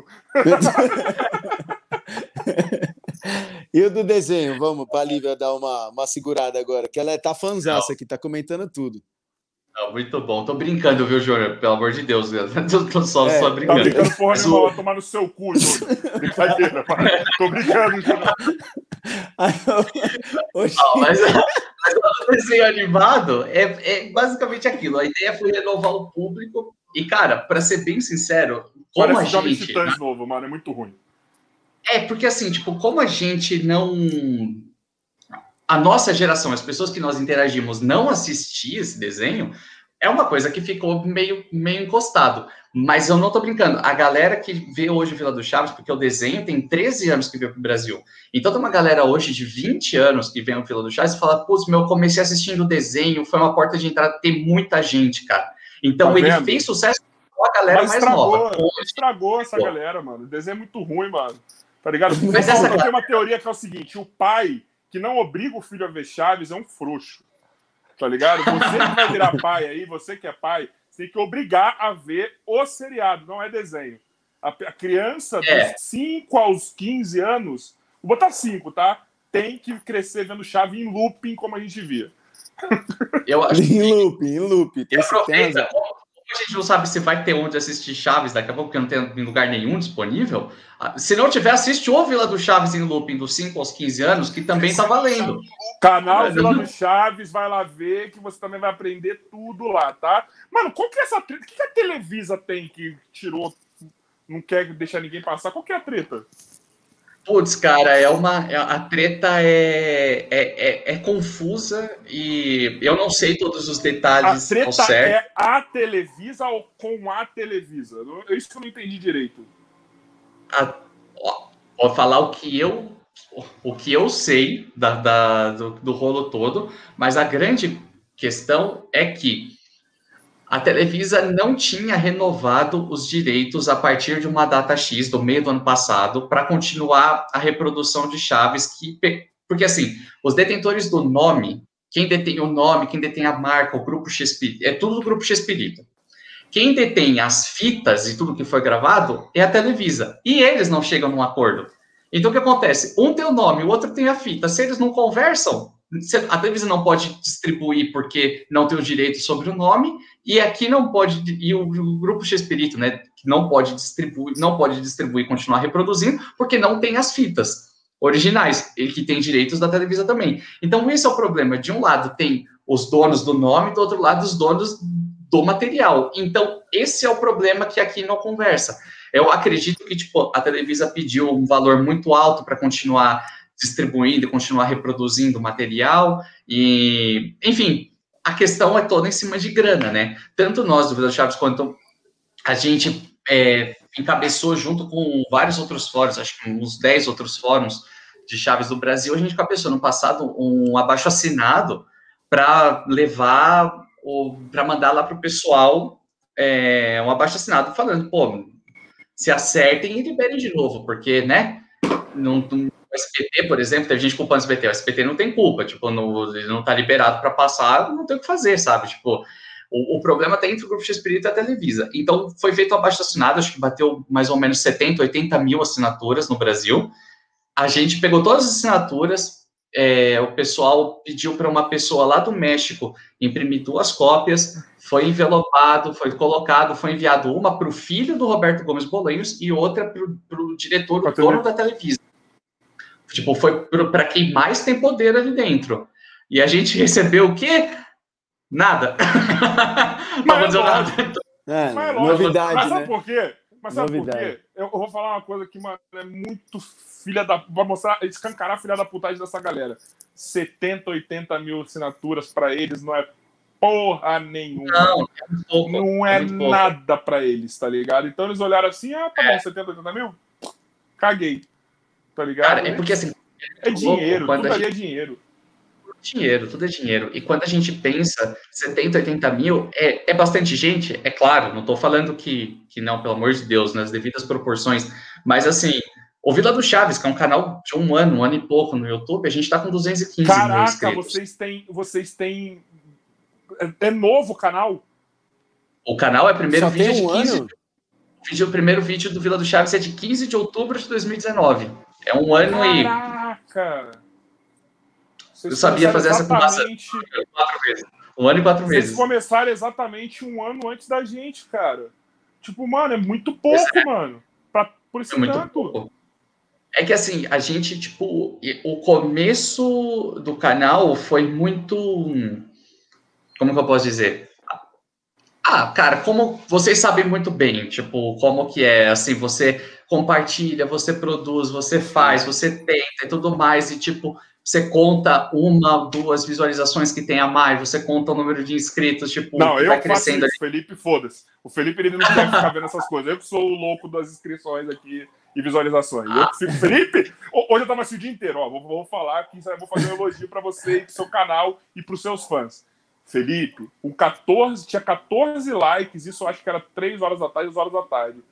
E o do desenho, vamos para a Lívia dar uma, uma segurada agora, que ela tá fanzaça aqui, tá comentando tudo. Não, muito bom. Tô brincando, viu, Júnior? Pelo amor de Deus, tô, tô só, é, só brincando. Tá brincando porra nenhuma, vai tomar no seu cu, Júnior. Brincadeira, Tô brincando, Júnior. Não, mas, mas o desenho animado é, é basicamente aquilo. A ideia foi renovar o público. E, cara, para ser bem sincero, como Parece a gente... Jovem Titãs novo, mano, é muito ruim. É, porque assim, tipo, como a gente não. A nossa geração, as pessoas que nós interagimos, não assistir esse desenho, é uma coisa que ficou meio, meio encostado. Mas eu não tô brincando. A galera que vê hoje o Vila do Chaves, porque o desenho tem 13 anos que veio pro Brasil. Então tem uma galera hoje de 20 anos que vem o Vila do Chaves e fala: putz, meu, comecei assistindo o desenho, foi uma porta de entrada, tem muita gente, cara. Então tá ele fez sucesso com a galera Mas mais estragou, nova. Estragou essa Pô. galera, mano. O desenho é muito ruim, mano. Tá ligado? Mas essa... Eu tenho uma teoria que é o seguinte: o pai que não obriga o filho a ver Chaves é um frouxo. Tá ligado? Você que vai virar pai aí, você que é pai, você tem que obrigar a ver o seriado, não é desenho. A, a criança é. dos 5 aos 15 anos, vou botar 5, tá? Tem que crescer vendo chave em looping, como a gente via. Eu acho que... Em looping, em looping. Tem aproveita, a gente não sabe se vai ter onde assistir Chaves daqui a pouco, porque não tem lugar nenhum disponível. Ah, se não tiver, assiste o Vila do Chaves em looping dos 5 aos 15 anos, que também está valendo. Canal Vila do Chaves, vai lá ver que você também vai aprender tudo lá, tá? Mano, qual que é essa treta? O que a Televisa tem que tirou, não quer deixar ninguém passar? Qual que é a treta? Putz, cara, é uma. É, a treta é, é, é, é, confusa e eu não sei todos os detalhes. A treta é a Televisa ou com a Televisa? Isso que eu não entendi direito. A, ó, vou falar o que eu o que eu sei da, da do, do rolo todo, mas a grande questão é que a Televisa não tinha renovado os direitos a partir de uma data X do meio do ano passado para continuar a reprodução de chaves que porque assim, os detentores do nome, quem detém o nome, quem detém a marca, o grupo X, é tudo do grupo Xpirito. Quem detém as fitas e tudo que foi gravado é a Televisa. E eles não chegam num acordo. Então o que acontece? Um tem o nome, o outro tem a fita. Se eles não conversam, a televisão não pode distribuir porque não tem os direitos sobre o nome, e aqui não pode, e o, o grupo Xperito, né, não pode distribuir, não pode distribuir e continuar reproduzindo, porque não tem as fitas originais, ele que tem direitos da televisão também. Então, esse é o problema. De um lado tem os donos do nome, do outro lado os donos do material. Então, esse é o problema que aqui não conversa. Eu acredito que, tipo, a Televisa pediu um valor muito alto para continuar distribuindo, continuar reproduzindo material e, enfim, a questão é toda em cima de grana, né? Tanto nós do Vila Chaves quanto a gente é, encabeçou junto com vários outros fóruns, acho que uns 10 outros fóruns de Chaves do Brasil, a gente encabeçou no passado um abaixo assinado para levar para mandar lá para o pessoal é, um abaixo assinado falando, pô, se acertem e liberem de novo, porque, né, não, não o SBT, por exemplo, tem gente culpando o SBT. O SBT não tem culpa, tipo, no, ele não tá liberado para passar, não tem o que fazer, sabe? Tipo, O, o problema está entre o Grupo X Espírita e a Televisa. Então, foi feito um abaixo assinado, acho que bateu mais ou menos 70, 80 mil assinaturas no Brasil. A gente pegou todas as assinaturas, é, o pessoal pediu para uma pessoa lá do México imprimir duas cópias, foi envelopado, foi colocado, foi enviado uma para o filho do Roberto Gomes Bolanhos e outra para o diretor, o dono da Televisa. Tipo, foi para quem mais tem poder ali dentro. E a gente recebeu o quê? Nada. Não vou dizer nada. É, Mas é novidade, Mas sabe né? por quê? Mas sabe novidade. por quê? Eu, eu, vou falar uma coisa que, mano, é muito filha da. Vai mostrar, escancarar a filha da putagem dessa galera. 70, 80 mil assinaturas para eles não é porra nenhuma. Não, é, pouco, não é, é nada para eles, tá ligado? Então eles olharam assim, ah, tá bom, 70, 80 mil? Caguei. Tá ligado? Cara, é porque assim. É dinheiro, tudo ali é dinheiro dinheiro, tudo é dinheiro. E quando a gente pensa 70, 80 mil, é, é bastante gente, é claro, não estou falando que, que não, pelo amor de Deus, nas devidas proporções, mas assim, o Vila do Chaves, que é um canal de um ano, um ano e pouco no YouTube, a gente está com 215 Caraca, mil inscritos. vocês têm, vocês têm... É, é novo o canal? O canal é o primeiro Só vídeo um de 15... Ano? O primeiro vídeo do Vila do Chaves é de 15 de outubro de 2019. É um ano Caraca. e... Caraca! eu sabia fazer essa fumaça quatro vezes. Um ano e quatro meses. Vocês começaram exatamente um ano antes da gente, cara. Tipo, mano, é muito pouco, é. mano. Pra, por esse é muito tanto. Pouco. É que assim, a gente, tipo, o começo do canal foi muito. Como que eu posso dizer? Ah, cara, como vocês sabem muito bem, tipo, como que é, assim, você compartilha, você produz, você faz, você tenta e tudo mais, e tipo, você conta uma, duas visualizações que tem a mais, você conta o número de inscritos, tipo, não, eu vai crescendo. Faço isso, Felipe, foda-se. O Felipe ele não quer ficar vendo essas coisas. Eu que sou o louco das inscrições aqui e visualizações. Ah. Eu Felipe, hoje eu tava assim o dia inteiro, ó, vou, vou falar aqui, vou fazer um elogio para você e pro seu canal e para os seus fãs. Felipe, com 14, tinha 14 likes, isso eu acho que era 3 horas da tarde, 2 horas da tarde.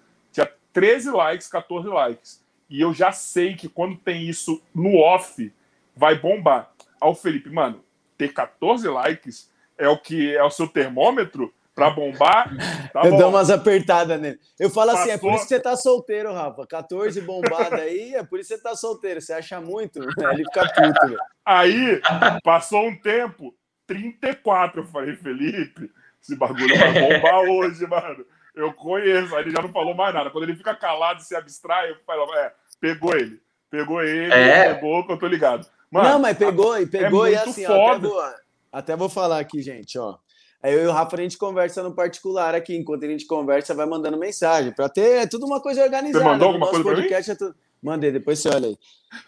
Tinha 13 likes, 14 likes. E eu já sei que quando tem isso no off, vai bombar. Ao Felipe, mano, ter 14 likes é o que é o seu termômetro para bombar. Tá eu bom. dou umas apertadas nele. Eu falo Passou... assim, é por isso que você tá solteiro, Rafa. 14 bombada aí, é por isso que você tá solteiro. Você acha muito, né? ele fica puto. Aí, passou um tempo, 34. Eu falei, Felipe, esse bagulho vai bombar hoje, mano. Eu conheço. Aí ele já não falou mais nada. Quando ele fica calado e se abstrai, eu falo, é, pegou ele. Pegou ele, é. pegou, que eu tô ligado. Mano, não, mas pegou e pegou é e assim, ó, até, vou, até vou falar aqui, gente, ó. Aí eu e o Rafa a gente conversa no particular aqui, enquanto a gente conversa, vai mandando mensagem, para ter é tudo uma coisa organizada. Você mandou alguma coisa podcast é tudo... Mandei, depois você olha aí.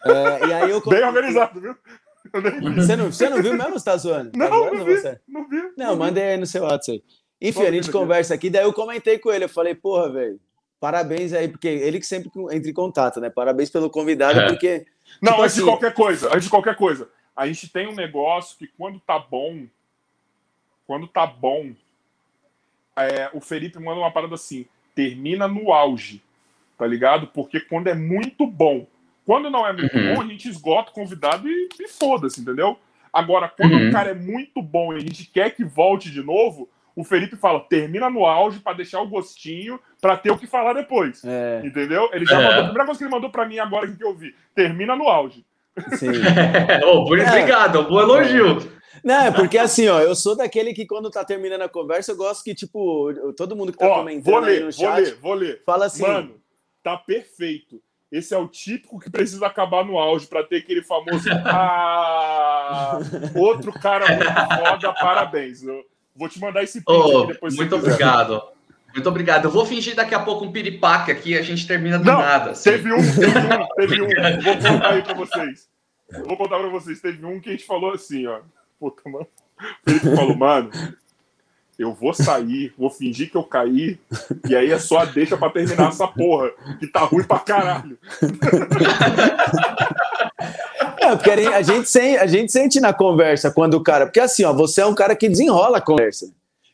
É, e aí eu Bem organizado, viu? Você não, você não viu mesmo, você tá zoando? Não, tá zoando, não, vi, você? não vi. Não, não mandei aí no seu WhatsApp Enfim, a gente conversa aqui, daí eu comentei com ele, eu falei, porra, velho, parabéns aí, porque ele que sempre entra em contato, né? Parabéns pelo convidado, é. porque. Não, tipo antes assim... de qualquer coisa, antes de qualquer coisa a gente tem um negócio que quando tá bom, quando tá bom, é, o Felipe manda uma parada assim, termina no auge, tá ligado? Porque quando é muito bom, quando não é muito uhum. bom, a gente esgota o convidado e, e foda-se, entendeu? Agora, quando uhum. o cara é muito bom e a gente quer que volte de novo, o Felipe fala, termina no auge para deixar o gostinho, para ter o que falar depois. É. Entendeu? Ele já é. mandou, a primeira coisa que ele mandou para mim agora que eu vi, termina no auge. Sim. oh, obrigado, é. bom elogio. Não, é porque assim, ó, eu sou daquele que quando tá terminando a conversa, eu gosto que, tipo, todo mundo que tá ó, comentando vou ler, no chat, vou ler, vou ler. fala assim. Mano, tá perfeito. Esse é o típico que precisa acabar no auge para ter aquele famoso. Ah, outro cara muito foda, parabéns. Eu vou te mandar esse oh. Muito obrigado. Muito obrigado. Eu vou fingir daqui a pouco um piripaque aqui e a gente termina do Não, nada. Assim. Teve um, teve um, teve um. Vou contar aí pra vocês. vou contar pra vocês. Teve um que a gente falou assim, ó. Puta, mano. O Felipe falou, mano, eu vou sair, vou fingir que eu caí, e aí é só a deixa pra terminar essa porra, que tá ruim pra caralho. É, porque a gente, sente, a gente sente na conversa quando o cara. Porque assim, ó, você é um cara que desenrola a conversa.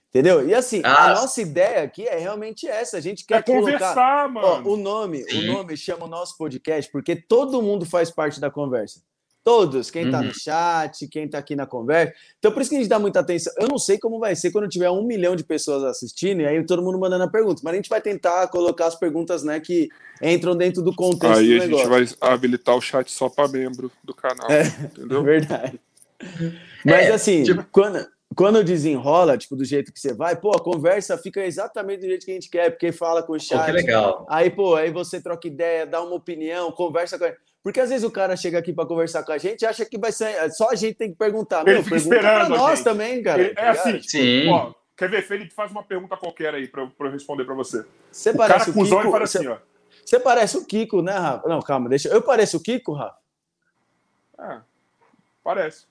Entendeu? E assim, ah, a nossa ideia aqui é realmente essa. A gente quer é conversar, colocar, mano. Ó, o nome, Sim. o nome chama o nosso podcast porque todo mundo faz parte da conversa. Todos, quem está uhum. no chat, quem está aqui na conversa. Então, por isso que a gente dá muita atenção. Eu não sei como vai ser quando tiver um milhão de pessoas assistindo e aí todo mundo mandando a pergunta, mas a gente vai tentar colocar as perguntas né, que entram dentro do contexto. Aí do a gente vai habilitar o chat só para membro do canal. É, entendeu? Verdade. Mas é, assim, tipo... quando, quando desenrola, tipo, do jeito que você vai, pô, a conversa fica exatamente do jeito que a gente quer, porque fala com o chat. Pô, que legal. Aí, pô, aí você troca ideia, dá uma opinião, conversa com a porque às vezes o cara chega aqui para conversar com a gente acha que vai ser. Só a gente tem que perguntar. Ele fica esperando. nós gente. também, cara. Ele, é tá assim. Sim. Ó, quer ver, Felipe? Faz uma pergunta qualquer aí para eu responder para você. Você parece o Kiko. O fala assim, ó. Você parece o Kiko, né, Rafa? Não, calma, deixa. Eu pareço o Kiko, Rafa? É, parece.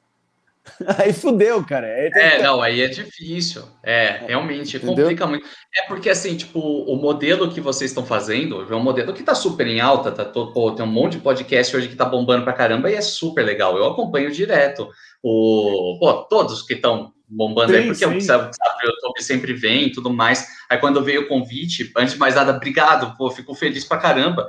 Aí fudeu, cara. Aí é, que... não, aí é difícil. É, realmente, Entendeu? complica muito. É porque, assim, tipo, o modelo que vocês estão fazendo é um modelo que tá super em alta, tá, pô, tem um monte de podcast hoje que tá bombando pra caramba e é super legal. Eu acompanho direto. O, pô, todos que estão bombando sim, aí, porque sim. sabe, o YouTube sempre vem e tudo mais. Aí quando veio o convite, antes de mais nada, obrigado, pô, fico feliz pra caramba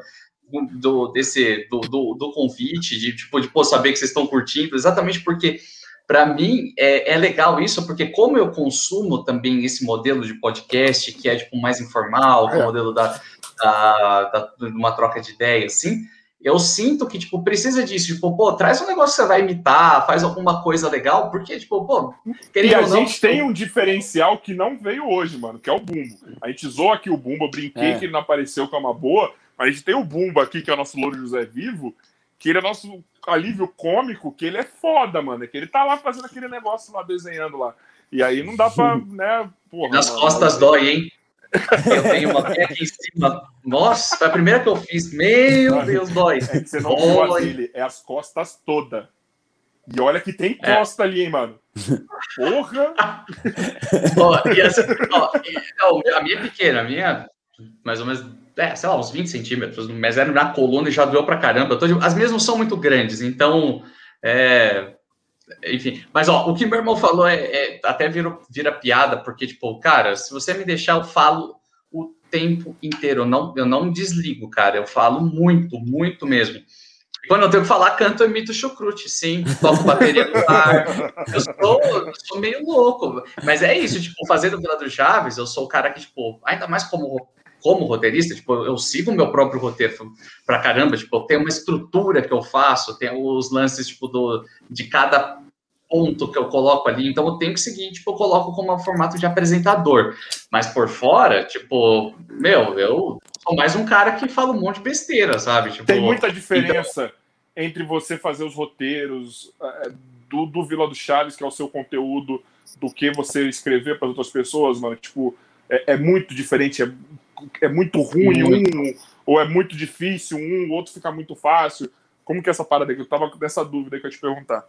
do, desse, do, do, do convite, de, tipo, de, pô, saber que vocês estão curtindo, exatamente porque para mim é, é, legal isso, porque como eu consumo também esse modelo de podcast, que é tipo mais informal, é. o modelo da, da, da, de uma troca de ideia, assim, eu sinto que, tipo, precisa disso, tipo, pô, traz um negócio que você vai imitar, faz alguma coisa legal, porque, tipo, pô, querendo e a não, gente tipo... tem um diferencial que não veio hoje, mano, que é o Bumbo. A gente zoou aqui o Bumbo, eu brinquei é. que ele não apareceu com uma boa, mas a gente tem o Bumbo aqui, que é o nosso Louro José Vivo, que ele é nosso alívio cômico, que ele é foda, mano. É que ele tá lá fazendo aquele negócio lá, desenhando lá. E aí não dá pra, né, porra. Nas mano, costas dói, hein? Eu tenho uma aqui em cima. Nossa, foi a primeira que eu fiz. Meu Deus, dói. É que você não viu dele, é as costas toda. E olha que tem é. costa é. ali, hein, mano. Porra! ó, e essa, ó, e, a minha é pequena, a minha mais ou menos é, sei lá, uns 20 centímetros, mas era na coluna e já doeu pra caramba. Tô, as minhas não são muito grandes, então. É, enfim, mas ó, o que meu irmão falou é, é, até vira, vira piada, porque, tipo, cara, se você me deixar, eu falo o tempo inteiro. Eu não, eu não desligo, cara. Eu falo muito, muito mesmo. Quando eu tenho que falar, canto, eu imito chucrute, sim. Toco bateria no ar. Eu sou, eu sou meio louco. Mas é isso, tipo, fazendo Vila do Chaves, eu sou o cara que, tipo, ainda mais como como roteirista, tipo, eu sigo o meu próprio roteiro pra caramba, tipo, eu tenho uma estrutura que eu faço, tenho os lances, tipo, do, de cada ponto que eu coloco ali, então eu tenho que seguir, tipo, eu coloco como um formato de apresentador, mas por fora, tipo, meu, eu sou mais um cara que fala um monte de besteira, sabe? Tipo, Tem muita diferença então... entre você fazer os roteiros é, do, do Vila do Chaves, que é o seu conteúdo, do que você escrever para outras pessoas, mano, tipo, é, é muito diferente, é é muito ruim um, ou é muito difícil um, o outro fica muito fácil? Como que é essa parada aqui? Eu tava nessa dúvida que eu ia te perguntar.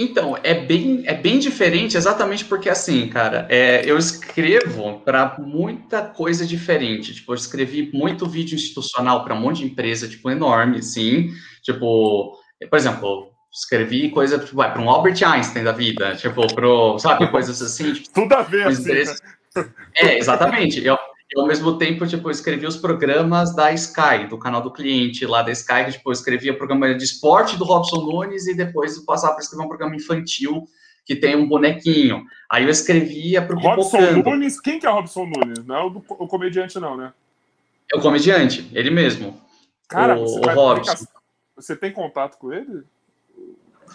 Então, é bem, é bem diferente, exatamente porque, assim, cara, é, eu escrevo para muita coisa diferente. Tipo, eu escrevi muito vídeo institucional para um monte de empresa, tipo, enorme, sim. Tipo, por exemplo, escrevi coisa tipo, para um Albert Einstein da vida, tipo, pro, sabe, coisas assim. Tipo, Tudo a ver, assim. É, exatamente. Eu, e ao mesmo tempo, tipo, eu escrevi os programas da Sky, do canal do cliente lá da Sky, que, tipo, eu escrevia programa de esporte do Robson Nunes e depois eu passava para escrever um programa infantil que tem um bonequinho. Aí eu escrevia para o Robson Nunes, quem que é Robson Nunes? Não é o, do, o comediante, não, né? É o comediante, ele mesmo. Cara, o, você, o Robson. você tem contato com ele?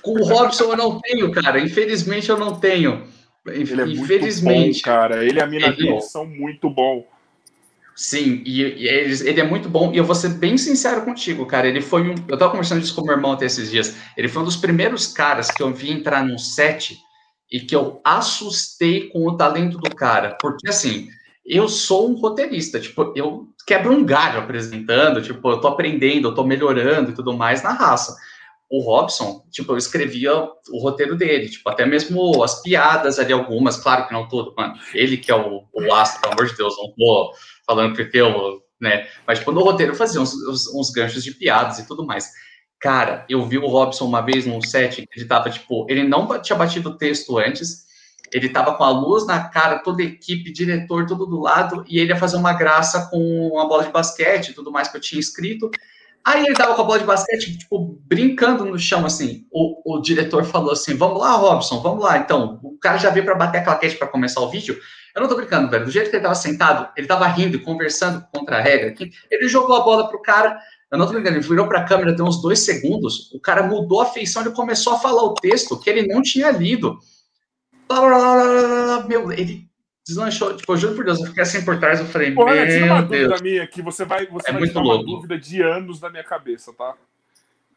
Com o Robson eu não tenho, cara. Infelizmente eu não tenho. Ele é Infelizmente. Bom, cara. Ele e a mina dele são muito bom. Sim, e, e ele, ele, é muito bom, e eu vou ser bem sincero contigo, cara. Ele foi um. Eu tava conversando isso com meu irmão até esses dias. Ele foi um dos primeiros caras que eu vi entrar num set e que eu assustei com o talento do cara. Porque assim, eu sou um roteirista, tipo, eu quebro um galho apresentando, tipo, eu tô aprendendo, eu tô melhorando e tudo mais na raça. O Robson, tipo, eu escrevia o roteiro dele, tipo, até mesmo as piadas ali, algumas, claro que não tudo, mano. Ele que é o, o astro, pelo amor de Deus, não vou falando que eu, né? Mas, tipo, no roteiro fazia uns, uns, uns, ganchos de piadas e tudo mais. Cara, eu vi o Robson uma vez num set ele tava, tipo, ele não tinha batido o texto antes, ele tava com a luz na cara, toda a equipe, diretor, tudo do lado, e ele ia fazer uma graça com uma bola de basquete e tudo mais que eu tinha escrito. Aí ele tava com a bola de basquete, tipo, brincando no chão, assim. O, o diretor falou assim: vamos lá, Robson, vamos lá. Então, o cara já veio para bater a claquete para começar o vídeo. Eu não tô brincando, velho. Do jeito que ele tava sentado, ele tava rindo, conversando contra a regra. Ele jogou a bola pro cara. Eu não tô brincando, ele virou pra câmera, tem uns dois segundos. O cara mudou a feição, ele começou a falar o texto que ele não tinha lido. Meu, ele deslanchou. Tipo, eu juro por Deus, eu fiquei assim por trás, eu falei, Olha, meu uma Deus. dúvida minha que você vai, você é vai tirar louco. uma dúvida de anos da minha cabeça, tá?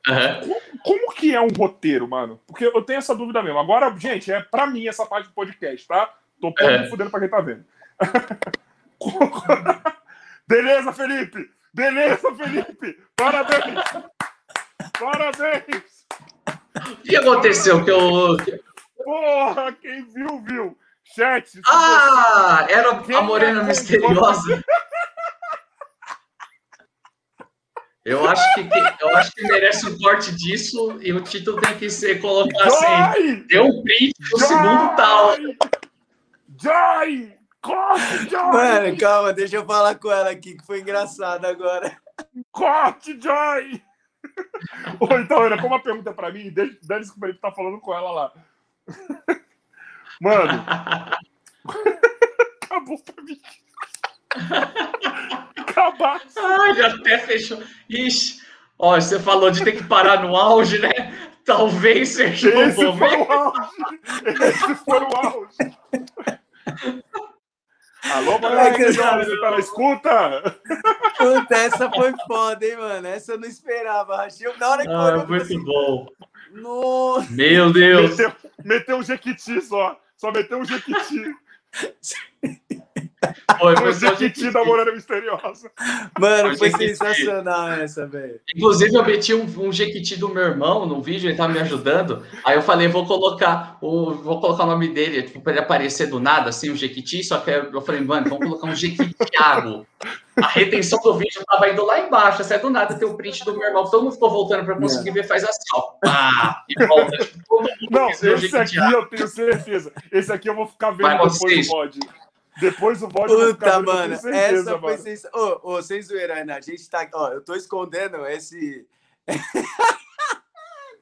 Uhum. Como, como, que é um roteiro, mano? Porque eu tenho essa dúvida mesmo. Agora, gente, é pra mim essa parte do podcast, tá? Tô pouco é. fudendo pra quem tá vendo. Beleza, Felipe! Beleza, Felipe! Parabéns! Parabéns! O que aconteceu? Que eu. Porra, quem viu, viu. Chat. Ah, você... era a morena misteriosa. Eu acho, que, eu acho que merece um corte disso e o título tem que ser colocar assim. Deu um print no segundo tal. Joy! Corte, Joy! Mano, calma, deixa eu falar com ela aqui, que foi engraçado agora. Corte, Joy! Ou então, era como a pergunta pra mim, dane-se que o Felipe tá falando com ela lá. Mano. Acabou pra mim. Acabasse. Ai, até fechou. Ixi, ó, você falou de ter que parar no auge, né? Talvez seja Esse um foi o auge. Esse foi o auge. Alô, Mariana, é você tá na escuta? Puta, essa foi foda, hein, mano? Essa eu não esperava. Achei na hora que ah, Muito assim, bom. Nossa. Meu Deus. Meteu, meteu um jequiti só. Só meteu um jequiti. Foi, foi o Jequiti da Morena Misteriosa. Mano, foi sensacional essa, velho. Inclusive, eu meti um, um Jequiti do meu irmão no vídeo, ele tá me ajudando. Aí eu falei, vou colocar o, vou colocar o nome dele, tipo, pra ele aparecer do nada, assim, o Jequiti. Só que eu falei, mano, vamos colocar um Jequitiago. A retenção do vídeo tava indo lá embaixo, assim, do nada tem o print do meu irmão. Todo mundo ficou voltando pra conseguir ver, faz assim, ó. Pá, e volta. Tipo, Não, esse aqui eu tenho certeza. Esse aqui eu vou ficar vendo depois vocês. do pod. Depois o bode Puta, mano, certeza, essa foi sensacional. Ô, ô, sem zoeira, Ana, a gente tá. Ó, eu tô escondendo esse.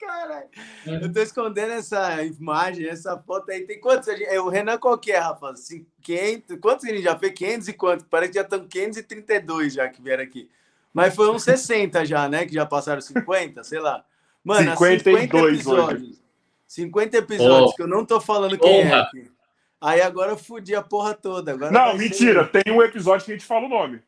Caralho. Eu tô escondendo essa imagem, essa foto aí. Tem quantos? É o Renan qual que é, Rafa? 500, quantos ele já fez? 500 e quantos? Parece que já estão 532 já que vieram aqui. Mas foi uns 60 já, né? Que já passaram 50, sei lá. Mano, 52 50 episódios. Hoje. 50 episódios, oh. que eu não tô falando quem é aqui. Aí agora eu fudi a porra toda. Agora não, mentira. Ser... Tem um episódio que a gente fala o nome.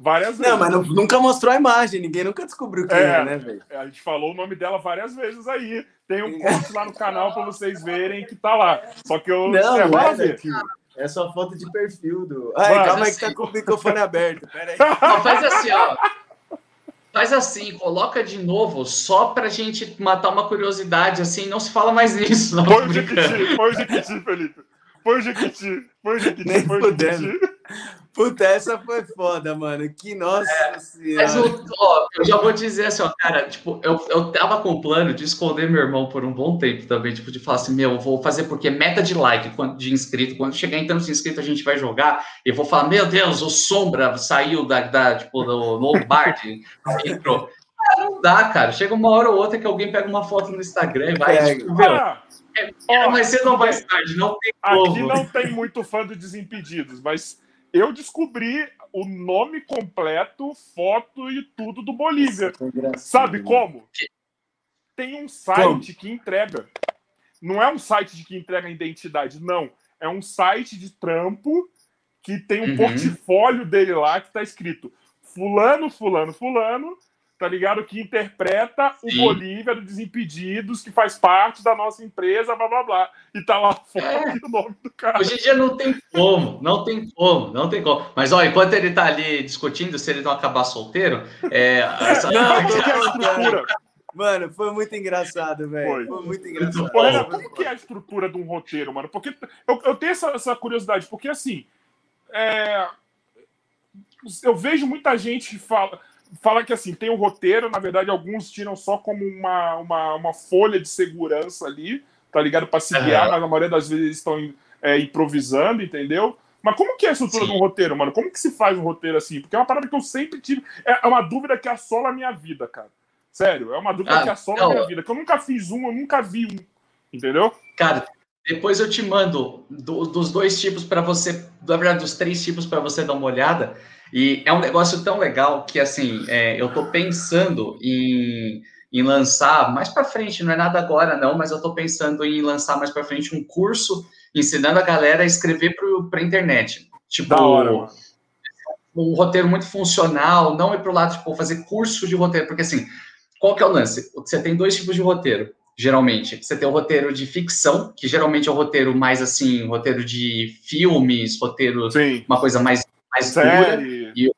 Várias vezes. Não, mas não, nunca mostrou a imagem. Ninguém nunca descobriu quem é, é né, velho? A gente falou o nome dela várias vezes aí. Tem um post lá no canal para vocês verem que tá lá. Só que eu. Não, é, não é, é só foto de perfil do. Ai, Mas, calma aí que tá com o microfone aberto. Pera aí. Não, faz assim, ó. Faz assim, coloca de novo, só pra gente matar uma curiosidade, assim, não se fala mais nisso. Põe o Jequiti, põe o Jequiti, Felipe. Põe o Jequiti. Põe o Jequiti. Nem põe o Jequiti. Puta, essa foi foda, mano. Que nossa é, senhora. Mas eu, ó, eu já vou dizer assim, ó, cara, tipo, eu, eu tava com o plano de esconder meu irmão por um bom tempo também, tipo, de falar assim, meu, eu vou fazer porque meta de like, de inscrito, quando chegar em tantos inscritos a gente vai jogar, e vou falar, meu Deus, o Sombra saiu da, da tipo, do Lombard, entrou. Não dá, cara. Chega uma hora ou outra que alguém pega uma foto no Instagram e vai, tipo, meu, ah, é, é, mas cedo ou mais tarde, não tem como. Aqui não tem muito fã do Desimpedidos, mas eu descobri o nome completo, foto e tudo do Bolívia. Sabe como? Tem um site que entrega. Não é um site de que entrega a identidade, não. É um site de trampo que tem um uhum. portfólio dele lá que está escrito fulano, fulano, fulano, tá ligado? Que interpreta Sim. o Bolívia do Desimpedidos, que faz parte da nossa empresa, blá blá blá. E tá lá fora é. o nome do cara. Hoje em dia não tem como, não tem como, não tem como. Mas olha, enquanto ele tá ali discutindo se ele não acabar solteiro, é. Essa... Não, é a estrutura. Mano, foi muito engraçado, velho. Foi. foi. muito engraçado. Renan, como que é a estrutura de um roteiro, mano? Porque eu, eu tenho essa, essa curiosidade, porque assim. É... Eu vejo muita gente fala fala que assim, tem o um roteiro, na verdade, alguns tiram só como uma, uma, uma folha de segurança ali, tá ligado? Para se guiar, uhum. mas a maioria das vezes estão é, improvisando, entendeu? Mas como que é a estrutura Sim. de um roteiro, mano? Como que se faz um roteiro assim? Porque é uma parada que eu sempre tive. É, é uma dúvida que assola a minha vida, cara. Sério, é uma dúvida ah, que assola não. a minha vida. Que eu nunca fiz um, eu nunca vi um. Entendeu? Cara, depois eu te mando do, dos dois tipos para você, na verdade, dos três tipos para você dar uma olhada. E é um negócio tão legal que, assim, é, eu estou pensando em, em lançar mais para frente, não é nada agora, não, mas eu estou pensando em lançar mais para frente um curso ensinando a galera a escrever para a internet. Tipo, da hora, um roteiro muito funcional, não ir para o lado, tipo, fazer curso de roteiro, porque assim, qual que é o lance? Você tem dois tipos de roteiro, geralmente. Você tem o roteiro de ficção, que geralmente é o roteiro mais assim, roteiro de filmes, roteiro, Sim. uma coisa mais mais série. E,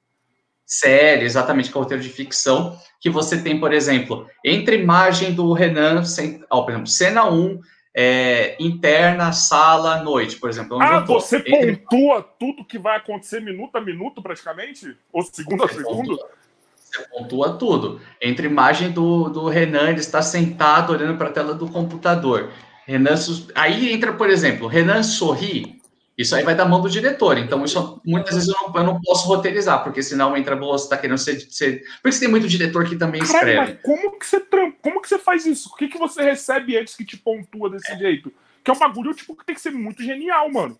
série, exatamente, que é o roteiro de ficção, que você tem, por exemplo, entre imagem do Renan, sem, ó, por exemplo, cena 1, é, interna, sala, noite, por exemplo. Ah, você entre... pontua tudo que vai acontecer minuto a minuto, praticamente? Ou segundo a segundo? Pontua, você pontua tudo. Entre imagem do, do Renan, ele está sentado olhando para a tela do computador. Renan, aí entra, por exemplo, Renan sorri, isso aí vai da mão do diretor. Então, isso muitas vezes eu não, eu não posso roteirizar, porque senão entra, você está querendo ser, ser. Por isso tem muito diretor que também Caralho, escreve. Como que você como que você faz isso? O que, que você recebe antes que te pontua desse é. jeito? Que é um bagulho tipo, que tem que ser muito genial, mano.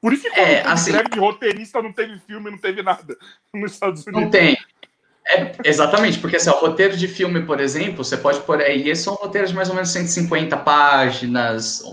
Por isso que quando é, assim, de roteirista não teve filme, não teve nada nos Estados Unidos. Não tem. É, exatamente, porque assim, o roteiro de filme, por exemplo, você pode pôr aí, esses são roteiros de mais ou menos 150 páginas,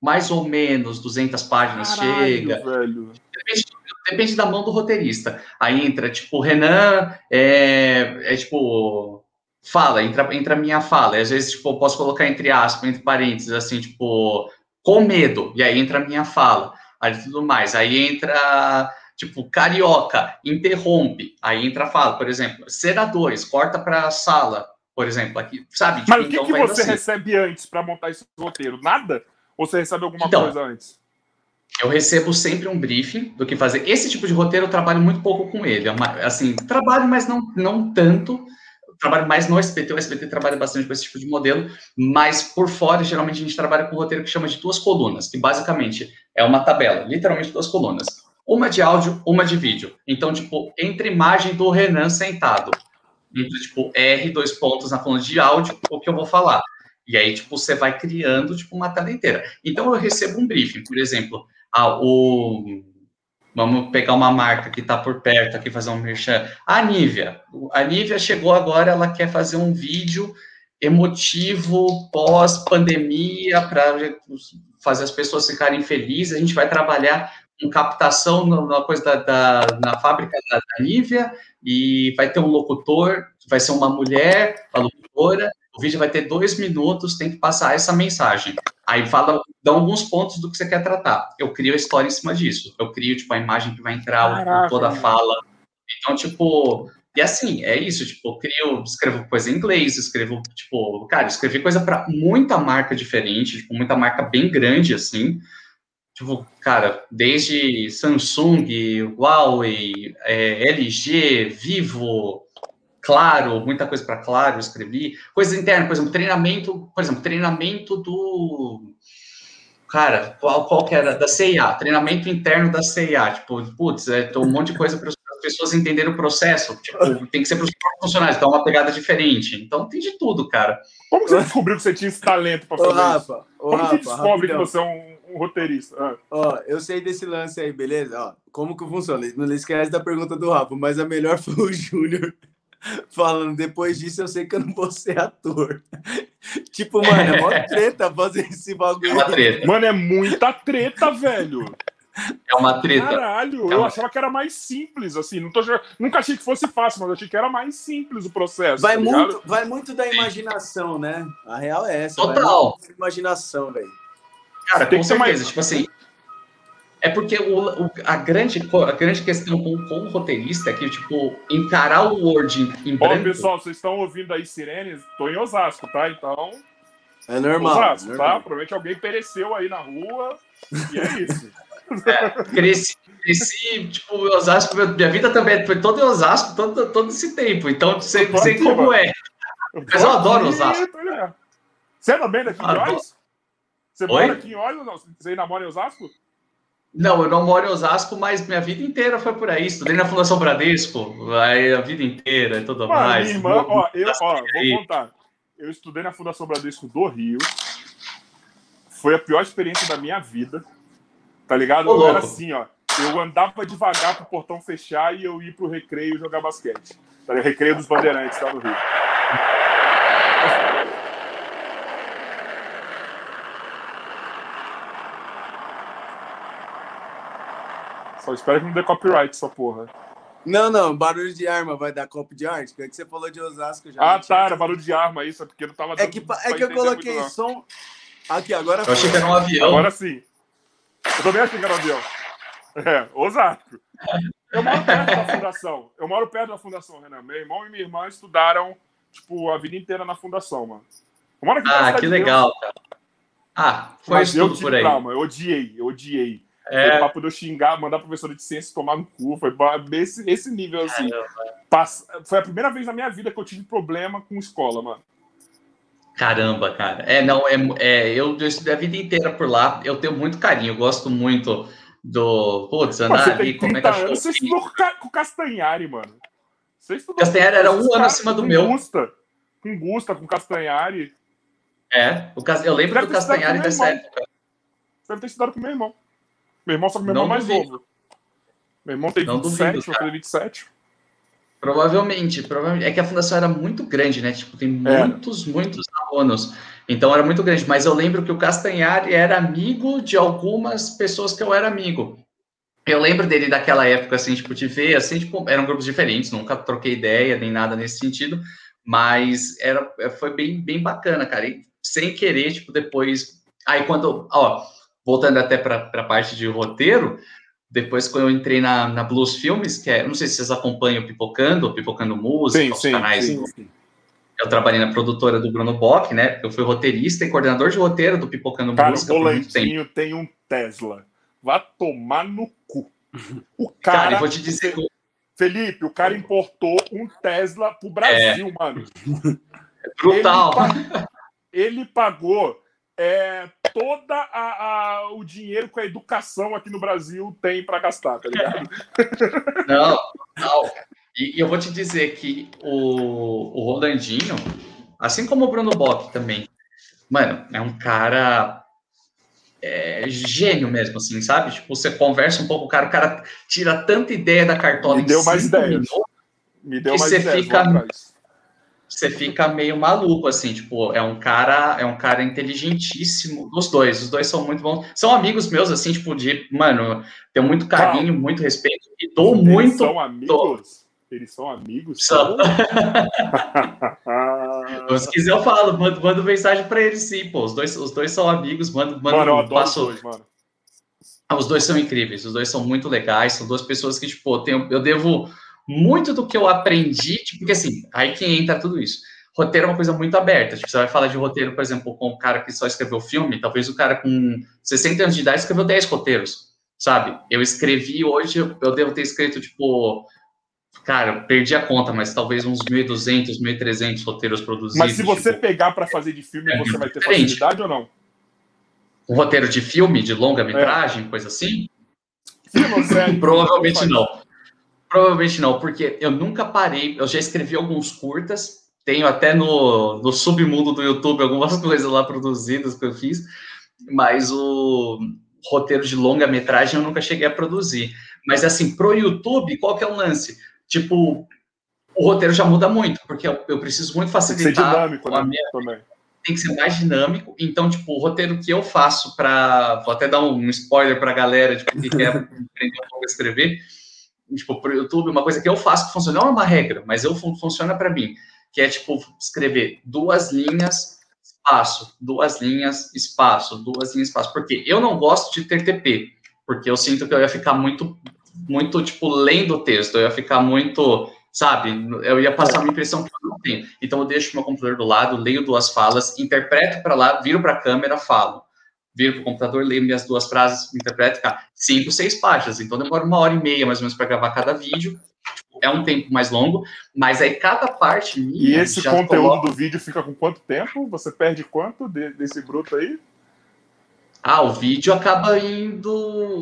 mais ou menos 200 páginas Caralho, chega. Velho. Depende, depende, da mão do roteirista. Aí entra, tipo, Renan, é, é tipo, fala, entra, entra a minha fala. E às vezes, tipo, eu posso colocar entre aspas, entre parênteses, assim, tipo, com medo. E aí entra a minha fala. Aí tudo mais. Aí entra, tipo, carioca, interrompe. Aí entra a fala, por exemplo, senadores, corta para a sala, por exemplo, aqui, sabe? Tipo, Mas o que, então que você assim. recebe antes para montar esse roteiro? Nada? Ou você recebe alguma então, coisa antes? Eu recebo sempre um briefing do que fazer. Esse tipo de roteiro eu trabalho muito pouco com ele. É assim, trabalho, mas não, não tanto. trabalho mais no SBT. O SBT trabalha bastante com esse tipo de modelo, mas por fora, geralmente, a gente trabalha com um roteiro que chama de duas colunas, que basicamente é uma tabela, literalmente duas colunas. Uma de áudio, uma de vídeo. Então, tipo, entre imagem do Renan sentado, entre, tipo, R, dois pontos na coluna de áudio, o que eu vou falar. E aí, tipo, você vai criando, tipo, uma tela inteira. Então, eu recebo um briefing, por exemplo, ah, o... Vamos pegar uma marca que está por perto aqui, fazer um merchan. A Nívia. A Nívia chegou agora, ela quer fazer um vídeo emotivo pós-pandemia para fazer as pessoas ficarem felizes. A gente vai trabalhar com captação na coisa da, da na fábrica da, da Nívia e vai ter um locutor, vai ser uma mulher, a locutora, o vídeo vai ter dois minutos, tem que passar essa mensagem. Aí fala, dá alguns pontos do que você quer tratar. Eu crio a história em cima disso. Eu crio, tipo, a imagem que vai entrar, Caraca, toda a fala. Então, tipo, e assim, é isso, tipo, eu crio, escrevo coisa em inglês, escrevo, tipo, cara, escrevi coisa para muita marca diferente, tipo, muita marca bem grande, assim. Tipo, cara, desde Samsung, Huawei, é, LG, Vivo, Claro, muita coisa para Claro, escrevi. Coisas internas, por exemplo, treinamento, por exemplo, treinamento do. Cara, qual, qual que era? Da CIA, treinamento interno da CIA. Tipo, putz, é um monte de coisa para as pessoas entenderem o processo. Tipo, tem que ser para os funcionários, então é uma pegada diferente. Então tem de tudo, cara. Como você descobriu que você tinha esse talento para fazer ô, Rafa, isso? Como Rafa, você descobre rapidão. que você é um, um roteirista? Ah. Ó, eu sei desse lance aí, beleza? Ó, como que funciona? Não esquece da pergunta do Rafa, mas a melhor foi o Júnior falando, depois disso eu sei que eu não vou ser ator. tipo, mano, é mó treta fazer esse bagulho. É uma treta. Mano, é muita treta, velho. É uma treta. Caralho, é eu achava que era mais simples, assim. Não tô, nunca achei que fosse fácil, mas achei que era mais simples o processo. Vai, tá muito, vai muito da imaginação, né? A real é essa. Total. imaginação, velho. Cara, Tem com certeza. Mais... Tipo assim, é porque o, o, a, grande, a grande questão com, com o roteirista é que, tipo, encarar o Word em, branco... Ó, pessoal, vocês estão ouvindo aí sirenes? Tô em Osasco, tá? Então... É normal. Osasco, é tá? normal. tá? Provavelmente alguém pereceu aí na rua e é isso. É, cresci, cresci, tipo, Osasco, minha vida também foi toda em Osasco, todo, todo esse tempo, então sei, sei aqui, como mano. é. Mas eu adoro Osasco. Você é também daqui em Olhos? Você Oi? mora aqui em Olhos ou não? Você namora em Osasco? Não, eu não moro em Osasco, mas minha vida inteira foi por aí. Estudei na Fundação Bradesco, aí a vida inteira e tudo Mano, mais. Minha irmã, ó, eu, ó, vou contar. Eu estudei na Fundação Bradesco do Rio. Foi a pior experiência da minha vida. Tá ligado? Ô, eu louco. era assim, ó. Eu andava devagar pro portão fechar e eu ia pro recreio jogar basquete. Tá ligado? Recreio dos Bandeirantes, tá no Rio. Só espero que não dê copyright essa porra. Não, não, barulho de arma vai dar copo de arte? É que você falou de Osasco já. Ah, tá, era barulho de arma, isso, é porque não tava É que, é que eu coloquei som. Aqui, agora. Eu achei que era um avião. Agora sim. Eu também achei que era um avião. É, Osasco. Eu moro perto da fundação. Eu moro perto da fundação, Renan. Meu irmão e minha irmã estudaram, tipo, a vida inteira na fundação, mano. Eu moro aqui ah, que legal, cara. Ah, foi Mas eu tive por aí. trauma, eu odiei, eu odiei. É. Foi papo de eu xingar, mandar a professora de ciência tomar no cu. Foi nesse, nesse nível, assim. Foi a primeira vez na minha vida que eu tive problema com escola, mano. Caramba, cara. É, não, é, é eu, eu estudei a vida inteira por lá. Eu tenho muito carinho, eu gosto muito do. Putz, andar ali, como é que eu Você estudou com o Castanhari, mano. Você estudou Castanhari era um ano acima do meu. Gusta, com Gusta, com Castanhari. É, o, eu lembro do Castanhari dessa época. Você deve ter estudado com meu irmão. Meu irmão só que meu irmão é mais novo. Meu irmão tem não 27, duvido, eu tenho 27. Provavelmente, provavelmente. É que a fundação era muito grande, né? Tipo, tem é. muitos, muitos alunos. Então era muito grande. Mas eu lembro que o Castanhari era amigo de algumas pessoas que eu era amigo. Eu lembro dele daquela época, assim, tipo, de ver, assim, tipo, eram grupos diferentes, nunca troquei ideia nem nada nesse sentido, mas era, foi bem, bem bacana, cara. E sem querer, tipo, depois. Aí quando, ó, voltando até para a parte de roteiro, depois quando eu entrei na, na Blues Filmes, que é, não sei se vocês acompanham Pipocando, Pipocando Música, sim, os sim, canais. Sim, sim. Eu trabalhei na produtora do Bruno Bock, né? Eu fui roteirista e coordenador de roteiro do Pipocando cara, Música. O Rolandinho tem um Tesla. Vá tomar no cu. O cara. Cara, eu vou te dizer. Felipe, o cara importou um Tesla pro Brasil, é... mano. É brutal. Ele, ele pagou é, toda a, a, o dinheiro que a educação aqui no Brasil tem para gastar, tá ligado? Não, não. E, e, eu vou te dizer que o, o Rolandinho, assim como o Bruno Bock também, mano, é um cara é, gênio mesmo, assim, sabe? Tipo, você conversa um pouco com o cara, o cara tira tanta ideia da cartola Me deu mais ideias. Me deu mais você ideias fica você fica meio maluco, assim, tipo, é um cara, é um cara inteligentíssimo, os dois, os dois são muito bons, são amigos meus, assim, tipo, de, mano, tenho muito carinho, muito respeito, e dou Eles muito... são amigos? Dou. Eles são amigos? São. Se quiser eu falo, mando, mando mensagem para eles sim, pô, os dois, os dois são amigos, mando, mando, mano, eu passo... os dois, mano. Ah, os dois são incríveis, os dois são muito legais, são duas pessoas que, tipo, eu, tenho, eu devo muito do que eu aprendi, tipo, porque assim, aí que entra tudo isso. Roteiro é uma coisa muito aberta. Tipo, você vai falar de roteiro, por exemplo, com um cara que só escreveu filme, talvez o cara com 60 anos de idade escreveu 10 roteiros, sabe? Eu escrevi hoje, eu devo ter escrito, tipo, cara, perdi a conta, mas talvez uns 1.200, 1.300 roteiros produzidos. Mas se você tipo, pegar para fazer de filme, é você vai ter diferente. facilidade ou não? Um roteiro de filme, de longa-metragem, é. coisa assim? Sim, Provavelmente não. Provavelmente não, porque eu nunca parei. Eu já escrevi alguns curtas, tenho até no, no submundo do YouTube algumas coisas lá produzidas que eu fiz, mas o roteiro de longa-metragem eu nunca cheguei a produzir. Mas assim, pro YouTube, qual que é o lance? Tipo, o roteiro já muda muito, porque eu, eu preciso muito facilitar. Tem que ser dinâmico, né? Minha... Tem que ser mais dinâmico. Então, tipo, o roteiro que eu faço para. Vou até dar um spoiler para a galera, tipo, que quer aprender um pouco a escrever tipo, pro YouTube, uma coisa que eu faço que funciona, não é uma regra, mas eu funciona para mim, que é, tipo, escrever duas linhas, espaço, duas linhas, espaço, duas linhas, espaço. Porque eu não gosto de ter TP, porque eu sinto que eu ia ficar muito, muito, tipo, lendo o texto, eu ia ficar muito, sabe, eu ia passar uma impressão que eu não tenho. Então eu deixo meu computador do lado, leio duas falas, interpreto para lá, viro para a câmera, falo viro para o computador, leio minhas duas frases, interpreto, cara, cinco, seis páginas. Então demora uma hora e meia, mais ou menos, para gravar cada vídeo. É um tempo mais longo, mas aí cada parte minha. E esse conteúdo coloca... do vídeo fica com quanto tempo? Você perde quanto de, desse bruto aí? Ah, o vídeo acaba indo.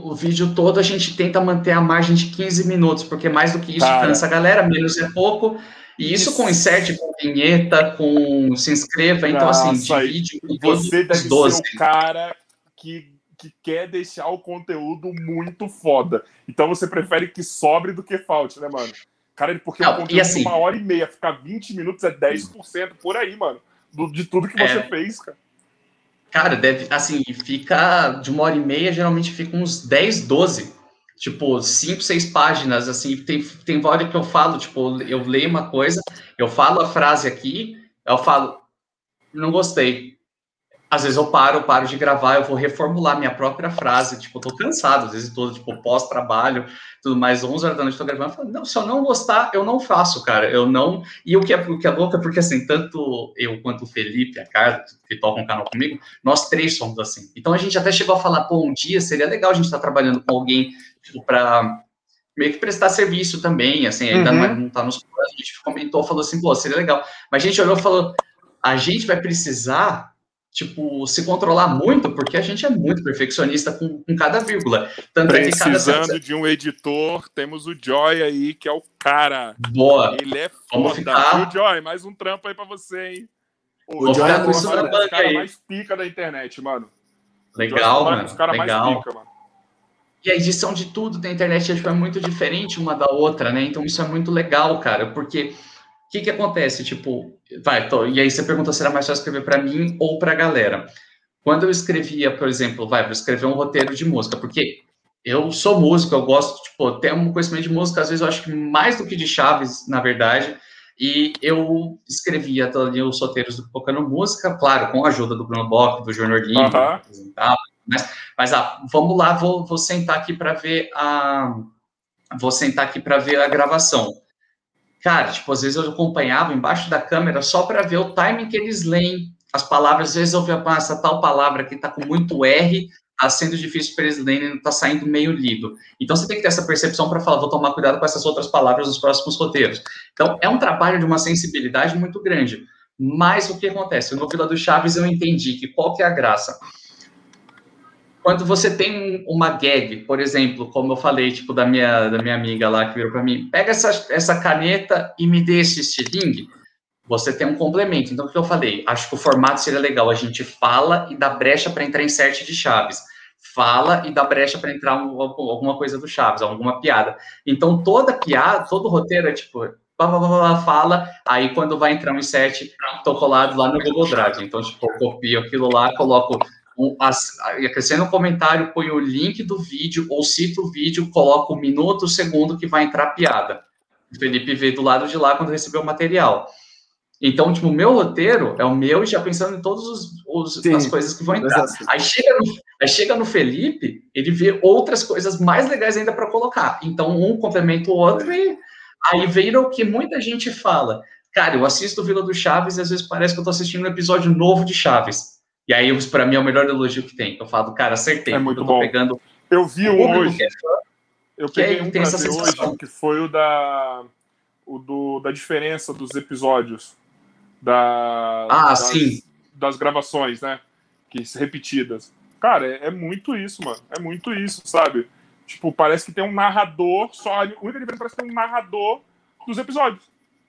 O vídeo todo a gente tenta manter a margem de 15 minutos, porque mais do que isso Cara. cansa a galera, menos é pouco. E isso, isso. com insert, com vinheta, com se inscreva. Então, assim, Nossa, assim, divide Você deve 12. ser o cara que, que quer deixar o conteúdo muito foda. Então você prefere que sobre do que falte, né, mano? Cara, porque Não, o conteúdo assim, de uma hora e meia, ficar 20 minutos é 10% por aí, mano. Do, de tudo que você é... fez, cara. Cara, deve, assim, fica de uma hora e meia, geralmente fica uns 10, 12. Tipo, 5, 6 páginas, assim. Tem, tem hora que eu falo, tipo, eu leio uma coisa, eu falo a frase aqui, eu falo, não gostei às vezes eu paro, eu paro de gravar, eu vou reformular minha própria frase, tipo, eu tô cansado, às vezes todo, tipo, pós-trabalho, tudo mais, 11 horas da noite tô gravando, eu falo, não, se eu não gostar, eu não faço, cara, eu não, e o que é, o que é louco é porque, assim, tanto eu quanto o Felipe, a Carla, que tocam um canal comigo, nós três somos assim, então a gente até chegou a falar, pô, um dia seria legal a gente estar tá trabalhando com alguém, tipo, pra meio que prestar serviço também, assim, ainda uhum. não, é, não tá nos planos, a gente comentou, falou assim, pô, seria legal, mas a gente olhou e falou, a gente vai precisar tipo, se controlar muito, porque a gente é muito perfeccionista com, com cada vírgula. Tanto Precisando é que cada... de um editor, temos o Joy aí, que é o cara. Boa. Ele é foda. Ficar... Joy, mais um trampo aí pra você, hein? O, o Joy é o cara mais pica da internet, mano. Legal, mano. Os caras mais pica, mano. E a edição de tudo da internet tipo, é muito diferente uma da outra, né? Então isso é muito legal, cara, porque o que, que acontece? Tipo, vai, tô, e aí você pergunta se era mais fácil escrever para mim ou para a galera. Quando eu escrevia, por exemplo, vai, vou escrever um roteiro de música, porque eu sou músico, eu gosto, tipo, ter um conhecimento de música, às vezes eu acho que mais do que de chaves, na verdade, e eu escrevia ali os roteiros do Tocando Música, claro, com a ajuda do Bruno Bock, do Júnior Lima, uhum. Mas, mas ah, vamos lá, vou, vou sentar aqui para ver a vou sentar aqui para ver a gravação. Cara, tipo, às vezes eu acompanhava embaixo da câmera só para ver o timing que eles leem as palavras. Às vezes eu via, ah, essa tal palavra aqui tá com muito R, tá sendo difícil para eles lerem, não tá saindo meio lido. Então você tem que ter essa percepção para falar, vou tomar cuidado com essas outras palavras nos próximos roteiros. Então é um trabalho de uma sensibilidade muito grande. Mas o que acontece? No Vila do Chaves eu entendi que qual que é a graça? Quando você tem uma gag, por exemplo, como eu falei, tipo, da minha, da minha amiga lá que virou para mim, pega essa, essa caneta e me dê esse estilingue, você tem um complemento. Então, o que eu falei? Acho que o formato seria legal. A gente fala e dá brecha para entrar em sete de chaves. Fala e dá brecha para entrar um, alguma coisa do Chaves, alguma piada. Então, toda piada, todo roteiro é tipo, blá, blá, blá, fala, aí quando vai entrar um insert, tô colado lá no Google Drive. Então, tipo, eu copio aquilo lá, coloco acrescenta um comentário, põe o link do vídeo, ou cita o vídeo, coloca o minuto, o segundo que vai entrar a piada. O Felipe veio do lado de lá quando recebeu o material. Então, tipo, o meu roteiro é o meu, já pensando em todas as coisas que vão entrar. Aí chega, no, aí chega no Felipe, ele vê outras coisas mais legais ainda para colocar. Então, um complementa o outro e aí vira o que muita gente fala. Cara, eu assisto o Vila do Chaves e às vezes parece que eu tô assistindo um episódio novo de Chaves. E aí, para mim, é o melhor elogio que tem. Eu falo, cara, acertei. É muito eu bom. Pegando eu vi um hoje. eu peguei um pra ver hoje, que foi o da, o do, da diferença dos episódios. Da, ah, das, sim. Das gravações, né? Que repetidas. Cara, é, é, muito isso, mano. É muito isso, sabe? Tipo, parece que tem um narrador só. A única diferença parece que tem um narrador dos episódios.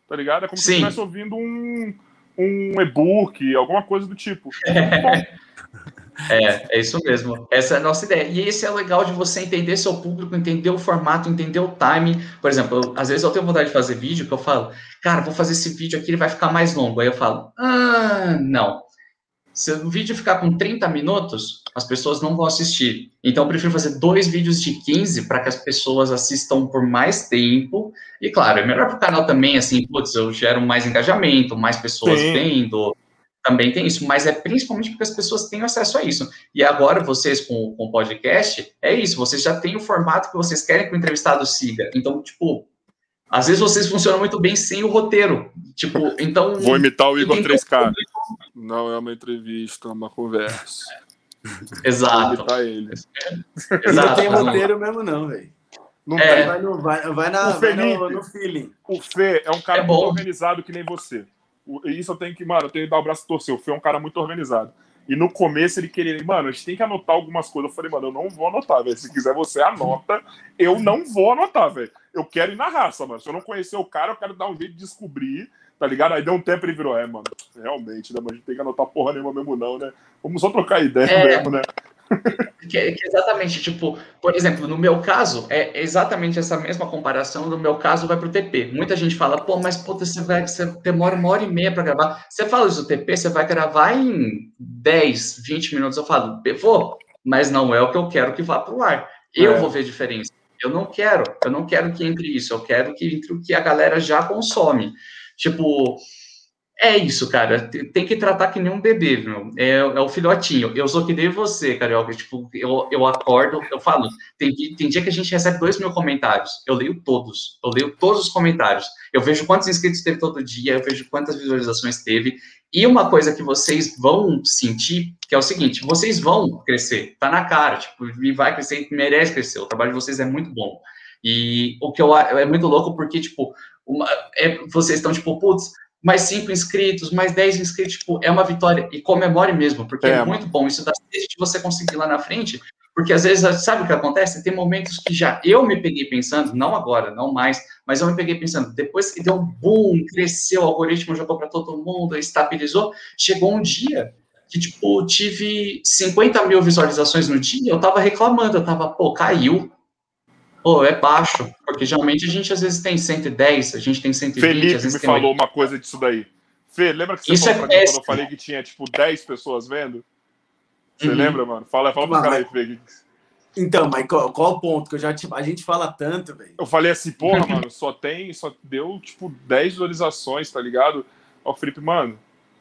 Tá ligado? É como sim. se estivesse ouvindo um um e-book, alguma coisa do tipo. É, é isso mesmo. Essa é a nossa ideia. E esse é legal de você entender seu público, entender o formato, entender o timing. Por exemplo, eu, às vezes eu tenho vontade de fazer vídeo que eu falo, cara, vou fazer esse vídeo aqui, ele vai ficar mais longo. Aí eu falo, ah, não. Se o vídeo ficar com 30 minutos, as pessoas não vão assistir. Então, eu prefiro fazer dois vídeos de 15 para que as pessoas assistam por mais tempo. E, claro, é melhor para o canal também, assim, putz, eu gero mais engajamento, mais pessoas Sim. vendo. Também tem isso, mas é principalmente porque as pessoas têm acesso a isso. E agora, vocês com o podcast, é isso, vocês já têm o formato que vocês querem que o entrevistado siga. Então, tipo, às vezes vocês funcionam muito bem sem o roteiro. Tipo, então. Vou imitar o Igor 3K. Não é uma entrevista, é uma conversa. Exato. Vou imitar ele. Exato. Não tem roteiro mesmo, não, velho. Não é. vai, no, vai, vai, na, o Felipe, vai no, no, feeling. O Fê é um cara é muito organizado que nem você. Isso eu tenho que, mano, eu tenho que dar o braço a torcer. O Fê é um cara muito organizado. E no começo ele queria, mano, a gente tem que anotar algumas coisas. Eu falei, mano, eu não vou anotar, velho. Se quiser você anota, eu não vou anotar, velho. Eu quero ir na raça, mano. Se eu não conhecer o cara, eu quero dar um jeito de descobrir, tá ligado? Aí deu um tempo e ele virou, é, mano, realmente, né? Mas a gente tem que anotar porra nenhuma mesmo, não, né? Vamos só trocar ideia é... mesmo, né? Que, que, exatamente, tipo, por exemplo, no meu caso, é exatamente essa mesma comparação. No meu caso, vai para o TP. Muita gente fala, pô, mas puta, você, vai, você demora uma hora e meia para gravar. Você fala isso do TP, você vai gravar em 10, 20 minutos. Eu falo, vou, mas não é o que eu quero que vá para o ar. Eu é. vou ver diferença. Eu não quero, eu não quero que entre isso, eu quero que entre o que a galera já consome. Tipo, é isso, cara. Tem que tratar que nem um bebê, viu? É, é o filhotinho. Eu sou que nem você, Carioca. Tipo, eu, eu acordo, eu falo. Tem, tem dia que a gente recebe dois mil comentários. Eu leio todos. Eu leio todos os comentários. Eu vejo quantos inscritos teve todo dia, eu vejo quantas visualizações teve. E uma coisa que vocês vão sentir, que é o seguinte: vocês vão crescer. Tá na cara. Tipo, vai crescer, merece crescer. O trabalho de vocês é muito bom. E o que eu é muito louco, porque, tipo, uma, é, vocês estão, tipo, putz mais 5 inscritos, mais 10 inscritos, tipo, é uma vitória. E comemore mesmo, porque é, é muito bom. Isso dá de você conseguir lá na frente, porque às vezes, sabe o que acontece? Tem momentos que já eu me peguei pensando, não agora, não mais, mas eu me peguei pensando, depois que deu um boom, cresceu, o algoritmo jogou para todo mundo, estabilizou, chegou um dia que, tipo, tive 50 mil visualizações no dia, eu tava reclamando, eu tava, pô, caiu, Pô, é baixo, porque geralmente a gente às vezes tem 110, a gente tem 120. Felipe às vezes me falou 80. uma coisa disso daí. Fê, lembra que você Isso falou é pra mim quando eu falei que tinha tipo 10 pessoas vendo? Você uhum. lembra, mano? Fala, fala pro cara aí, Fê. Então, mas qual, qual o ponto? Que eu já, tipo, a gente fala tanto, velho. Eu falei assim, porra, mano, só tem, só deu, tipo, 10 visualizações, tá ligado? Ó, Felipe, mano,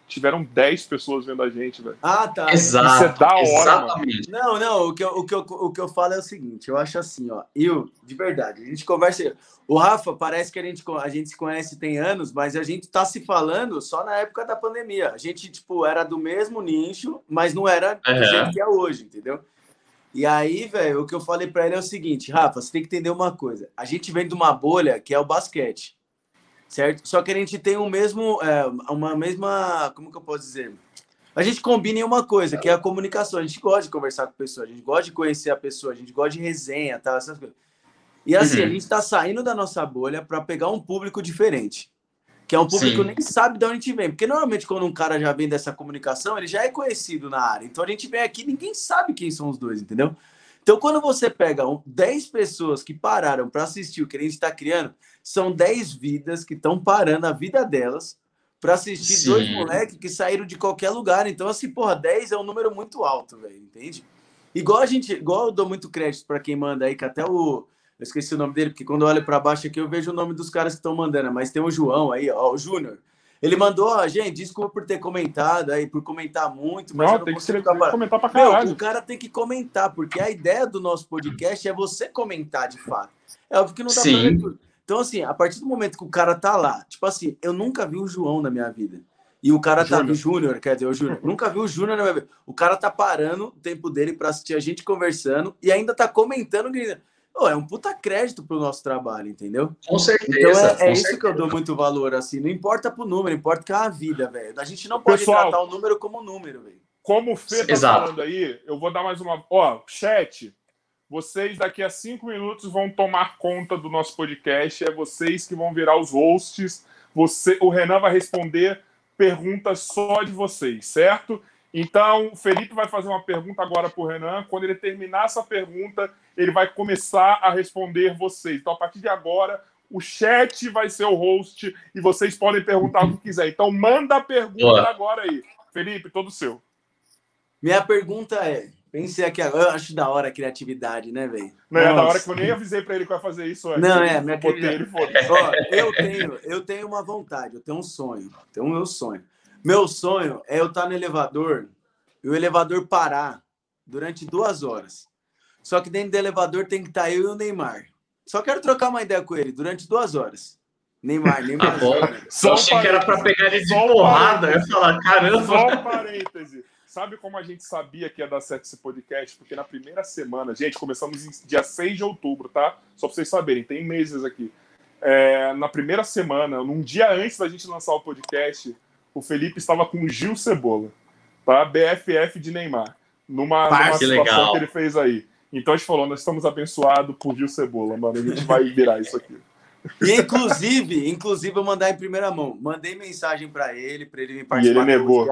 tiveram 10 pessoas vendo a gente, velho. Ah, tá. Exato. Isso é da hora, Exatamente. Mano. Não, não, o que, eu, o, que eu, o que eu falo é o seguinte, eu acho assim, ó, eu, de verdade, a gente conversa... O Rafa, parece que a gente, a gente se conhece tem anos, mas a gente tá se falando só na época da pandemia. A gente, tipo, era do mesmo nicho, mas não era do jeito que é hoje, entendeu? E aí, velho, o que eu falei para ele é o seguinte, Rafa, você tem que entender uma coisa. A gente vem de uma bolha que é o basquete certo? Só que a gente tem o mesmo, é, uma mesma, como que eu posso dizer? A gente combina em uma coisa, que é a comunicação. A gente gosta de conversar com a pessoa, a gente gosta de conhecer a pessoa, a gente gosta de resenha, tal, essas coisas. E assim, uhum. a gente está saindo da nossa bolha para pegar um público diferente. Que é um público que nem sabe de onde a gente vem. Porque normalmente, quando um cara já vem dessa comunicação, ele já é conhecido na área. Então a gente vem aqui ninguém sabe quem são os dois, entendeu? Então, quando você pega 10 pessoas que pararam para assistir o que a gente está criando, são 10 vidas que estão parando a vida delas para assistir Sim. dois moleques que saíram de qualquer lugar. Então, assim, porra, 10 é um número muito alto, velho, entende? Igual a gente, igual eu dou muito crédito para quem manda aí, que até o. Eu esqueci o nome dele, porque quando eu olho para baixo aqui eu vejo o nome dos caras que estão mandando, mas tem o João aí, ó, o Júnior. Ele mandou, ó, gente, desculpa por ter comentado aí, por comentar muito, mas não, eu não tem consigo que ser, comentar pra caralho. Meu, o cara tem que comentar, porque a ideia do nosso podcast é você comentar de fato. É óbvio que não dá Sim. pra ver Então, assim, a partir do momento que o cara tá lá, tipo assim, eu nunca vi o João na minha vida. E o cara tá. O Júnior, quer dizer, o Júnior. nunca vi o Júnior na minha vida. O cara tá parando o tempo dele para assistir a gente conversando e ainda tá comentando, gritando. Oh, é um puta crédito pro nosso trabalho, entendeu? Com certeza. Então é, é isso certeza. que eu dou muito valor, assim. Não importa pro número, importa que é a vida, velho. A gente não pode Pessoal, tratar o número como número, velho. Como o Fê tá Exato. falando aí, eu vou dar mais uma. Ó, chat. Vocês daqui a cinco minutos vão tomar conta do nosso podcast. É vocês que vão virar os hosts. Você, o Renan vai responder perguntas só de vocês, certo? Então, o Felipe vai fazer uma pergunta agora para o Renan. Quando ele terminar essa pergunta, ele vai começar a responder vocês. Então, a partir de agora, o chat vai ser o host e vocês podem perguntar o que quiser. Então, manda a pergunta Boa. agora aí. Felipe, todo seu. Minha pergunta é: pensei aqui, eu acho da hora a criatividade, né, velho? Não, é da hora que eu nem avisei para ele que vai fazer isso antes. Não, é, minha querida. ele. Ó, eu tenho, eu tenho uma vontade, eu tenho um sonho, tenho um meu sonho. Meu sonho é eu estar no elevador e o elevador parar durante duas horas. Só que dentro do elevador tem que estar eu e o Neymar. Só quero trocar uma ideia com ele durante duas horas. Neymar, Neymar. Ah, bom. Só um achei que era para pegar ele de Só porrada. Eu ia falar, caramba. Só um parêntese. Sabe como a gente sabia que ia dar certo esse podcast? Porque na primeira semana, gente, começamos em dia 6 de outubro, tá? Só pra vocês saberem, tem meses aqui. É, na primeira semana, num dia antes da gente lançar o podcast, o Felipe estava com o Gil Cebola. tá? BFF de Neymar. Numa, numa situação legal. que ele fez aí. Então a gente falou, nós estamos abençoados por Gil Cebola, mano. A gente vai virar isso aqui. E inclusive, inclusive, eu mandar em primeira mão. Mandei mensagem para ele, para ele me participar. E ele negou.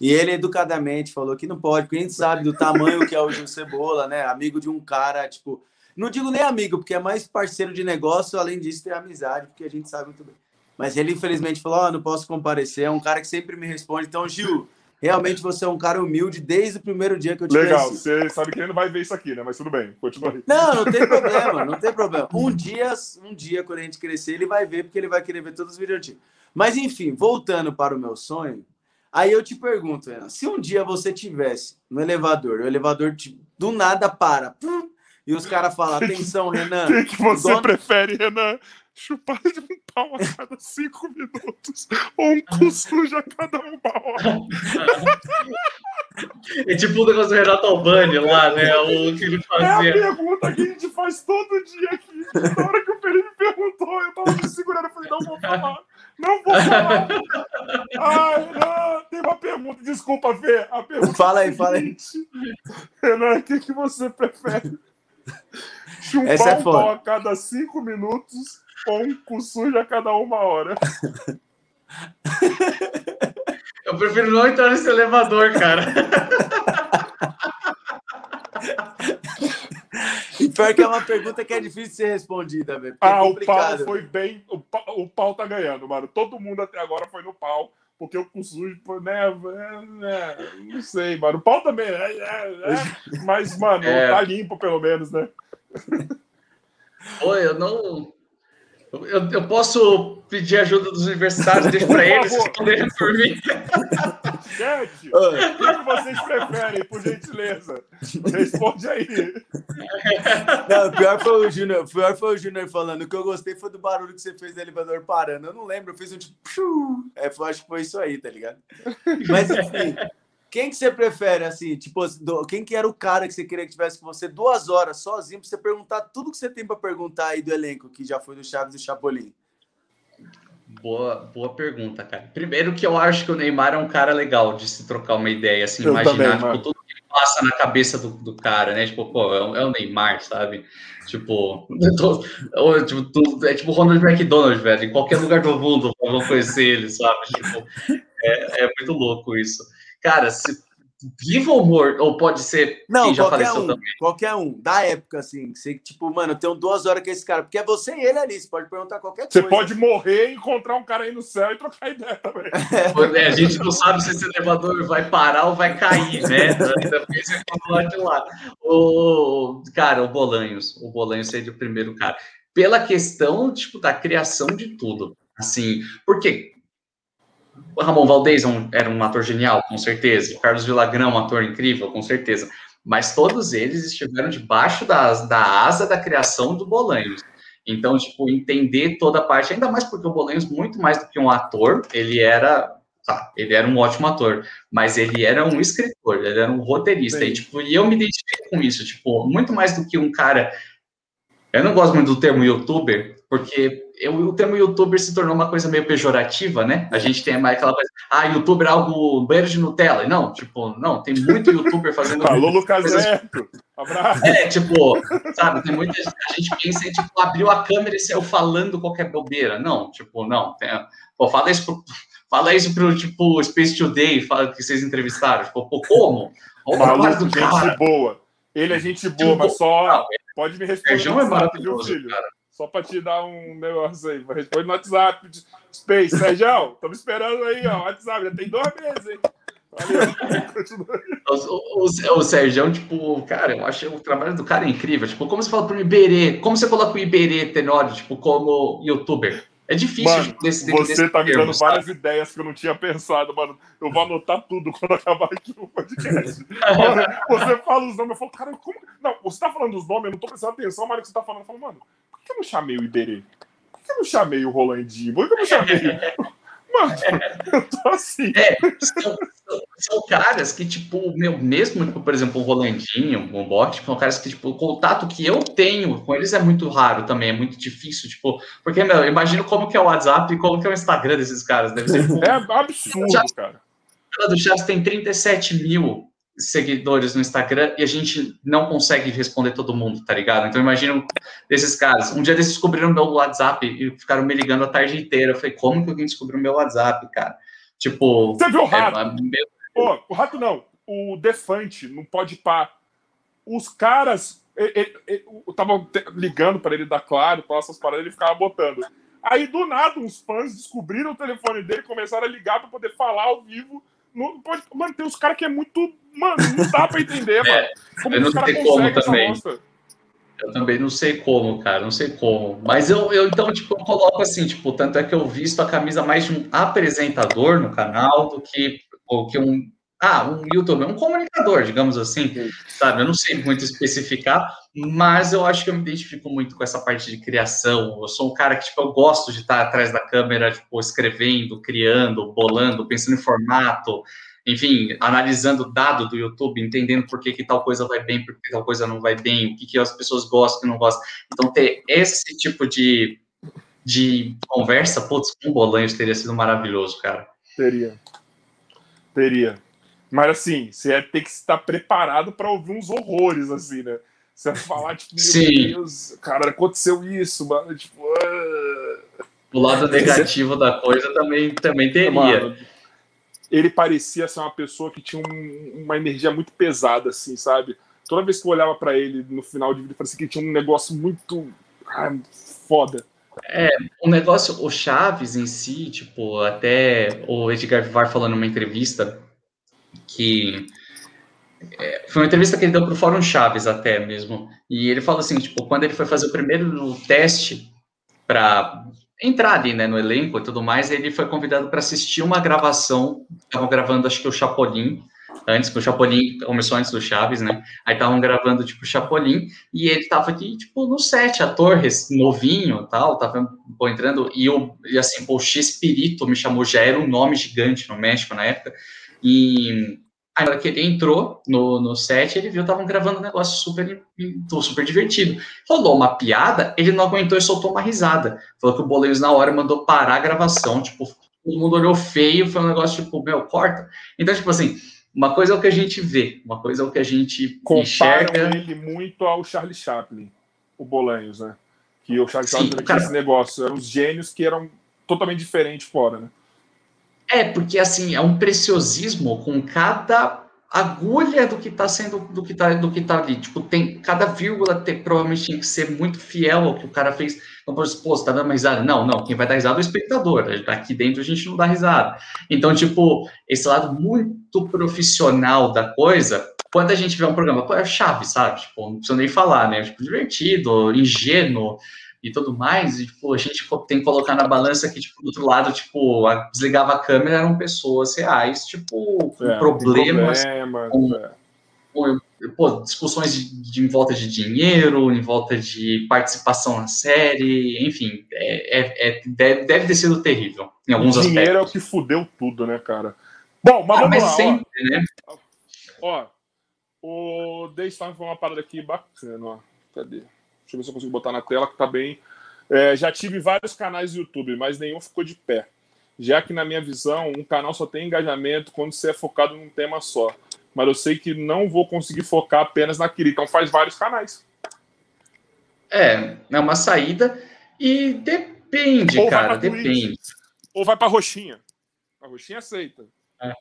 E ele educadamente falou que não pode, porque a gente sabe do tamanho que é o Gil Cebola, né? Amigo de um cara, tipo, não digo nem amigo, porque é mais parceiro de negócio, além disso, tem amizade, porque a gente sabe muito bem. Mas ele, infelizmente, falou: Ó, oh, não posso comparecer. É um cara que sempre me responde. Então, Gil, realmente você é um cara humilde desde o primeiro dia que eu te Legal, conheci. você sabe que ele não vai ver isso aqui, né? Mas tudo bem, continua aí. Não, não tem problema, não tem problema. Um dia, um dia, quando a gente crescer, ele vai ver, porque ele vai querer ver todos os vídeos antigos. Mas, enfim, voltando para o meu sonho, aí eu te pergunto, Renan, se um dia você tivesse no elevador, o elevador do nada para, pum, e os caras falam, atenção, Renan. O que, você dono... prefere, Renan? Chupar de um pau a cada cinco minutos ou um cu sujo a cada uma hora? É tipo o negócio do Renato Albani lá, né? O que ele fazia. É a pergunta que a gente faz todo dia aqui. Na hora que o Felipe perguntou, eu tava me segurando, eu falei, não vou falar. Não vou falar. Ai, não, tem uma pergunta, desculpa, Fê. A pergunta fala aí, é fala aí. Renan, o que, que você prefere? Chupar Essa é um pau a cada cinco minutos ou um cu sujo a cada uma hora. Eu prefiro não entrar nesse elevador, cara. E pior que é uma pergunta que é difícil de ser respondida, velho. Ah, é o pau foi bem. O pau, o pau tá ganhando, mano. Todo mundo até agora foi no pau porque o cu sujo, né, né, não sei, mano. O pau também, é, é, é mas, mano, é. tá limpo pelo menos, né? Oi, eu não. Eu, eu posso pedir ajuda dos universitários, deixa para eles responderem por mim. Gente, o que vocês preferem, por gentileza? Responde aí. Não, pior foi o Júnior, pior foi o Júnior falando. O que eu gostei foi do barulho que você fez do elevador parando. Eu não lembro, eu fiz um tipo. É, acho que foi isso aí, tá ligado? Mas enfim. Quem que você prefere, assim, tipo, quem que era o cara que você queria que tivesse com você duas horas sozinho pra você perguntar tudo que você tem para perguntar aí do elenco, que já foi do Chaves e Chapolin? Boa, boa pergunta, cara. Primeiro que eu acho que o Neymar é um cara legal de se trocar uma ideia, assim, eu imaginar também, tipo, tudo que passa na cabeça do, do cara, né? Tipo, pô, é o, é o Neymar, sabe? Tipo, tô, tipo tudo, é tipo Ronald McDonald, velho. Em qualquer lugar do mundo vão conhecer ele, sabe? Tipo, é, é muito louco isso. Cara, se vivo ou morto, ou pode ser não, quem já faleceu um, também? Qualquer um, da época, assim. Você, tipo, mano, eu tenho duas horas com esse cara, porque é você e ele ali, você pode perguntar qualquer você coisa. Você pode morrer e encontrar um cara aí no céu e trocar ideia também. É, a gente não sabe se esse elevador vai parar ou vai cair, né? Ainda pensa lá de lá. O, cara, o Bolanhos, o Bolanhos seria o primeiro cara. Pela questão, tipo, da criação de tudo. Assim, porque o Ramon Valdez é era um ator genial, com certeza. O Carlos Villagrão, um ator incrível, com certeza. Mas todos eles estiveram debaixo das, da asa da criação do Bolanhos. Então, tipo, entender toda a parte, ainda mais porque o Bolanhos, muito mais do que um ator, ele era. Tá, ele era um ótimo ator, mas ele era um escritor, ele era um roteirista. E, tipo, e eu me identifico com isso, tipo, muito mais do que um cara. Eu não gosto muito do termo youtuber, porque eu, o termo youtuber se tornou uma coisa meio pejorativa, né? A gente tem mais aquela coisa, ah, youtuber é algo banheiro de Nutella. Não, tipo, não, tem muito youtuber fazendo. Alô, Lucas Neto! Abraço! É, tipo, sabe, tem muita A gente pensa em, tipo, abriu a câmera e saiu falando qualquer bobeira. Não, tipo, não. Tem, pô, fala isso pro. Fala isso pro, tipo, Space Today, fala que vocês entrevistaram. Tipo, pô, como? Olha Maluco, gente cara. boa. Ele é gente boa, tipo, mas só. Não, pode me responder. Feijão é maravilhoso, cara. Só para te dar um negócio aí. Responde no WhatsApp. Space, Sérgio, estamos esperando aí, ó. WhatsApp, já tem dois meses, hein? o, o, o, o Sérgio, tipo, cara, eu acho o trabalho do cara incrível. Tipo, como você fala pro Iberê, como você coloca o Iberê Tenório, tipo, como youtuber? É difícil mano, desse, Você desse tá me dando termo, várias sabe? ideias que eu não tinha pensado, mano. Eu vou anotar tudo quando acabar aqui o podcast. mano, você fala os nomes, eu falo, cara, como. Não, você tá falando os nomes, eu não tô prestando atenção, mas que você tá falando, eu falo, mano, que eu não chamei o Iberê? Por que eu não chamei o Rolandinho? Por que eu não chamei. Mano, eu tô assim. É, são, são, caras que, tipo, meu, mesmo, tipo, por exemplo, o Rolandinho, o Bot, são caras que, tipo, o contato que eu tenho com eles é muito raro também, é muito difícil, tipo, porque, meu, eu imagino como que é o WhatsApp e como que é o Instagram desses caras. Deve ser, tipo, é absurdo, já, cara. Ela do Chaves tem 37 mil seguidores no Instagram e a gente não consegue responder todo mundo, tá ligado? Então imagina desses caras. Um dia eles descobriram meu WhatsApp e ficaram me ligando a tarde inteira. Eu falei, como que alguém descobriu meu WhatsApp, cara? Tipo. Você viu o rato? É, meu... Pô, o rato não. O Defante, não pode pá. Os caras. Estavam ligando para ele dar claro, para essas paradas, ele ficava botando. Aí, do nada, uns fãs descobriram o telefone dele e começaram a ligar para poder falar ao vivo. No, pode, mano, tem uns caras que é muito. Mano, não dá para entender, é, mano. Como eu não sei como também. Eu também não sei como, cara, não sei como. Mas eu, eu então, tipo, eu coloco assim, tipo, tanto é que eu visto a camisa mais de um apresentador no canal do que, do que um ah, um youtuber, um comunicador, digamos assim, sabe? Eu não sei muito especificar, mas eu acho que eu me identifico muito com essa parte de criação. Eu sou um cara que, tipo, eu gosto de estar atrás da câmera, tipo, escrevendo, criando, bolando, pensando em formato, enfim, analisando dado do YouTube, entendendo por que, que tal coisa vai bem, por que tal coisa não vai bem, o que, que as pessoas gostam, que não gostam. Então, ter esse tipo de, de conversa, putz, com Bolanhos teria sido maravilhoso, cara. Teria. Teria. Mas assim, você ia ter que estar preparado para ouvir uns horrores, assim, né? Você ia falar, tipo, meu Sim. Deus, cara, aconteceu isso, mano. Tipo, uh... o lado negativo da coisa também, também teria. Mano, ele parecia ser uma pessoa que tinha um, uma energia muito pesada, assim, sabe? Toda vez que eu olhava para ele no final de vida, parecia que tinha um negócio muito ah, foda. É, o negócio, o Chaves em si, tipo, até o Edgar Vivar falando numa entrevista, que é, foi uma entrevista que ele deu para o Fórum Chaves até mesmo. E ele falou assim, tipo, quando ele foi fazer o primeiro teste para entrar ali, né, no elenco e tudo mais, ele foi convidado para assistir uma gravação. Estavam gravando, acho que o Chapolin, antes, que o Chapolin começou antes do Chaves, né? Aí estavam gravando, tipo, o Chapolin, e ele tava aqui, tipo, no set, ator novinho tal, tava pô, entrando, e, eu, e assim, o X-Pirito me chamou, já era um nome gigante no México na época, e aí, na hora que ele entrou no, no set, ele viu que estavam gravando um negócio super, super divertido. Rolou uma piada, ele não aguentou e soltou uma risada. Falou que o Boleiros, na hora, mandou parar a gravação. Tipo, todo mundo olhou feio, foi um negócio tipo, meu, corta. Então, tipo assim, uma coisa é o que a gente vê, uma coisa é o que a gente Comparam enxerga. ele muito ao Charlie Chaplin, o Bolanhos, né? Que o Charlie Chaplin tinha esse negócio. Eram os gênios que eram totalmente diferentes fora, né? É, porque assim, é um preciosismo com cada agulha do que está sendo, do que tá, do que tá ali. Tipo, tem cada vírgula ter, provavelmente tinha que ser muito fiel ao que o cara fez. Então, por exemplo, você tá dando uma risada. Não, não, quem vai dar risada é o espectador. Aqui dentro a gente não dá risada. Então, tipo, esse lado muito profissional da coisa, quando a gente vê um programa, é chave, sabe? Tipo, não precisa nem falar, né? Tipo, divertido, ingênuo, e tudo mais, e, tipo, a gente tem que colocar na balança que, tipo, do outro lado, tipo, a, desligava a câmera, eram pessoas reais, tipo, com é, problemas, problema, com, é. com, pô, discussões de, de, em volta de dinheiro, em volta de participação na série, enfim, é, é, é deve, deve ter sido terrível, em alguns aspectos. dinheiro é o que fudeu tudo, né, cara? Bom, mas ah, vamos mas lá, sempre, ó. né? Ó, o Daystorm foi uma parada aqui bacana, ó. Cadê? Deixa eu ver se eu consigo botar na tela, que tá bem. É, já tive vários canais do YouTube, mas nenhum ficou de pé. Já que, na minha visão, um canal só tem engajamento quando você é focado num tema só. Mas eu sei que não vou conseguir focar apenas naquele. Então faz vários canais. É, é uma saída. E depende, Ou cara, depende. Ou vai pra roxinha. A roxinha aceita. É,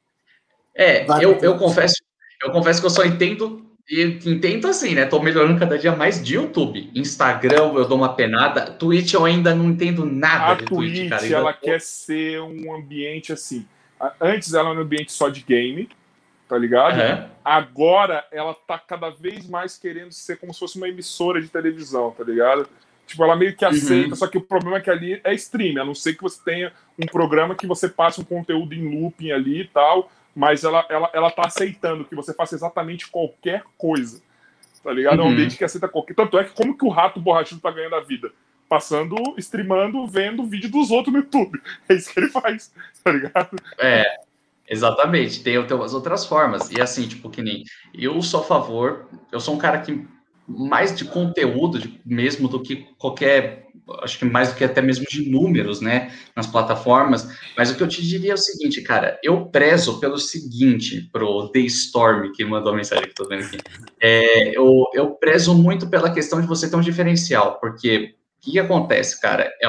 é eu, eu confesso, eu confesso que eu só entendo e intento assim, né? Tô melhorando cada dia mais de YouTube. Instagram eu dou uma penada. Twitch eu ainda não entendo nada a de Twitch, Twitch cara. ela quer ser um ambiente assim. Antes ela era um ambiente só de game, tá ligado? Uhum. Agora ela tá cada vez mais querendo ser como se fosse uma emissora de televisão, tá ligado? Tipo, ela meio que aceita, uhum. só que o problema é que ali é stream, a não ser que você tenha um programa que você passe um conteúdo em looping ali e tal, mas ela, ela, ela tá aceitando que você faça exatamente qualquer coisa. Tá ligado? É um uhum. ambiente que aceita qualquer. Tanto é que como que o rato borrachudo tá ganhando a vida? Passando, streamando, vendo vídeo dos outros no YouTube. É isso que ele faz, tá ligado? É, exatamente. Tem, tem umas outras formas. E assim, tipo, que nem. Eu sou a favor, eu sou um cara que mais de conteúdo de, mesmo do que qualquer, acho que mais do que até mesmo de números, né, nas plataformas. Mas o que eu te diria é o seguinte, cara, eu prezo pelo seguinte, pro The Storm, que mandou a mensagem que eu tô vendo aqui. É, eu, eu prezo muito pela questão de você ter um diferencial, porque o que, acontece, cara? É,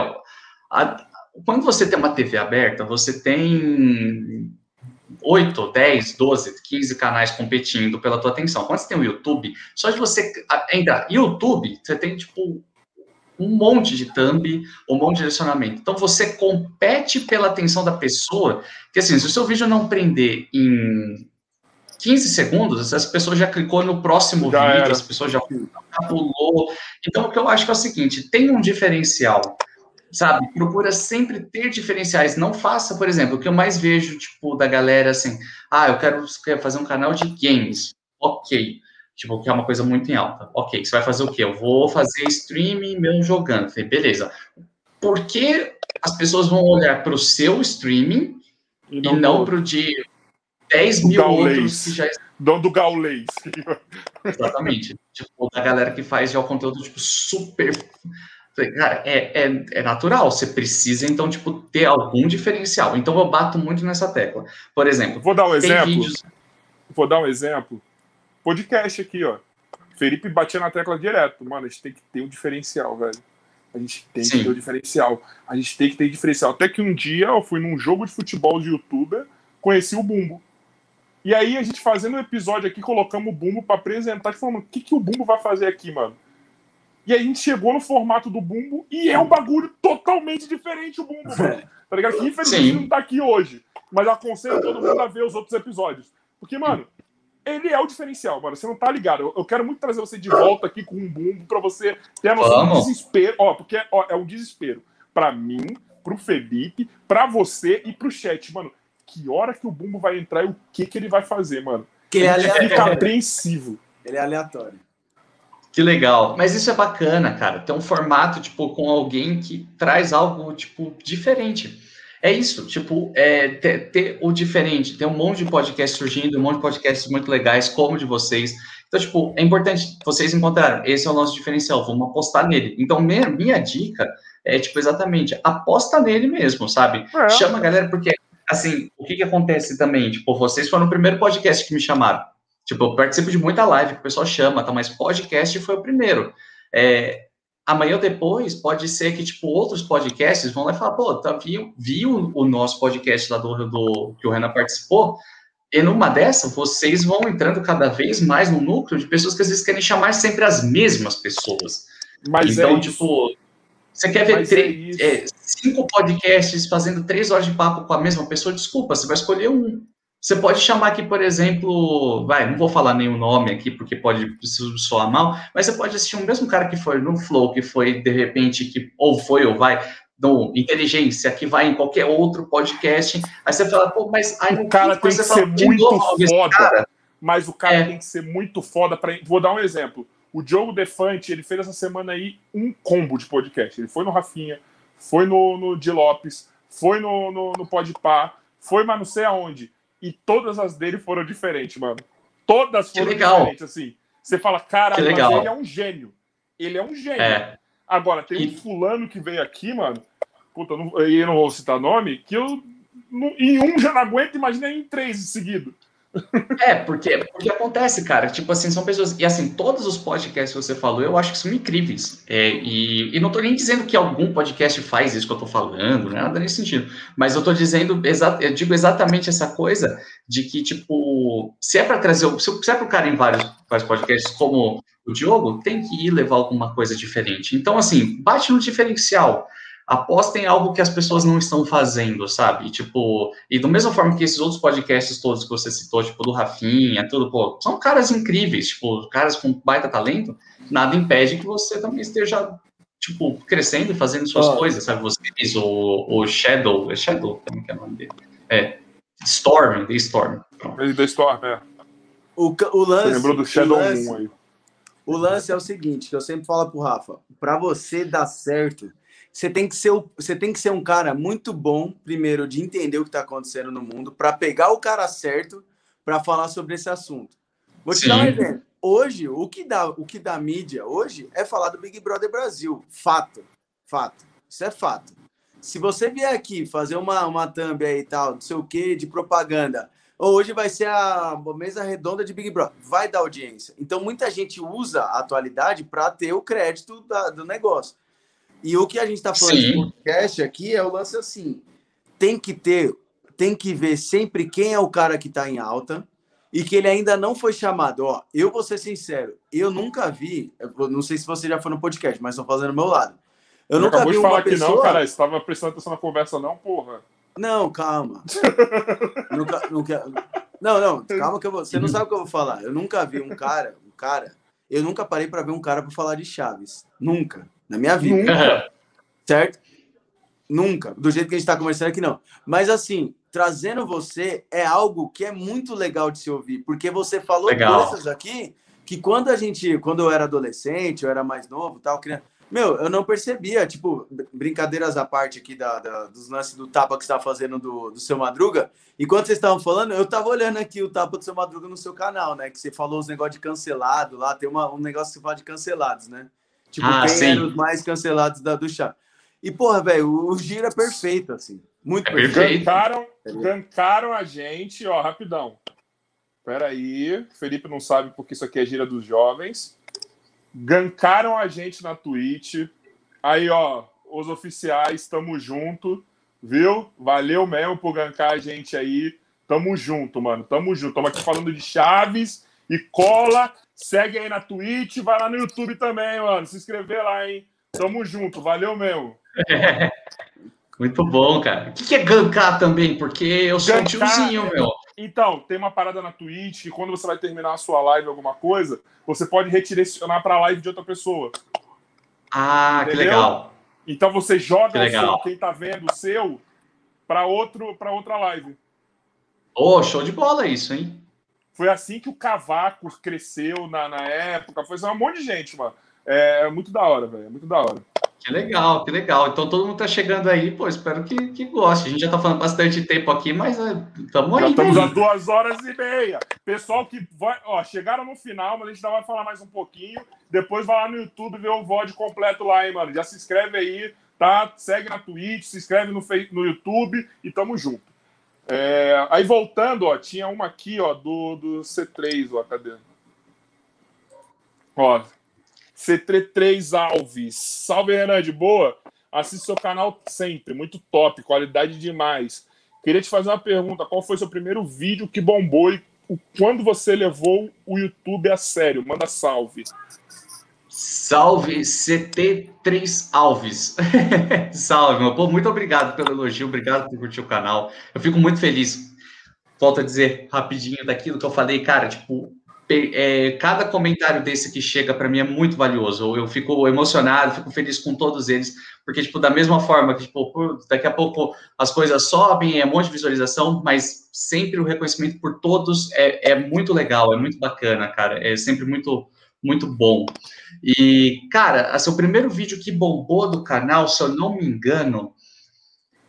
a, quando você tem uma TV aberta, você tem 8, 10, 12, 15 canais competindo pela tua atenção. Quando você tem o YouTube, só de você entrar YouTube, você tem tipo um monte de thumb, um monte de direcionamento. Então você compete pela atenção da pessoa, que assim, se o seu vídeo não prender em 15 segundos, essa pessoa já clicou no próximo já vídeo, era. as pessoas já pulou. Então o que eu acho que é o seguinte, tem um diferencial sabe? Procura sempre ter diferenciais. Não faça, por exemplo, o que eu mais vejo, tipo, da galera assim, ah, eu quero fazer um canal de games. Ok. Tipo, que é uma coisa muito em alta. Ok, você vai fazer o quê? Eu vou fazer streaming meu jogando. Falei, beleza. Por que as pessoas vão olhar para o seu streaming e não, não para o de 10 mil gaulês. outros que já Dono do gaulês. Exatamente. tipo, da galera que faz já o conteúdo, tipo, super Cara, é, é, é, natural, você precisa, então, tipo, ter algum diferencial. Então, eu bato muito nessa tecla. Por exemplo, vou dar um exemplo. Vídeos... Vou dar um exemplo. Podcast aqui, ó. Felipe batia na tecla direto. Mano, a gente tem que ter um diferencial, velho. A gente tem Sim. que ter um diferencial. A gente tem que ter diferencial. Até que um dia eu fui num jogo de futebol de youtuber, conheci o Bumbo. E aí a gente fazendo um episódio aqui, colocamos o Bumbo para apresentar e falando, o que, que o Bumbo vai fazer aqui, mano? E aí a gente chegou no formato do Bumbo e é um bagulho totalmente diferente o Bumbo, mano. Tá ligado? Que infelizmente Sim. não tá aqui hoje. Mas eu aconselho todo mundo a ver os outros episódios. Porque, mano, ele é o diferencial, mano. Você não tá ligado. Eu quero muito trazer você de volta aqui com um Bumbo pra você ter a noção do desespero. Ó, porque ó, é um desespero. Pra mim, pro Felipe, pra você e pro chat, mano. Que hora que o Bumbo vai entrar e o que que ele vai fazer, mano? Que ele é fica apreensivo. Ele é aleatório. Que legal. Mas isso é bacana, cara. Ter um formato, tipo, com alguém que traz algo, tipo, diferente. É isso, tipo, é, ter, ter, o diferente. Tem um monte de podcast surgindo, um monte de podcasts muito legais, como o de vocês. Então, tipo, é importante, vocês encontraram, esse é o nosso diferencial, vamos apostar nele. Então, minha, minha dica é, tipo, exatamente, aposta nele mesmo, sabe? É. Chama a galera, porque, assim, o que que acontece também? Tipo, vocês foram o primeiro podcast que me chamaram. Tipo, eu participo de muita live que o pessoal chama, tá? Mas podcast foi o primeiro. É, amanhã ou depois, pode ser que, tipo, outros podcasts vão lá e falar, pô, tá, viu, viu o nosso podcast lá do, do que o Renan participou, e numa dessa, vocês vão entrando cada vez mais no núcleo de pessoas que às vezes querem chamar sempre as mesmas pessoas. Mas então, é tipo, você quer ver três, é é, cinco podcasts fazendo três horas de papo com a mesma pessoa? Desculpa, você vai escolher um. Você pode chamar aqui, por exemplo, vai, não vou falar nenhum nome aqui porque pode soar mal, mas você pode assistir um mesmo cara que foi no Flow, que foi de repente, que ou foi ou vai no Inteligência, que vai em qualquer outro podcast. Aí você fala, pô, mas aí o cara tem que ser muito foda. Mas o cara é. tem que ser muito foda para. Vou dar um exemplo. O Diogo Defante, ele fez essa semana aí um combo de podcast. Ele foi no Rafinha, foi no, no Di Lopes, foi no, no, no Podpah, foi mas não sei aonde e todas as dele foram diferentes, mano. Todas foram diferentes, assim. Você fala, cara, ele é um gênio. Ele é um gênio. É. Agora, tem e... um fulano que veio aqui, mano. Puta, não, eu não vou citar nome, que eu em um já não aguento, imagina em três seguido. É, porque, porque acontece, cara. Tipo assim, são pessoas. E assim, todos os podcasts que você falou, eu acho que são incríveis. É, e, e não tô nem dizendo que algum podcast faz isso que eu tô falando, né? Nada nesse sentido. Mas eu tô dizendo, eu digo exatamente essa coisa de que, tipo, se é para trazer. Se é para o cara em vários, vários podcasts, como o Diogo, tem que ir levar alguma coisa diferente. Então, assim, bate no diferencial apostem em algo que as pessoas não estão fazendo, sabe? Tipo, e da mesma forma que esses outros podcasts todos que você citou, tipo, do Rafinha, tudo, pô, são caras incríveis, tipo, caras com baita talento, nada impede que você também esteja, tipo, crescendo e fazendo suas oh. coisas, sabe? Vocês, o, o Shadow, é Shadow, como que é o nome dele? É, Storm, The Storm. Ele The Storm, é. O, o lance... Você lembrou do Shadow lance, Moon aí. O lance é o seguinte, que eu sempre falo pro Rafa, para você dar certo você tem que ser você tem que ser um cara muito bom primeiro de entender o que está acontecendo no mundo para pegar o cara certo para falar sobre esse assunto. Vou te Sim. dar um exemplo. hoje, o que dá, o que dá mídia hoje é falar do Big Brother Brasil. Fato. Fato. Isso é fato. Se você vier aqui fazer uma, uma thumb aí e tal, não sei o que, de propaganda, hoje vai ser a mesa redonda de Big Brother, vai dar audiência. Então, muita gente usa a atualidade para ter o crédito da, do negócio. E o que a gente está falando Sim. de podcast aqui é o lance assim: tem que ter, tem que ver sempre quem é o cara que está em alta e que ele ainda não foi chamado. Ó, eu vou ser sincero, eu nunca vi, não sei se você já foi no podcast, mas estou fazendo do meu lado. Eu, nunca vi de uma falar pessoa... que não, cara, estava prestando atenção na conversa não, porra. Não, calma. nunca, nunca... Não, não, calma que eu vou... Você não sabe o que eu vou falar. Eu nunca vi um cara, um cara, eu nunca parei para ver um cara para falar de Chaves. Nunca, na minha vida. Nunca. Certo? Nunca. Do jeito que a gente está conversando aqui, não. Mas assim, trazendo você é algo que é muito legal de se ouvir, porque você falou legal. coisas aqui que quando a gente, quando eu era adolescente, eu era mais novo, tal, criança, meu, eu não percebia, tipo, brincadeiras à parte aqui da, da dos lances do tapa que você tá fazendo do, do seu Madruga. Enquanto vocês estavam falando, eu tava olhando aqui o tapa do seu Madruga no seu canal, né? Que você falou os negócios de cancelado lá, tem uma, um negócio que você fala de cancelados, né? Tipo, ah, quem eram os mais cancelados da, do chá. E, porra, velho, o giro é perfeito, assim. Muito é perfeito. Gancaram, gancaram a gente, ó, rapidão. Pera aí, Felipe não sabe porque isso aqui é gira dos jovens. Gancaram a gente na Twitch. Aí, ó, os oficiais, tamo junto, viu? Valeu mesmo por gankar a gente aí. Tamo junto, mano. Tamo junto. Tamo aqui falando de Chaves e cola. Segue aí na Twitch, vai lá no YouTube também, mano. Se inscrever lá, hein? Tamo junto. Valeu mesmo. Muito bom, cara. O que é gankar também? Porque eu sou gankar, um tiozinho, meu. Então, tem uma parada na Twitch que quando você vai terminar a sua live alguma coisa, você pode redirecionar para a live de outra pessoa. Ah, Entendeu? que legal. Então você joga seu, quem tá vendo o seu para outro para outra live. Oh, show de bola isso, hein? Foi assim que o Cavaco cresceu na, na época. Foi um monte de gente, mano. É, é muito da hora, velho. É muito da hora. Que legal, que legal. Então todo mundo tá chegando aí, pô, espero que, que goste. A gente já tá falando bastante tempo aqui, mas estamos é, aí. Já estamos a duas horas e meia. Pessoal que vai, ó, chegaram no final, mas a gente ainda vai falar mais um pouquinho. Depois vai lá no YouTube ver o VOD completo lá, hein, mano. Já se inscreve aí, tá? Segue na Twitch, se inscreve no, no YouTube e tamo junto. É, aí voltando, ó, tinha uma aqui, ó, do, do C3, ó, cadê? Ó, C3 Alves. Salve, Renan, de boa? Assiste seu canal sempre, muito top, qualidade demais. Queria te fazer uma pergunta: qual foi seu primeiro vídeo que bombou e quando você levou o YouTube a sério? Manda salve. Salve CT3 Alves. salve, meu povo. Muito obrigado pelo elogio, obrigado por curtir o canal. Eu fico muito feliz. Volto a dizer rapidinho daquilo que eu falei, cara, tipo, é, cada comentário desse que chega para mim é muito valioso. Eu fico emocionado, fico feliz com todos eles, porque, tipo, da mesma forma que, tipo, daqui a pouco as coisas sobem, é um monte de visualização, mas sempre o reconhecimento por todos é, é muito legal, é muito bacana, cara. É sempre muito, muito bom. E, cara, assim, o primeiro vídeo que bombou do canal, se eu não me engano,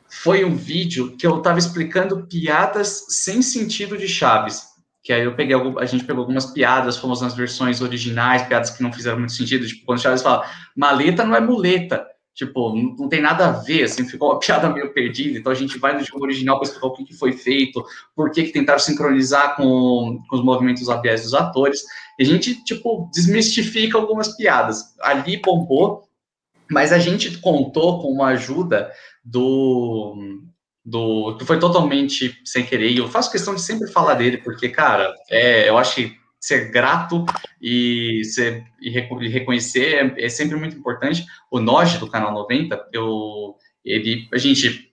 foi um vídeo que eu estava explicando piadas sem sentido de Chaves que aí eu peguei, a gente pegou algumas piadas, fomos nas versões originais, piadas que não fizeram muito sentido, tipo, quando Chaves fala, maleta não é muleta, tipo, não, tem nada a ver, assim, ficou uma piada meio perdida, então a gente vai no jogo original para explicar o que, foi feito, por que, que tentaram sincronizar com, com os movimentos labiais dos atores, a gente, tipo, desmistifica algumas piadas. Ali bombou, mas a gente contou com uma ajuda do do que foi totalmente sem querer. E eu faço questão de sempre falar dele, porque, cara, é, eu acho que ser grato e, ser, e reconhecer é, é, sempre muito importante. O Noge do canal 90, eu, ele, a gente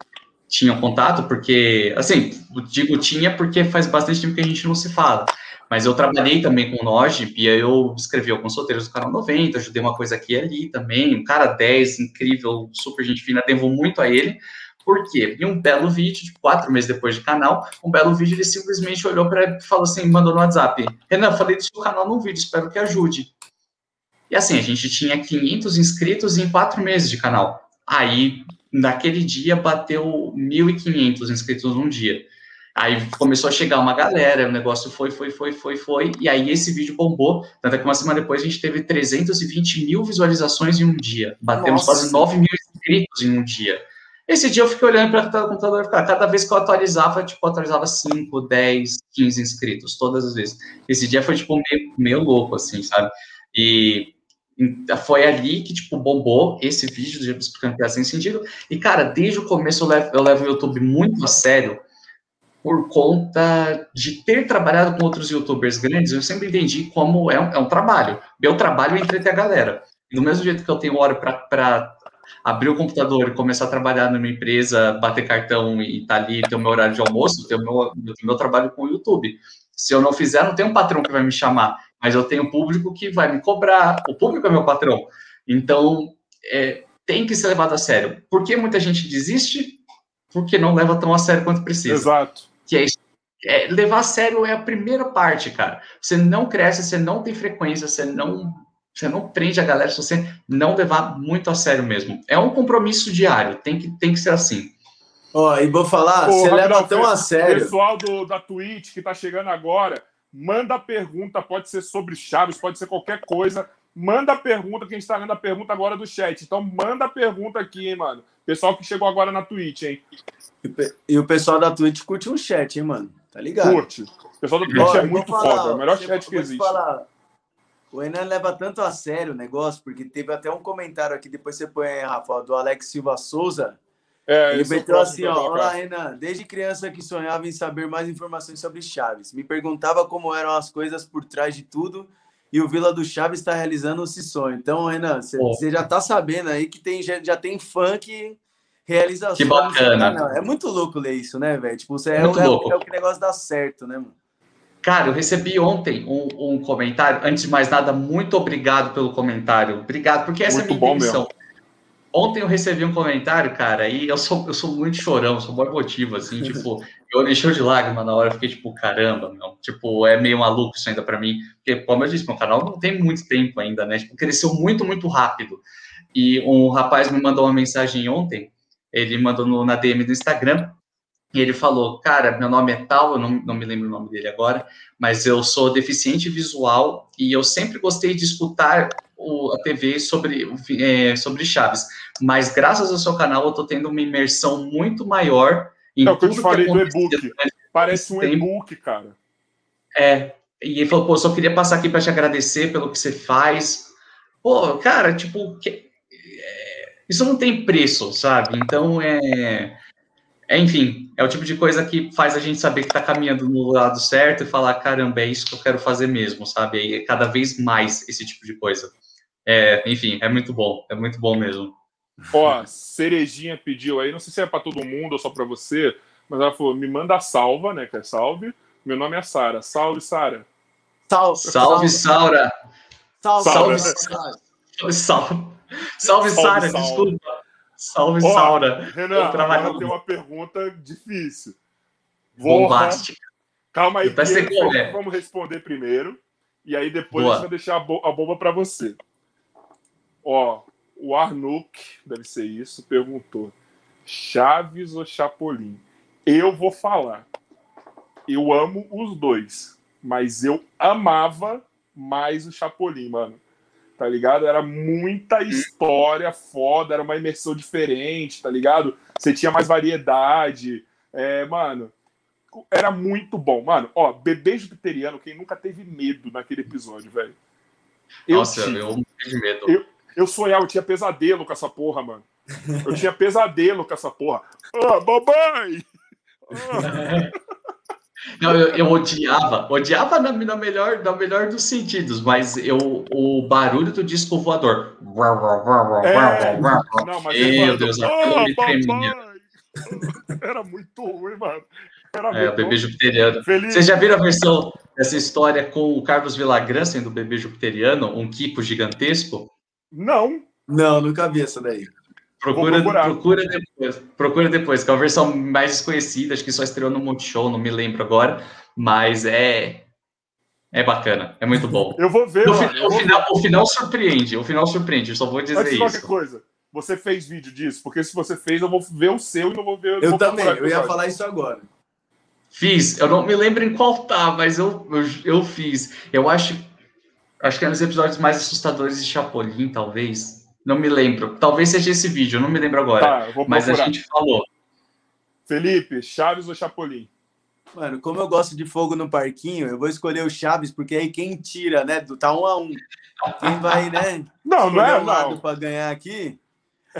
tinha um contato, porque, assim, digo tinha porque faz bastante tempo que a gente não se fala. Mas eu trabalhei também com o Noge, e eu escrevi alguns solteiros do canal 90, ajudei uma coisa aqui e ali também. Um cara 10, incrível, super gente fina, devo muito a ele. Por quê? E um belo vídeo, de quatro meses depois de canal, um belo vídeo, ele simplesmente olhou para e falou assim, mandou no WhatsApp, Renan, falei do seu canal no vídeo, espero que ajude. E assim, a gente tinha 500 inscritos em quatro meses de canal. Aí, naquele dia, bateu 1.500 inscritos num dia. Aí começou a chegar uma galera, o negócio foi, foi, foi, foi, foi, e aí esse vídeo bombou. Tanto é que uma semana depois a gente teve 320 mil visualizações em um dia. Batemos Nossa. quase 9 mil inscritos em um dia. Esse dia eu fiquei olhando para o computador, cada vez que eu atualizava, tipo, eu atualizava 5, 10, 15 inscritos, todas as vezes. Esse dia foi, tipo, meio, meio louco, assim, sabe? E foi ali que, tipo, bombou esse vídeo do explicando que sem sentido. E, cara, desde o começo eu levo, eu levo o YouTube muito a sério por conta de ter trabalhado com outros youtubers grandes, eu sempre entendi como é um, é um trabalho. Meu trabalho é entreter a galera. Do mesmo jeito que eu tenho hora para abrir o computador e começar a trabalhar numa empresa, bater cartão e tá ali, ter o meu horário de almoço, ter o meu, meu trabalho com o YouTube. Se eu não fizer, não tem um patrão que vai me chamar, mas eu tenho um público que vai me cobrar. O público é meu patrão. Então, é, tem que ser levado a sério. Por que muita gente desiste? Porque não leva tão a sério quanto precisa. Exato. Que é, é levar a sério é a primeira parte, cara. Você não cresce, você não tem frequência, você não você não prende a galera se você não levar muito a sério mesmo. É um compromisso diário, tem que, tem que ser assim. Ó, e vou falar, Pô, você leva tão a sério. Pessoal do, da Twitch que tá chegando agora, manda pergunta, pode ser sobre Chaves, pode ser qualquer coisa. Manda pergunta, que a gente tá vendo a pergunta agora do chat. Então manda pergunta aqui, hein, mano. Pessoal que chegou agora na Twitch, hein? E o pessoal da Twitch curte um chat, hein, mano? Tá ligado? Curte. O pessoal da Twitch Ó, é muito falar, foda, é o melhor chat que existe. Falar, o Renan leva tanto a sério o negócio, porque teve até um comentário aqui, depois você põe, Rafa, do Alex Silva Souza. É, ele meteu assim, ó, olá, Renan, desde criança que sonhava em saber mais informações sobre Chaves. Me perguntava como eram as coisas por trás de tudo e o Vila do Chaves está realizando esse sonho. Então, Renan, você já está sabendo aí que tem, já, já tem fã que realiza Que bacana. É muito louco ler isso, né, velho? Tipo, você é, é, é, é, o que o negócio dá certo, né, mano? Cara, eu recebi ontem um, um, comentário. Antes de mais nada, muito obrigado pelo comentário. Obrigado, porque essa muito é a minha intenção. Ontem eu recebi um comentário, cara, e eu sou, eu sou muito chorão, sou muito emotivo, assim, tipo, eu encheu de lágrima na hora, eu fiquei tipo, caramba, meu, tipo, é meio maluco isso ainda para mim, porque, como eu disse, meu canal não tem muito tempo ainda, né, tipo, cresceu muito, muito rápido. E um rapaz me mandou uma mensagem ontem, ele mandou no, na DM do Instagram, e ele falou, cara, meu nome é tal, eu não, não me lembro o nome dele agora, mas eu sou deficiente visual e eu sempre gostei de escutar o, a TV sobre, é, sobre Chaves. Mas graças ao seu canal eu estou tendo uma imersão muito maior em é o que eu te falei do e-book. Parece um e-book, cara. É, e ele falou, pô, só queria passar aqui para te agradecer pelo que você faz. Pô, cara, tipo, que, isso não tem preço, sabe? Então, é é, enfim, é o tipo de coisa que faz a gente saber que está caminhando no lado certo e falar, caramba, é isso que eu quero fazer mesmo, sabe? E é cada vez mais esse tipo de coisa. É, enfim, é muito bom, é muito bom mesmo. Ó, Cerejinha pediu aí, não sei se é para todo mundo ou só para você, mas ela falou: me manda salva, né? Que é salve. Meu nome é Sara. Salve, Sara. Salve, salve, Saura. Salve, salve, salve. Salve, salve, Sara, desculpa. Salve, Ó, Saura. Renan, agora tem uma pergunta difícil. Bombástica. Calma aí, vamos, é. vamos responder primeiro. E aí depois Boa. a gente vai deixar a, bo a bomba para você. Ó, o Arnuk, deve ser isso, perguntou: Chaves ou Chapolin? Eu vou falar. Eu amo os dois, mas eu amava mais o Chapolin, mano tá ligado? Era muita história foda, era uma imersão diferente, tá ligado? Você tinha mais variedade. É, mano, era muito bom. Mano, ó, bebê jupiteriano, quem nunca teve medo naquele episódio, velho? Eu Nossa, tive, eu tive medo. Eu, eu sonhava, eu tinha pesadelo com essa porra, mano. Eu tinha pesadelo com essa porra. Ah, oh, mamãe! Oh. Não, eu, eu, odiava, odiava na, na, melhor, na melhor dos sentidos, mas eu, o barulho do disco voador. É, não, mas Meu Deus, oh, me tremia. Era muito ruim, mano. Era é, o bebê jupiteriano. Feliz. Vocês já viram a versão dessa história com o Carlos Villagrán sendo o bebê jupiteriano, um Kiko gigantesco? Não. Não, nunca vi essa daí. Procura, procura depois. Procura depois, que é a versão mais desconhecida, acho que só estreou no Multishow, não me lembro agora, mas é é bacana, é muito bom. Eu vou ver. No final, o, final, o final surpreende, o final surpreende, eu só vou dizer Mas, isso. qualquer coisa. Você fez vídeo disso? Porque se você fez, eu vou ver o seu e não vou ver. Eu também, eu ia falar isso agora. Fiz. Eu não me lembro em qual tá, mas eu, eu, eu fiz. Eu acho. Acho que é nos episódios mais assustadores de Chapolin, talvez. Não me lembro. Talvez seja esse vídeo, eu não me lembro agora. Tá, mas a gente falou. Felipe, Chaves ou Chapolin? Mano, como eu gosto de fogo no parquinho, eu vou escolher o Chaves, porque aí quem tira, né? Tá um a um. Quem vai, né? Não, não é um não. para ganhar aqui.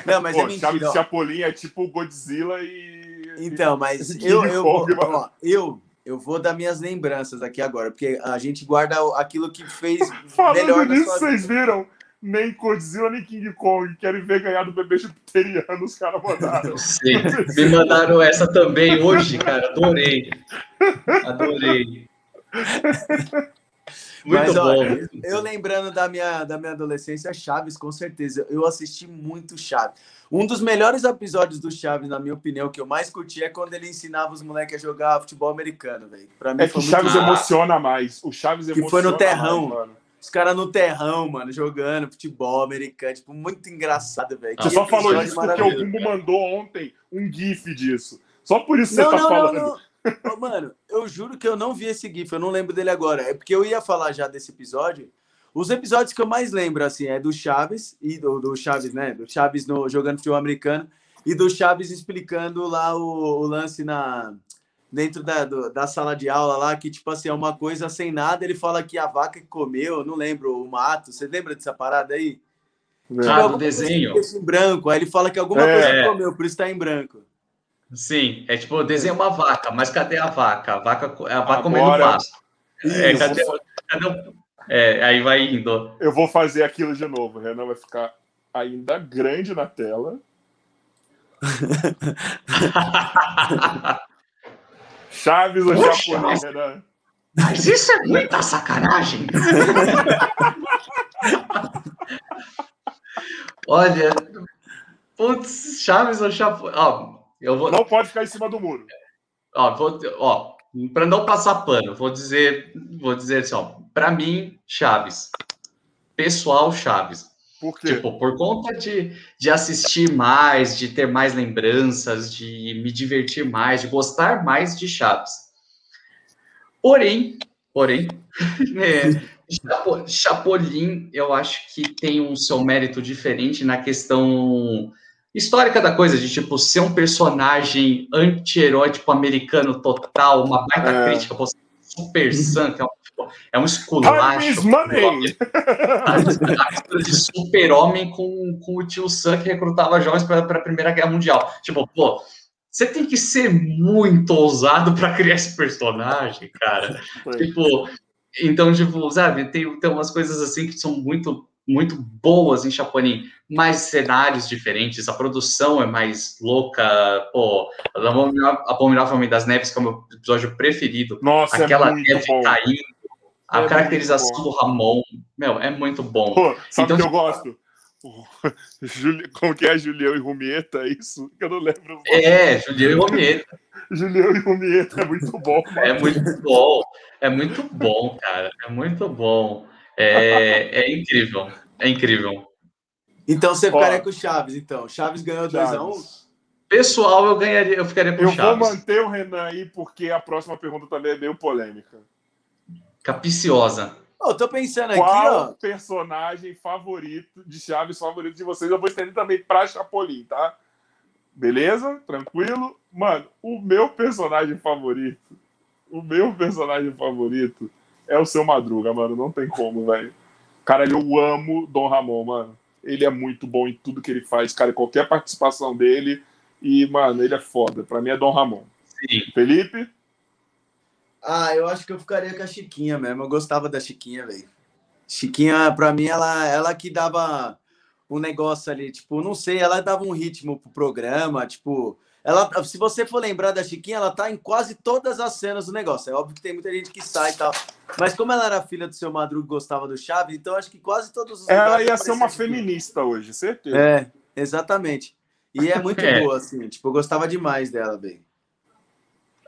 Não, mas Pô, é mentira. Chaves Chapolin é tipo Godzilla e. Então, mas eu, eu, fogo, ó, eu, eu vou dar minhas lembranças aqui agora, porque a gente guarda aquilo que fez Falando melhor nisso, vocês viram? Nem Godzilla, nem King Kong querem ver ganhar do bebê jupiteriano, os caras mandaram. Sim, me mandaram essa também hoje, cara. Adorei. Adorei. Muito Mas, bom. Olha, eu lembrando da minha, da minha adolescência, Chaves, com certeza. Eu assisti muito Chaves. Um dos melhores episódios do Chaves, na minha opinião, que eu mais curti é quando ele ensinava os moleques a jogar futebol americano, velho. Pra mim é que o Chaves muito... emociona mais. O Chaves emociona Que foi no terrão. Mais, os caras no terrão, mano, jogando futebol americano. Tipo, muito engraçado, velho. Você só falou isso porque o Bumbo mandou ontem um GIF disso. Só por isso não, você tá não, falando. Não, não. Mano, eu juro que eu não vi esse GIF, eu não lembro dele agora. É porque eu ia falar já desse episódio. Os episódios que eu mais lembro, assim, é do Chaves, e do, do Chaves, né? Do Chaves no, jogando futebol americano, e do Chaves explicando lá o, o lance na, dentro da, do, da sala de aula lá, que, tipo assim, é uma coisa sem nada. Ele fala que a vaca que comeu, não lembro, o mato. Você lembra dessa parada aí? Ah, do desenho. Em branco. Aí ele fala que alguma é. coisa comeu, por isso tá em branco. Sim, é tipo, desenha uma vaca, mas cadê a vaca? A vaca, a vaca Agora... comendo pasto. É, cadê, cadê o... é, aí vai indo. Eu vou fazer aquilo de novo. O Renan vai ficar ainda grande na tela. Chaves ou japonês, Renan? Mas isso é muita sacanagem. Olha, putz, Chaves ou Chapolin. Eu vou... Não pode ficar em cima do muro. Ó, vou, ó, para não passar pano, vou dizer, vou dizer assim, ó, para mim, Chaves. Pessoal Chaves. Por quê? Tipo, por conta de, de assistir mais, de ter mais lembranças, de me divertir mais, de gostar mais de Chaves. Porém, porém, é, Chapolin, eu acho que tem um seu mérito diferente na questão histórica da coisa, de tipo, ser um personagem anti-herói, tipo, americano total, uma baita é. crítica, pô, super santo, é um, tipo, é um esculacho. money! A de super-homem com, com o tio Sam que recrutava jovens para a Primeira Guerra Mundial. Tipo, pô, você tem que ser muito ousado para criar esse personagem, cara. Tipo, então, tipo, sabe, tem, tem umas coisas assim que são muito muito boas em Chapolin, mais cenários diferentes, a produção é mais louca, pô, Abominável Homem das Neves, que é o meu episódio preferido. Nossa, é aquela é neve bom. caindo, a é caracterização do Ramon, meu, é muito bom. Pô, sabe então, que eu tipo, gosto? Como que é Julião e Rumieta? É isso que eu não lembro. É, Julião e Rumieta. Julião e Rumieta é muito bom. Mano. É muito bom. É muito bom, cara. É muito bom. É, é incrível. É incrível. Então você ficaria Ó, com o Chaves, então. Chaves ganhou 2x1? Um. Pessoal, eu ganharia, eu ficaria com o Chaves. Eu vou manter o Renan aí, porque a próxima pergunta também é meio polêmica. Capiciosa. Oh, tô pensando Qual aqui, ó. personagem favorito de Chaves favorito de vocês? Eu vou estender também pra Chapolin, tá? Beleza? Tranquilo? Mano, o meu personagem favorito, o meu personagem favorito é o seu Madruga, mano. Não tem como, velho. Cara, eu amo Dom Ramon, mano. Ele é muito bom em tudo que ele faz, cara. Qualquer participação dele. E, mano, ele é foda. Pra mim é Dom Ramon. Sim. Felipe? Ah, eu acho que eu ficaria com a Chiquinha mesmo. Eu gostava da Chiquinha, velho. Chiquinha, pra mim, ela, ela que dava um negócio ali, tipo, não sei, ela dava um ritmo pro programa, tipo, ela, se você for lembrar da Chiquinha, ela tá em quase todas as cenas do negócio. É óbvio que tem muita gente que sai e tal. Mas como ela era filha do seu Madruga e gostava do Chaves, então acho que quase todos os. Ela ia ser uma feminista hoje, certeza. É, exatamente. E é muito é. boa, assim. Tipo, eu gostava demais dela, bem.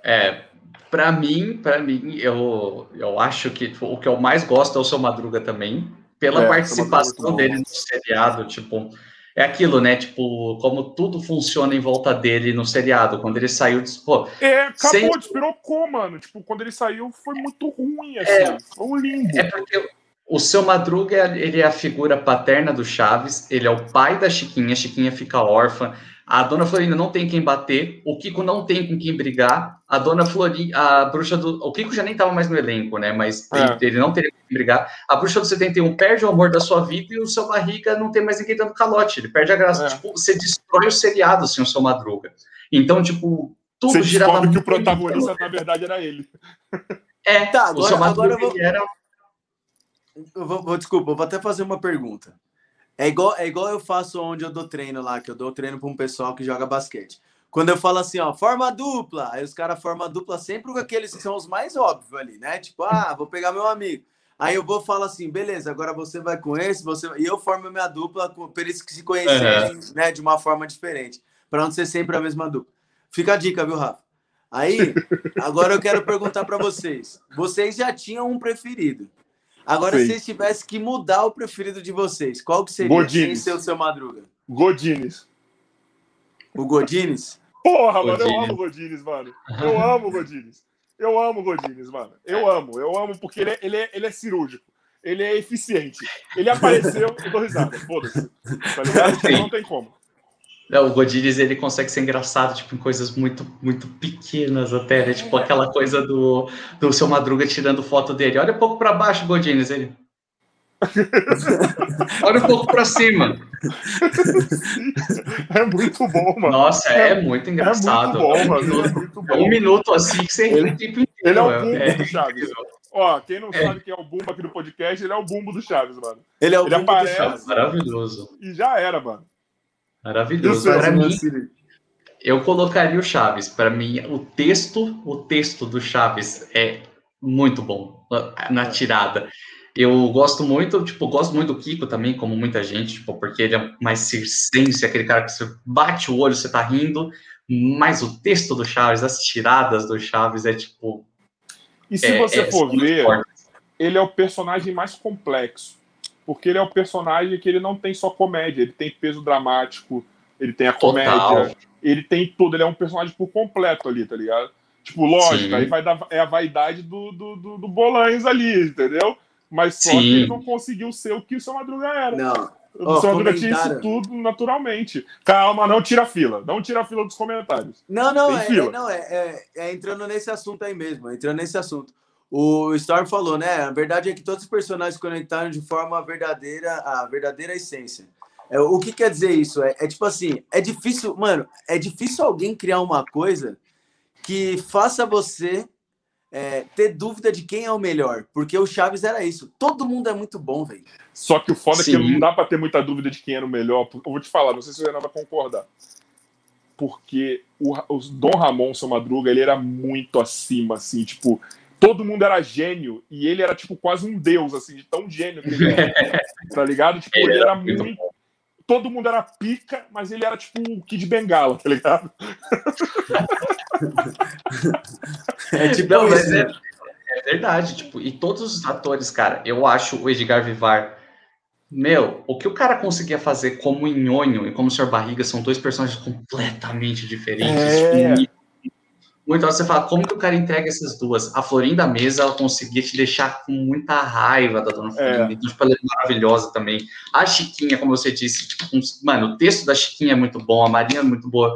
É, para mim, para mim, eu, eu acho que o que eu mais gosto é o seu Madruga também, pela é, participação dele no seriado, tipo, é aquilo, né? Tipo, como tudo funciona em volta dele no seriado. Quando ele saiu, pô. É, acabou, sem... despirocou, mano. Tipo, quando ele saiu foi muito ruim, assim. É, foi um limbo. É porque o seu Madruga, ele é a figura paterna do Chaves, ele é o pai da Chiquinha, a Chiquinha fica órfã. A dona Florinda não tem quem bater, o Kiko não tem com quem brigar, a dona Florinda, a bruxa do. O Kiko já nem estava mais no elenco, né? Mas é. ele não teria com quem brigar. A bruxa do 71 perde o amor da sua vida e o seu barriga não tem mais ninguém dando calote. Ele perde a graça. É. Tipo, você destrói o seriado sem o seu Madruga. Então, tipo, tudo você girava. que o protagonista, na verdade, era ele. É, tá, agora, o seu Madruga agora eu vou... era. Eu vou, vou, desculpa, eu vou até fazer uma pergunta. É igual, é igual eu faço onde eu dou treino lá, que eu dou treino para um pessoal que joga basquete. Quando eu falo assim, ó, forma dupla, aí os caras formam dupla sempre com aqueles que são os mais óbvios ali, né? Tipo, ah, vou pegar meu amigo. Aí eu vou falar assim, beleza, agora você vai com esse, você e eu formo minha dupla com eles que se conhecerem, uhum. né, de uma forma diferente, para não ser sempre a mesma dupla. Fica a dica, viu, Rafa? Aí, agora eu quero perguntar para vocês. Vocês já tinham um preferido? Agora, Sim. se vocês tivessem que mudar o preferido de vocês, qual que seria Godines. sem ser o seu Madruga? Godines. O Godines? Porra, Godines. mano, eu amo Godines, mano. Eu amo Godines. Eu amo Godines, mano. Eu amo, eu amo porque ele é, ele é, ele é cirúrgico. Ele é eficiente. Ele apareceu, eu dou risada. Foda-se. Tá ligado? Não tem como. É, o Godines ele consegue ser engraçado, tipo, em coisas muito, muito pequenas até, né? Tipo aquela coisa do, do seu Madruga tirando foto dele. Olha um pouco para baixo, Godines, ele. Olha um pouco para cima. É muito bom, mano. Nossa, é, é muito engraçado. É muito bom, mano. É muito bom. Um minuto assim que você ele, o tempo inteiro. Ele é o bumbo é, do Chaves. Ó, quem não é. sabe quem é o bumbo aqui do podcast, ele é o bumbo do Chaves, mano. Ele é o ele bumbo aparece, do Chaves. Maravilhoso. E já era, mano. Maravilhoso. Para mim, eu colocaria o Chaves. Para mim, o texto, o texto do Chaves é muito bom na tirada. Eu gosto muito, tipo, gosto muito do Kiko também, como muita gente, tipo, porque ele é mais circense, aquele cara que você bate o olho, você tá rindo, mas o texto do Chaves, as tiradas do Chaves é tipo. E se é, você é, for ver, ele é o personagem mais complexo porque ele é um personagem que ele não tem só comédia, ele tem peso dramático, ele tem a comédia, Total. ele tem tudo, ele é um personagem por completo ali, tá ligado? Tipo, lógico, Sim. aí vai dar, é a vaidade do, do, do, do Bolanhos ali, entendeu? Mas só Sim. que ele não conseguiu ser o que o seu Madruga era. Não. O oh, seu Madruga tinha isso tudo naturalmente. Calma, não tira a fila. Não tira a fila dos comentários. Não, não, é, é, não é, é, é entrando nesse assunto aí mesmo, entrando nesse assunto o Storm falou, né? A verdade é que todos os personagens conectaram de forma verdadeira, a verdadeira essência. É, o que quer dizer isso? É, é, tipo assim, é difícil, mano, é difícil alguém criar uma coisa que faça você é, ter dúvida de quem é o melhor, porque o Chaves era isso. Todo mundo é muito bom, velho. Só que o foda Sim. é que não dá para ter muita dúvida de quem era o melhor. Eu vou te falar, não sei se o Renan vai concordar. Porque o, o Dom Ramon, seu Madruga, ele era muito acima, assim, tipo, todo mundo era gênio e ele era tipo quase um deus, assim, de tão gênio que ele era. tá ligado? Tipo, ele, era muito. Todo mundo era pica, mas ele era tipo o Kid Bengala, tá ligado? é tipo, Não, mas é, é, verdade, tipo, e todos os atores, cara, eu acho o Edgar Vivar. Meu, o que o cara conseguia fazer como Nhonho e como o Sr. Barriga são dois personagens completamente diferentes. É. Tipo, muito você fala, como que o cara entrega essas duas? A Florinda Mesa, ela conseguia te deixar com muita raiva da Dona Florinda, é. então, tipo, ela é maravilhosa também. A Chiquinha, como você disse, tipo, um, mano, o texto da Chiquinha é muito bom, a Marinha é muito boa.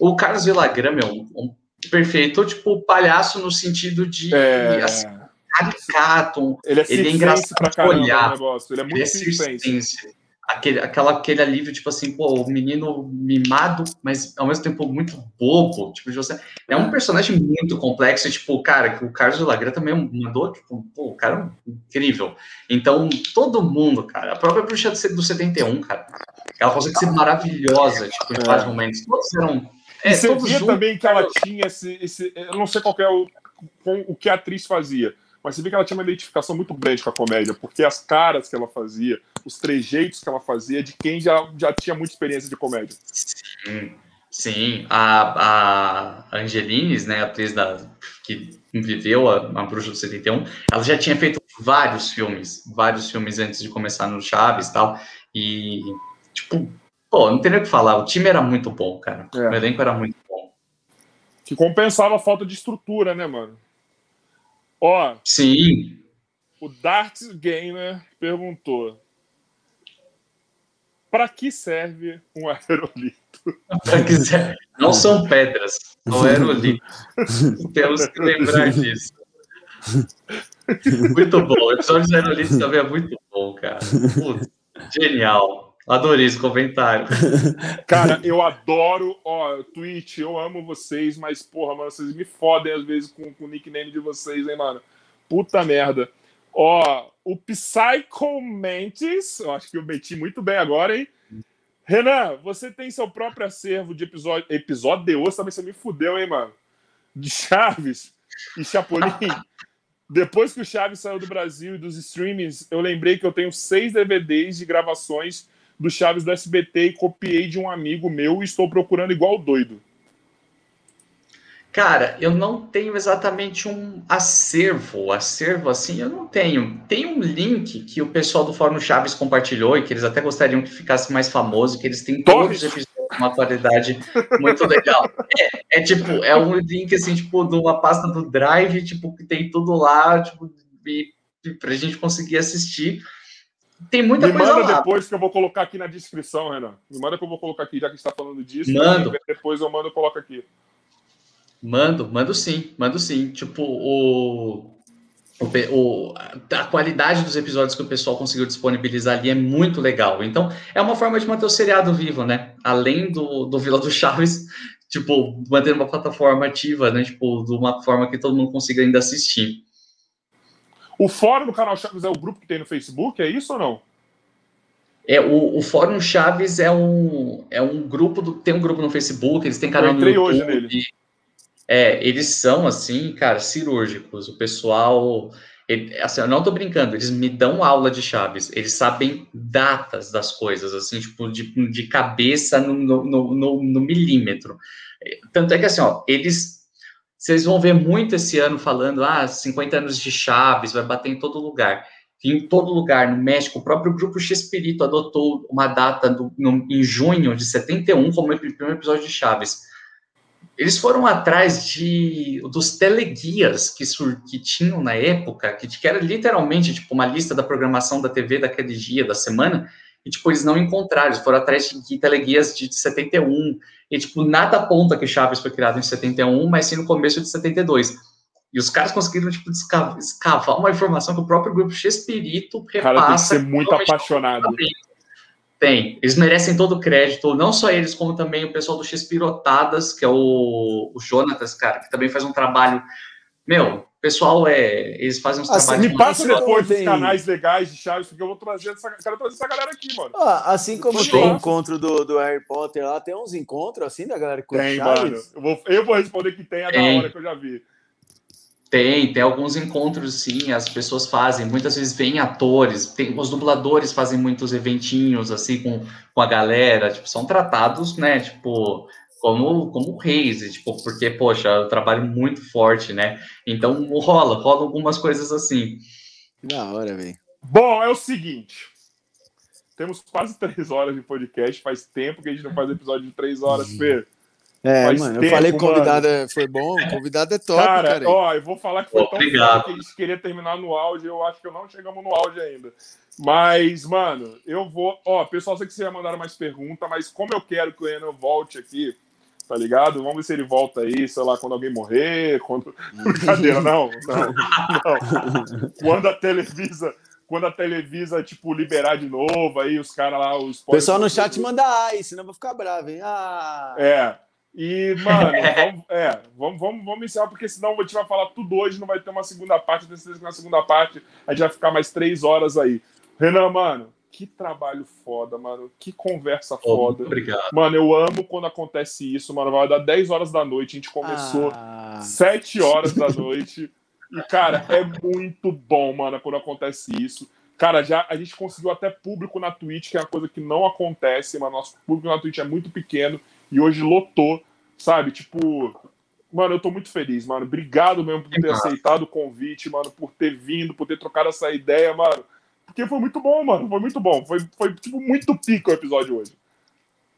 O Carlos Villagrán, meu, um, um perfeito, tipo, palhaço no sentido de, é. assim, caricato, ele é, ele é engraçado pra olhar. Ele é muito ele é aquele, aquela, aquele alívio, tipo assim, pô, o menino mimado, mas ao mesmo tempo muito bobo, tipo, você. É um personagem muito complexo, tipo, cara, que o Carlos de Lagra também mandou, tipo, pô, o cara é incrível. Então, todo mundo, cara, a própria bruxa do 71, cara, ela consegue ser maravilhosa, tipo, em é. vários momentos. Todos eram. É, e você via também que ela tinha esse, esse. Eu não sei qual é o, o que a atriz fazia mas você vê que ela tinha uma identificação muito grande com a comédia, porque as caras que ela fazia, os trejeitos que ela fazia, de quem já, já tinha muita experiência de comédia. Sim, sim. A, a Angelines, né, a atriz da, que viveu a, a Bruxa do 71, ela já tinha feito vários filmes, vários filmes antes de começar no Chaves e tal, e, tipo, Pô, não tem nem o que falar. O time era muito bom, cara. É. O elenco era muito bom. Que compensava a falta de estrutura, né, mano? Ó. Sim. O Darts Gamer perguntou: para que serve um aerolito? Para que serve? Não são pedras, são aerolitos. Temos que lembrar disso. Muito bom. O episódio dos aerolitos também é muito bom, cara. Putz, genial. Adorei esse comentário. Cara, eu adoro, ó, Twitch, eu amo vocês, mas, porra, mano, vocês me fodem às vezes com, com o nickname de vocês, hein, mano? Puta merda. Ó, o Psycho Mantis, eu acho que eu meti muito bem agora, hein? Renan, você tem seu próprio acervo de episódio. Episódio de hoje também você me fudeu, hein, mano? De Chaves e Chapolin. Depois que o Chaves saiu do Brasil e dos streamings, eu lembrei que eu tenho seis DVDs de gravações do Chaves do SBT e copiei de um amigo meu e estou procurando igual doido. Cara, eu não tenho exatamente um acervo, acervo assim, eu não tenho. Tem um link que o pessoal do Fórum Chaves compartilhou e que eles até gostariam que ficasse mais famoso, que eles têm todos os episódios com uma qualidade muito legal. É, é, tipo, é um link assim, tipo, de uma pasta do Drive, tipo, que tem tudo lá, tipo, e, e pra gente conseguir assistir. Tem muita Me coisa manda lá. depois que eu vou colocar aqui na descrição, Renan. Me manda que eu vou colocar aqui, já que está falando disso. Mando. Depois eu mando e coloco aqui. Mando, mando sim, mando sim. Tipo, o, o, a qualidade dos episódios que o pessoal conseguiu disponibilizar ali é muito legal. Então, é uma forma de manter o seriado vivo, né? Além do, do Vila do Chaves, tipo, manter uma plataforma ativa, né? Tipo, de uma forma que todo mundo consiga ainda assistir. O fórum do canal Chaves é o grupo que tem no Facebook, é isso ou não? É, o, o Fórum Chaves é um, é um grupo, do, tem um grupo no Facebook, eles têm canal Eu entrei no YouTube. Hoje nele. É, eles são, assim, cara, cirúrgicos. O pessoal. Ele, assim, eu não tô brincando, eles me dão aula de chaves, eles sabem datas das coisas, assim, tipo, de, de cabeça no, no, no, no milímetro. Tanto é que, assim, ó, eles. Vocês vão ver muito esse ano falando, ah, 50 anos de chaves, vai bater em todo lugar. Em todo lugar, no México, o próprio grupo Xpirito adotou uma data do, no, em junho de 71 como o primeiro episódio de Chaves eles foram atrás de dos teleguias que, sur, que tinham na época, que, que era literalmente tipo uma lista da programação da TV daquele dia, da semana, e tipo, eles não encontraram, eles foram atrás de teleguias de 71, e tipo, nada aponta que Chaves foi criado em 71, mas sim no começo de 72. E os caras conseguiram, tipo, escavar uma informação que o próprio grupo Xespirito repassa. Cara, tem que ser muito apaixonado. Tem. Eles merecem todo o crédito, não só eles, como também o pessoal do Xpirotadas, que é o, o Jonatas, cara, que também faz um trabalho. Meu, pessoal é. Eles fazem uns assim, trabalhos. Me passa depois tem... canais legais de Chaves, porque eu vou trazer essa, quero trazer essa galera aqui, mano. Ah, assim como tem o encontro do, do Harry Potter lá, tem uns encontros assim da galera que Tem, Chaves? mano. Eu vou, eu vou responder que tem, é da hora que eu já vi. Tem, tem alguns encontros, sim, as pessoas fazem, muitas vezes vêm atores, tem, os dubladores fazem muitos eventinhos, assim, com, com a galera, tipo, são tratados, né, tipo, como, como reis, tipo, porque, poxa, é um trabalho muito forte, né, então rola, rola algumas coisas assim. Da hora, velho. Bom, é o seguinte, temos quase três horas de podcast, faz tempo que a gente não faz episódio de três horas, Fê. É, Faz mano, tempo, eu falei que convidado mano. foi bom, convidado é top, cara. cara. Ó, eu vou falar que foi tão Obrigado. que a gente queria terminar no auge, eu acho que não chegamos no auge ainda. Mas, mano, eu vou. Ó, pessoal, sei que vocês já mandaram mais perguntas, mas como eu quero que o Renan volte aqui, tá ligado? Vamos ver se ele volta aí, sei lá, quando alguém morrer, quando. Brincadeira, não, não, não. Quando a Televisa quando a Televisa, tipo, liberar de novo, aí os caras lá, os pessoal no chat manda ai, senão eu vou ficar bravo, hein? Ah. É. E, mano, vamos, é, vamos, vamos, vamos iniciar, porque senão a gente vai falar tudo hoje, não vai ter uma segunda parte. Eu tenho certeza que na segunda parte a gente vai ficar mais três horas aí. Renan, mano, que trabalho foda, mano. Que conversa foda. Oh, obrigado. Mano, eu amo quando acontece isso, mano. Vai dar 10 horas da noite. A gente começou ah. 7 horas da noite. E, cara, é muito bom, mano, quando acontece isso. Cara, já a gente conseguiu até público na Twitch, que é uma coisa que não acontece, mas nosso público na Twitch é muito pequeno e hoje lotou, sabe? Tipo, mano, eu tô muito feliz, mano. Obrigado mesmo por ter aceitado o convite, mano, por ter vindo, por ter trocado essa ideia, mano. Porque foi muito bom, mano. Foi muito bom. Foi, foi tipo, muito pico o episódio hoje.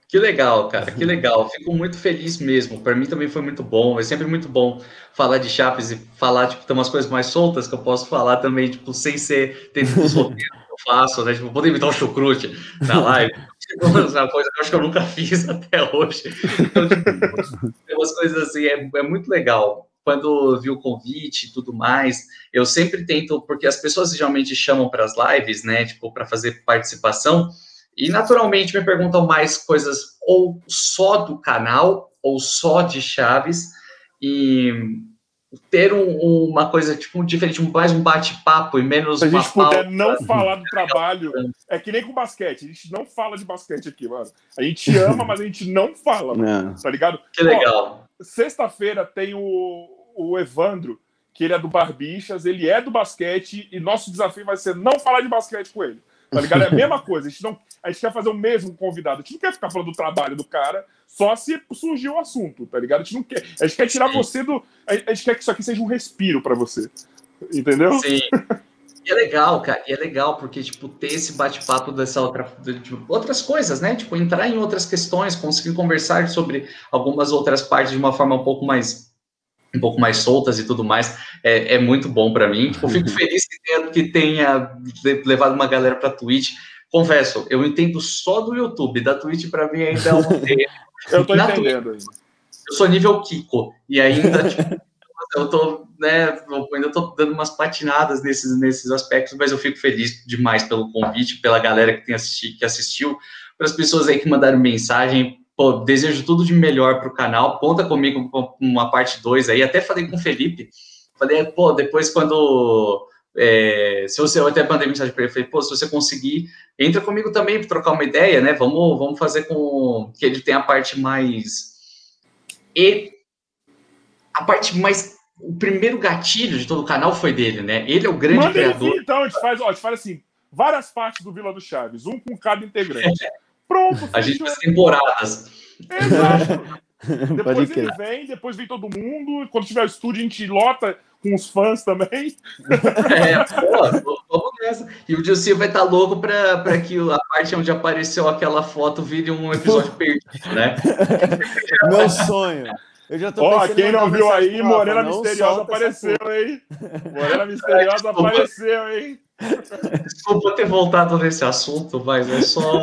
Que legal, cara, que legal. Fico muito feliz mesmo. Para mim também foi muito bom. É sempre muito bom falar de Chaves e falar, tipo, tem umas coisas mais soltas que eu posso falar também, tipo, sem ser dentro dos roteiros que eu faço, né? Tipo, poder imitar um chucrute na live. Tipo, uma coisa que eu acho que eu nunca fiz até hoje. Então, tipo, umas coisas assim, é, é muito legal. Quando vi o convite e tudo mais, eu sempre tento, porque as pessoas geralmente chamam para as lives, né? Tipo, para fazer participação. E naturalmente me perguntam mais coisas ou só do canal ou só de Chaves e ter um, uma coisa tipo diferente, mais um bate-papo e menos. Se a gente puder pauta. não falar do trabalho, é que nem com basquete. A gente não fala de basquete aqui, mano. A gente ama, mas a gente não fala, mano, tá ligado? Que legal. Sexta-feira tem o, o Evandro, que ele é do Barbixas, ele é do basquete e nosso desafio vai ser não falar de basquete com ele. Tá ligado? É a mesma coisa. A gente, não, a gente quer fazer o mesmo convidado. A gente não quer ficar falando do trabalho do cara só se surgir o assunto, tá ligado? A gente não quer. A gente quer tirar você do. A gente quer que isso aqui seja um respiro para você. Entendeu? Sim. E é legal, cara, e é legal porque, tipo, ter esse bate-papo dessa outra, de, tipo, outras coisas, né? Tipo, entrar em outras questões, conseguir conversar sobre algumas outras partes de uma forma um pouco mais um pouco mais soltas e tudo mais, é, é muito bom para mim. Tipo, fico feliz que tenha, que tenha levado uma galera para Twitch. Confesso, eu entendo só do YouTube, da Twitch para mim ainda é um Eu tô Na entendendo. Twitch, eu sou nível Kiko e ainda tipo, eu tô, né, eu ainda tô dando umas patinadas nesses, nesses aspectos, mas eu fico feliz demais pelo convite, pela galera que tem assisti, que assistiu, para as pessoas aí que mandaram mensagem, pô, desejo tudo de melhor para o canal. Conta comigo com uma parte 2 aí. Até falei com o Felipe. Falei, pô, depois quando. É, se você eu até mandei mensagem para ele, falei, pô, se você conseguir, entra comigo também para trocar uma ideia, né? Vamos, vamos fazer com que ele tenha a parte mais. E a parte mais. O primeiro gatilho de todo o canal foi dele, né? Ele é o grande Manda criador. Vir, então, a gente faz, ó, a gente faz assim, várias partes do Vila do Chaves, um com cada integrante. Pronto, A gente faz temporadas. Exato. Depois ele vem, depois vem todo mundo. Quando tiver o estúdio, a gente lota com os fãs também. É, pô, vamos nessa. E o Dilci vai estar tá louco para que a parte onde apareceu aquela foto vire um episódio perdido, né? Meu sonho. Eu já tô Ó, quem não viu aí, Morena Misteriosa apareceu, hein? Morena Misteriosa apareceu, hein? Desculpa ter voltado nesse assunto, mas é só.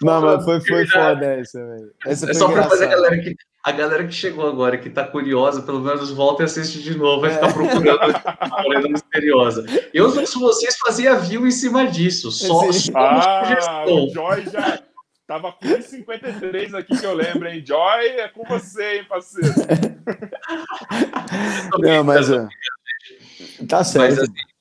Não, mas foi, foi foda essa, velho. Essa é só para fazer a galera que. A galera que chegou agora, que tá curiosa, pelo menos volta e assiste de novo, vai ficar é. procurando a Morena Misteriosa. Eu, se vocês, fazia view em cima disso. Só, só ah, o Joy já tava com 1,53 aqui que eu lembro, hein? Joy, é com você, hein, parceiro? Não, mas. É. Tá certo. Mas, assim,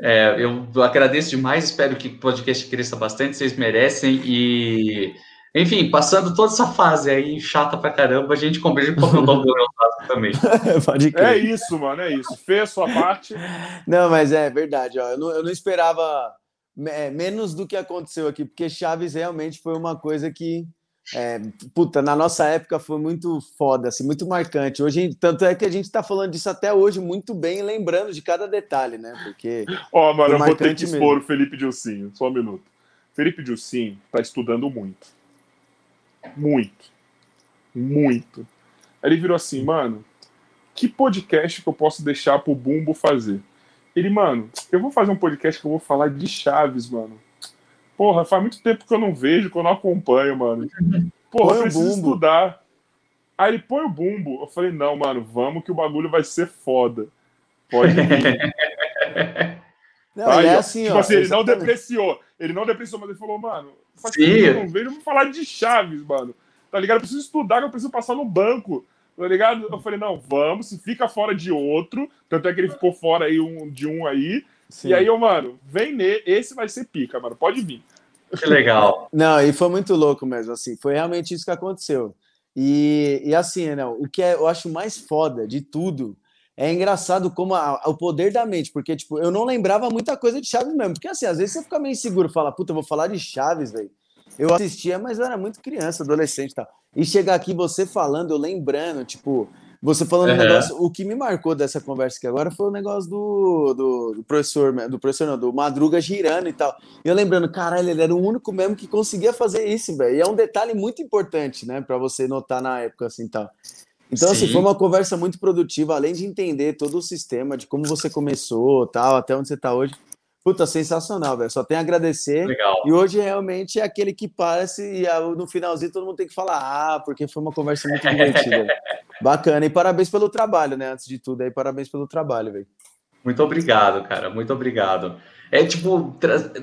é, eu agradeço demais, espero que o podcast cresça bastante, vocês merecem. E, enfim, passando toda essa fase aí chata pra caramba, a gente conversa com o Dom também. Pode crer. É isso, mano, é isso. Fez sua parte. Não, mas é verdade, ó. Eu não, eu não esperava é, menos do que aconteceu aqui, porque Chaves realmente foi uma coisa que é, puta, na nossa época foi muito foda, assim, muito marcante. Hoje, tanto é que a gente está falando disso até hoje muito bem, lembrando de cada detalhe, né? Porque. Ó, oh, mano, eu vou ter que expor mesmo. o Felipe Dilcinho, só um minuto. Felipe Dilcinho está estudando muito. Muito. Muito. Aí ele virou assim, mano, que podcast que eu posso deixar pro Bumbo fazer? Ele, mano, eu vou fazer um podcast que eu vou falar de Chaves, mano. Porra, faz muito tempo que eu não vejo, que eu não acompanho, mano. Porra, põe eu preciso estudar. Aí ele põe o bumbo. Eu falei, não, mano, vamos que o bagulho vai ser foda. Pode vir. Não, Aí, é assim, tipo ó, assim, ele não depreciou. Ele não depreciou, mas ele falou, mano, faz tempo que eu não vejo, eu vou falar de Chaves, mano. Tá ligado? Eu preciso estudar, eu preciso passar no banco. Tá ligado? Eu falei, não, vamos, se fica fora de outro. Tanto é que ele ficou fora aí um, de um aí. Sim. E aí, eu, mano, vem nele, esse vai ser pica, mano, pode vir. Que legal. Não, e foi muito louco mesmo, assim, foi realmente isso que aconteceu. E, e assim, né, o que é, eu acho mais foda de tudo é engraçado como a, a, o poder da mente, porque, tipo, eu não lembrava muita coisa de Chaves mesmo, porque, assim, às vezes você fica meio inseguro, fala, puta, eu vou falar de Chaves, velho. Eu assistia, mas eu era muito criança, adolescente e tal. E chegar aqui você falando, eu lembrando, tipo, Você falando uhum. um negócio, o que me marcou dessa conversa aqui agora foi o negócio do, do, do, professor, do professor não, do Madruga girando e tal. E eu lembrando, caralho, ele era o único mesmo que conseguia fazer isso, velho. E é um detalhe muito importante, né, para você notar na época assim tal. Então, assim, Sim. assim, foi uma conversa muito produtiva, além de entender todo o sistema, de como você começou, tal, até onde você está hoje. Puta, sensacional, velho. Só tenho a agradecer. Legal. E hoje realmente é aquele que parece, e no finalzinho todo mundo tem que falar, ah, porque foi uma conversa muito divertida. Bacana. E parabéns pelo trabalho, né? Antes de tudo, aí, parabéns pelo trabalho, velho. Muito obrigado, cara. Muito obrigado. É tipo,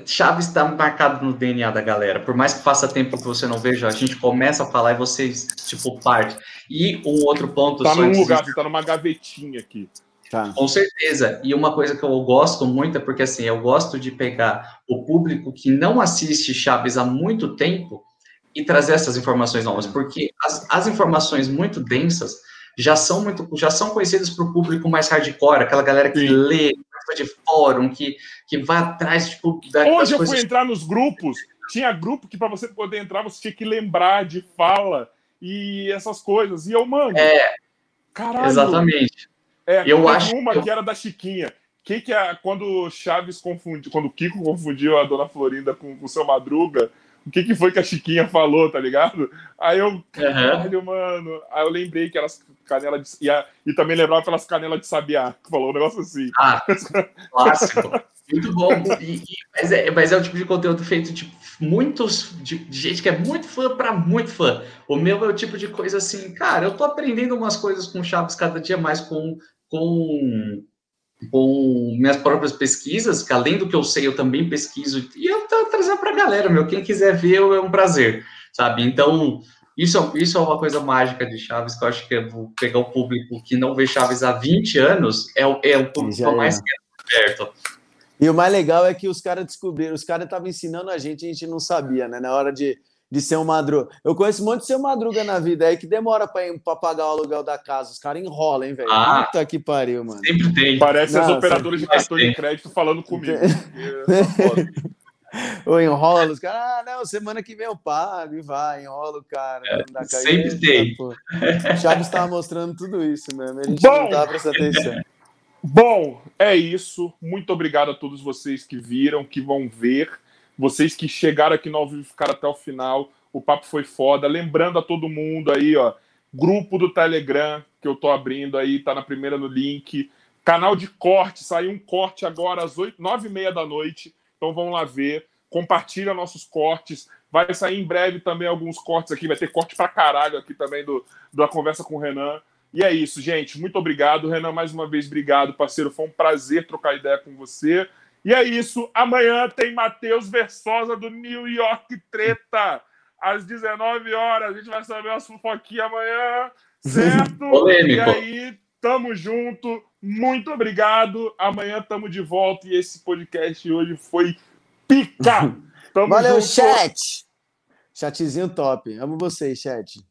Chaves está marcado no DNA da galera. Por mais que faça tempo que você não veja, a gente começa a falar e vocês, tipo, parte. E um outro ponto. Tá num lugar, você tá numa gavetinha aqui. Tá. Com certeza. E uma coisa que eu gosto muito é porque assim, eu gosto de pegar o público que não assiste Chaves há muito tempo e trazer essas informações novas, porque as, as informações muito densas já são muito já são conhecidas para o público mais hardcore, aquela galera que Sim. lê, de fórum, que, que vai atrás tipo, da, Hoje eu fui entrar nos grupos, tinha grupo que para você poder entrar você tinha que lembrar de fala e essas coisas. E eu, mano, é, caralho. Exatamente. É, eu acho uma que, eu... que era da Chiquinha. Que que é quando Chaves confundiu, quando o Kiko confundiu a Dona Florinda com o seu Madruga, o que, que foi que a Chiquinha falou, tá ligado? Aí eu, caralho, uhum. mano. Aí eu lembrei que elas canela de. E, a, e também lembrava pelas canelas de sabiá, que falou um negócio assim. Ah, clássico. Muito bom. E, e, mas, é, mas é o tipo de conteúdo feito de muitos de, de gente que é muito fã para muito fã. O meu é o tipo de coisa assim, cara, eu tô aprendendo umas coisas com Chaves cada dia mais com, com, com minhas próprias pesquisas, que além do que eu sei, eu também pesquiso, e eu tô trazendo pra galera, meu. Quem quiser ver, é um prazer, sabe? Então, isso, isso é uma coisa mágica de Chaves, que eu acho que eu vou pegar o público que não vê Chaves há 20 anos, é, é o público mais perto. E o mais legal é que os caras descobriram, os caras estavam ensinando a gente, a gente não sabia, né? Na hora de, de ser um madruga. Eu conheço um monte de ser um madruga na vida aí que demora para pagar o aluguel da casa. Os caras enrolam, hein, velho? Ah, Puta que pariu, mano. Sempre tem. Parece não, as operadoras de cartão de crédito falando comigo. Ou enrola os caras, ah, não, semana que vem eu pago e vai, enrola o cara. É, sempre tem. O Chaves estava mostrando tudo isso mesmo, a gente Bom, não tava prestando atenção. Bom, é isso. Muito obrigado a todos vocês que viram, que vão ver. Vocês que chegaram aqui no ao vivo ficaram até o final. O papo foi foda. Lembrando a todo mundo aí, ó, grupo do Telegram que eu tô abrindo aí, tá na primeira no link. Canal de corte, saiu um corte agora às nove e meia da noite. Então vão lá ver. Compartilha nossos cortes. Vai sair em breve também alguns cortes aqui. Vai ter corte pra caralho aqui também do, da conversa com o Renan. E é isso, gente. Muito obrigado. Renan, mais uma vez, obrigado, parceiro. Foi um prazer trocar ideia com você. E é isso. Amanhã tem Matheus Versosa do New York Treta. Às 19 horas. A gente vai saber as fofoquinhas amanhã. Certo? Polêmico. E aí, tamo junto. Muito obrigado. Amanhã tamo de volta. E esse podcast hoje foi pica. Tamo Valeu, junto. chat. Chatzinho top. Amo vocês, chat.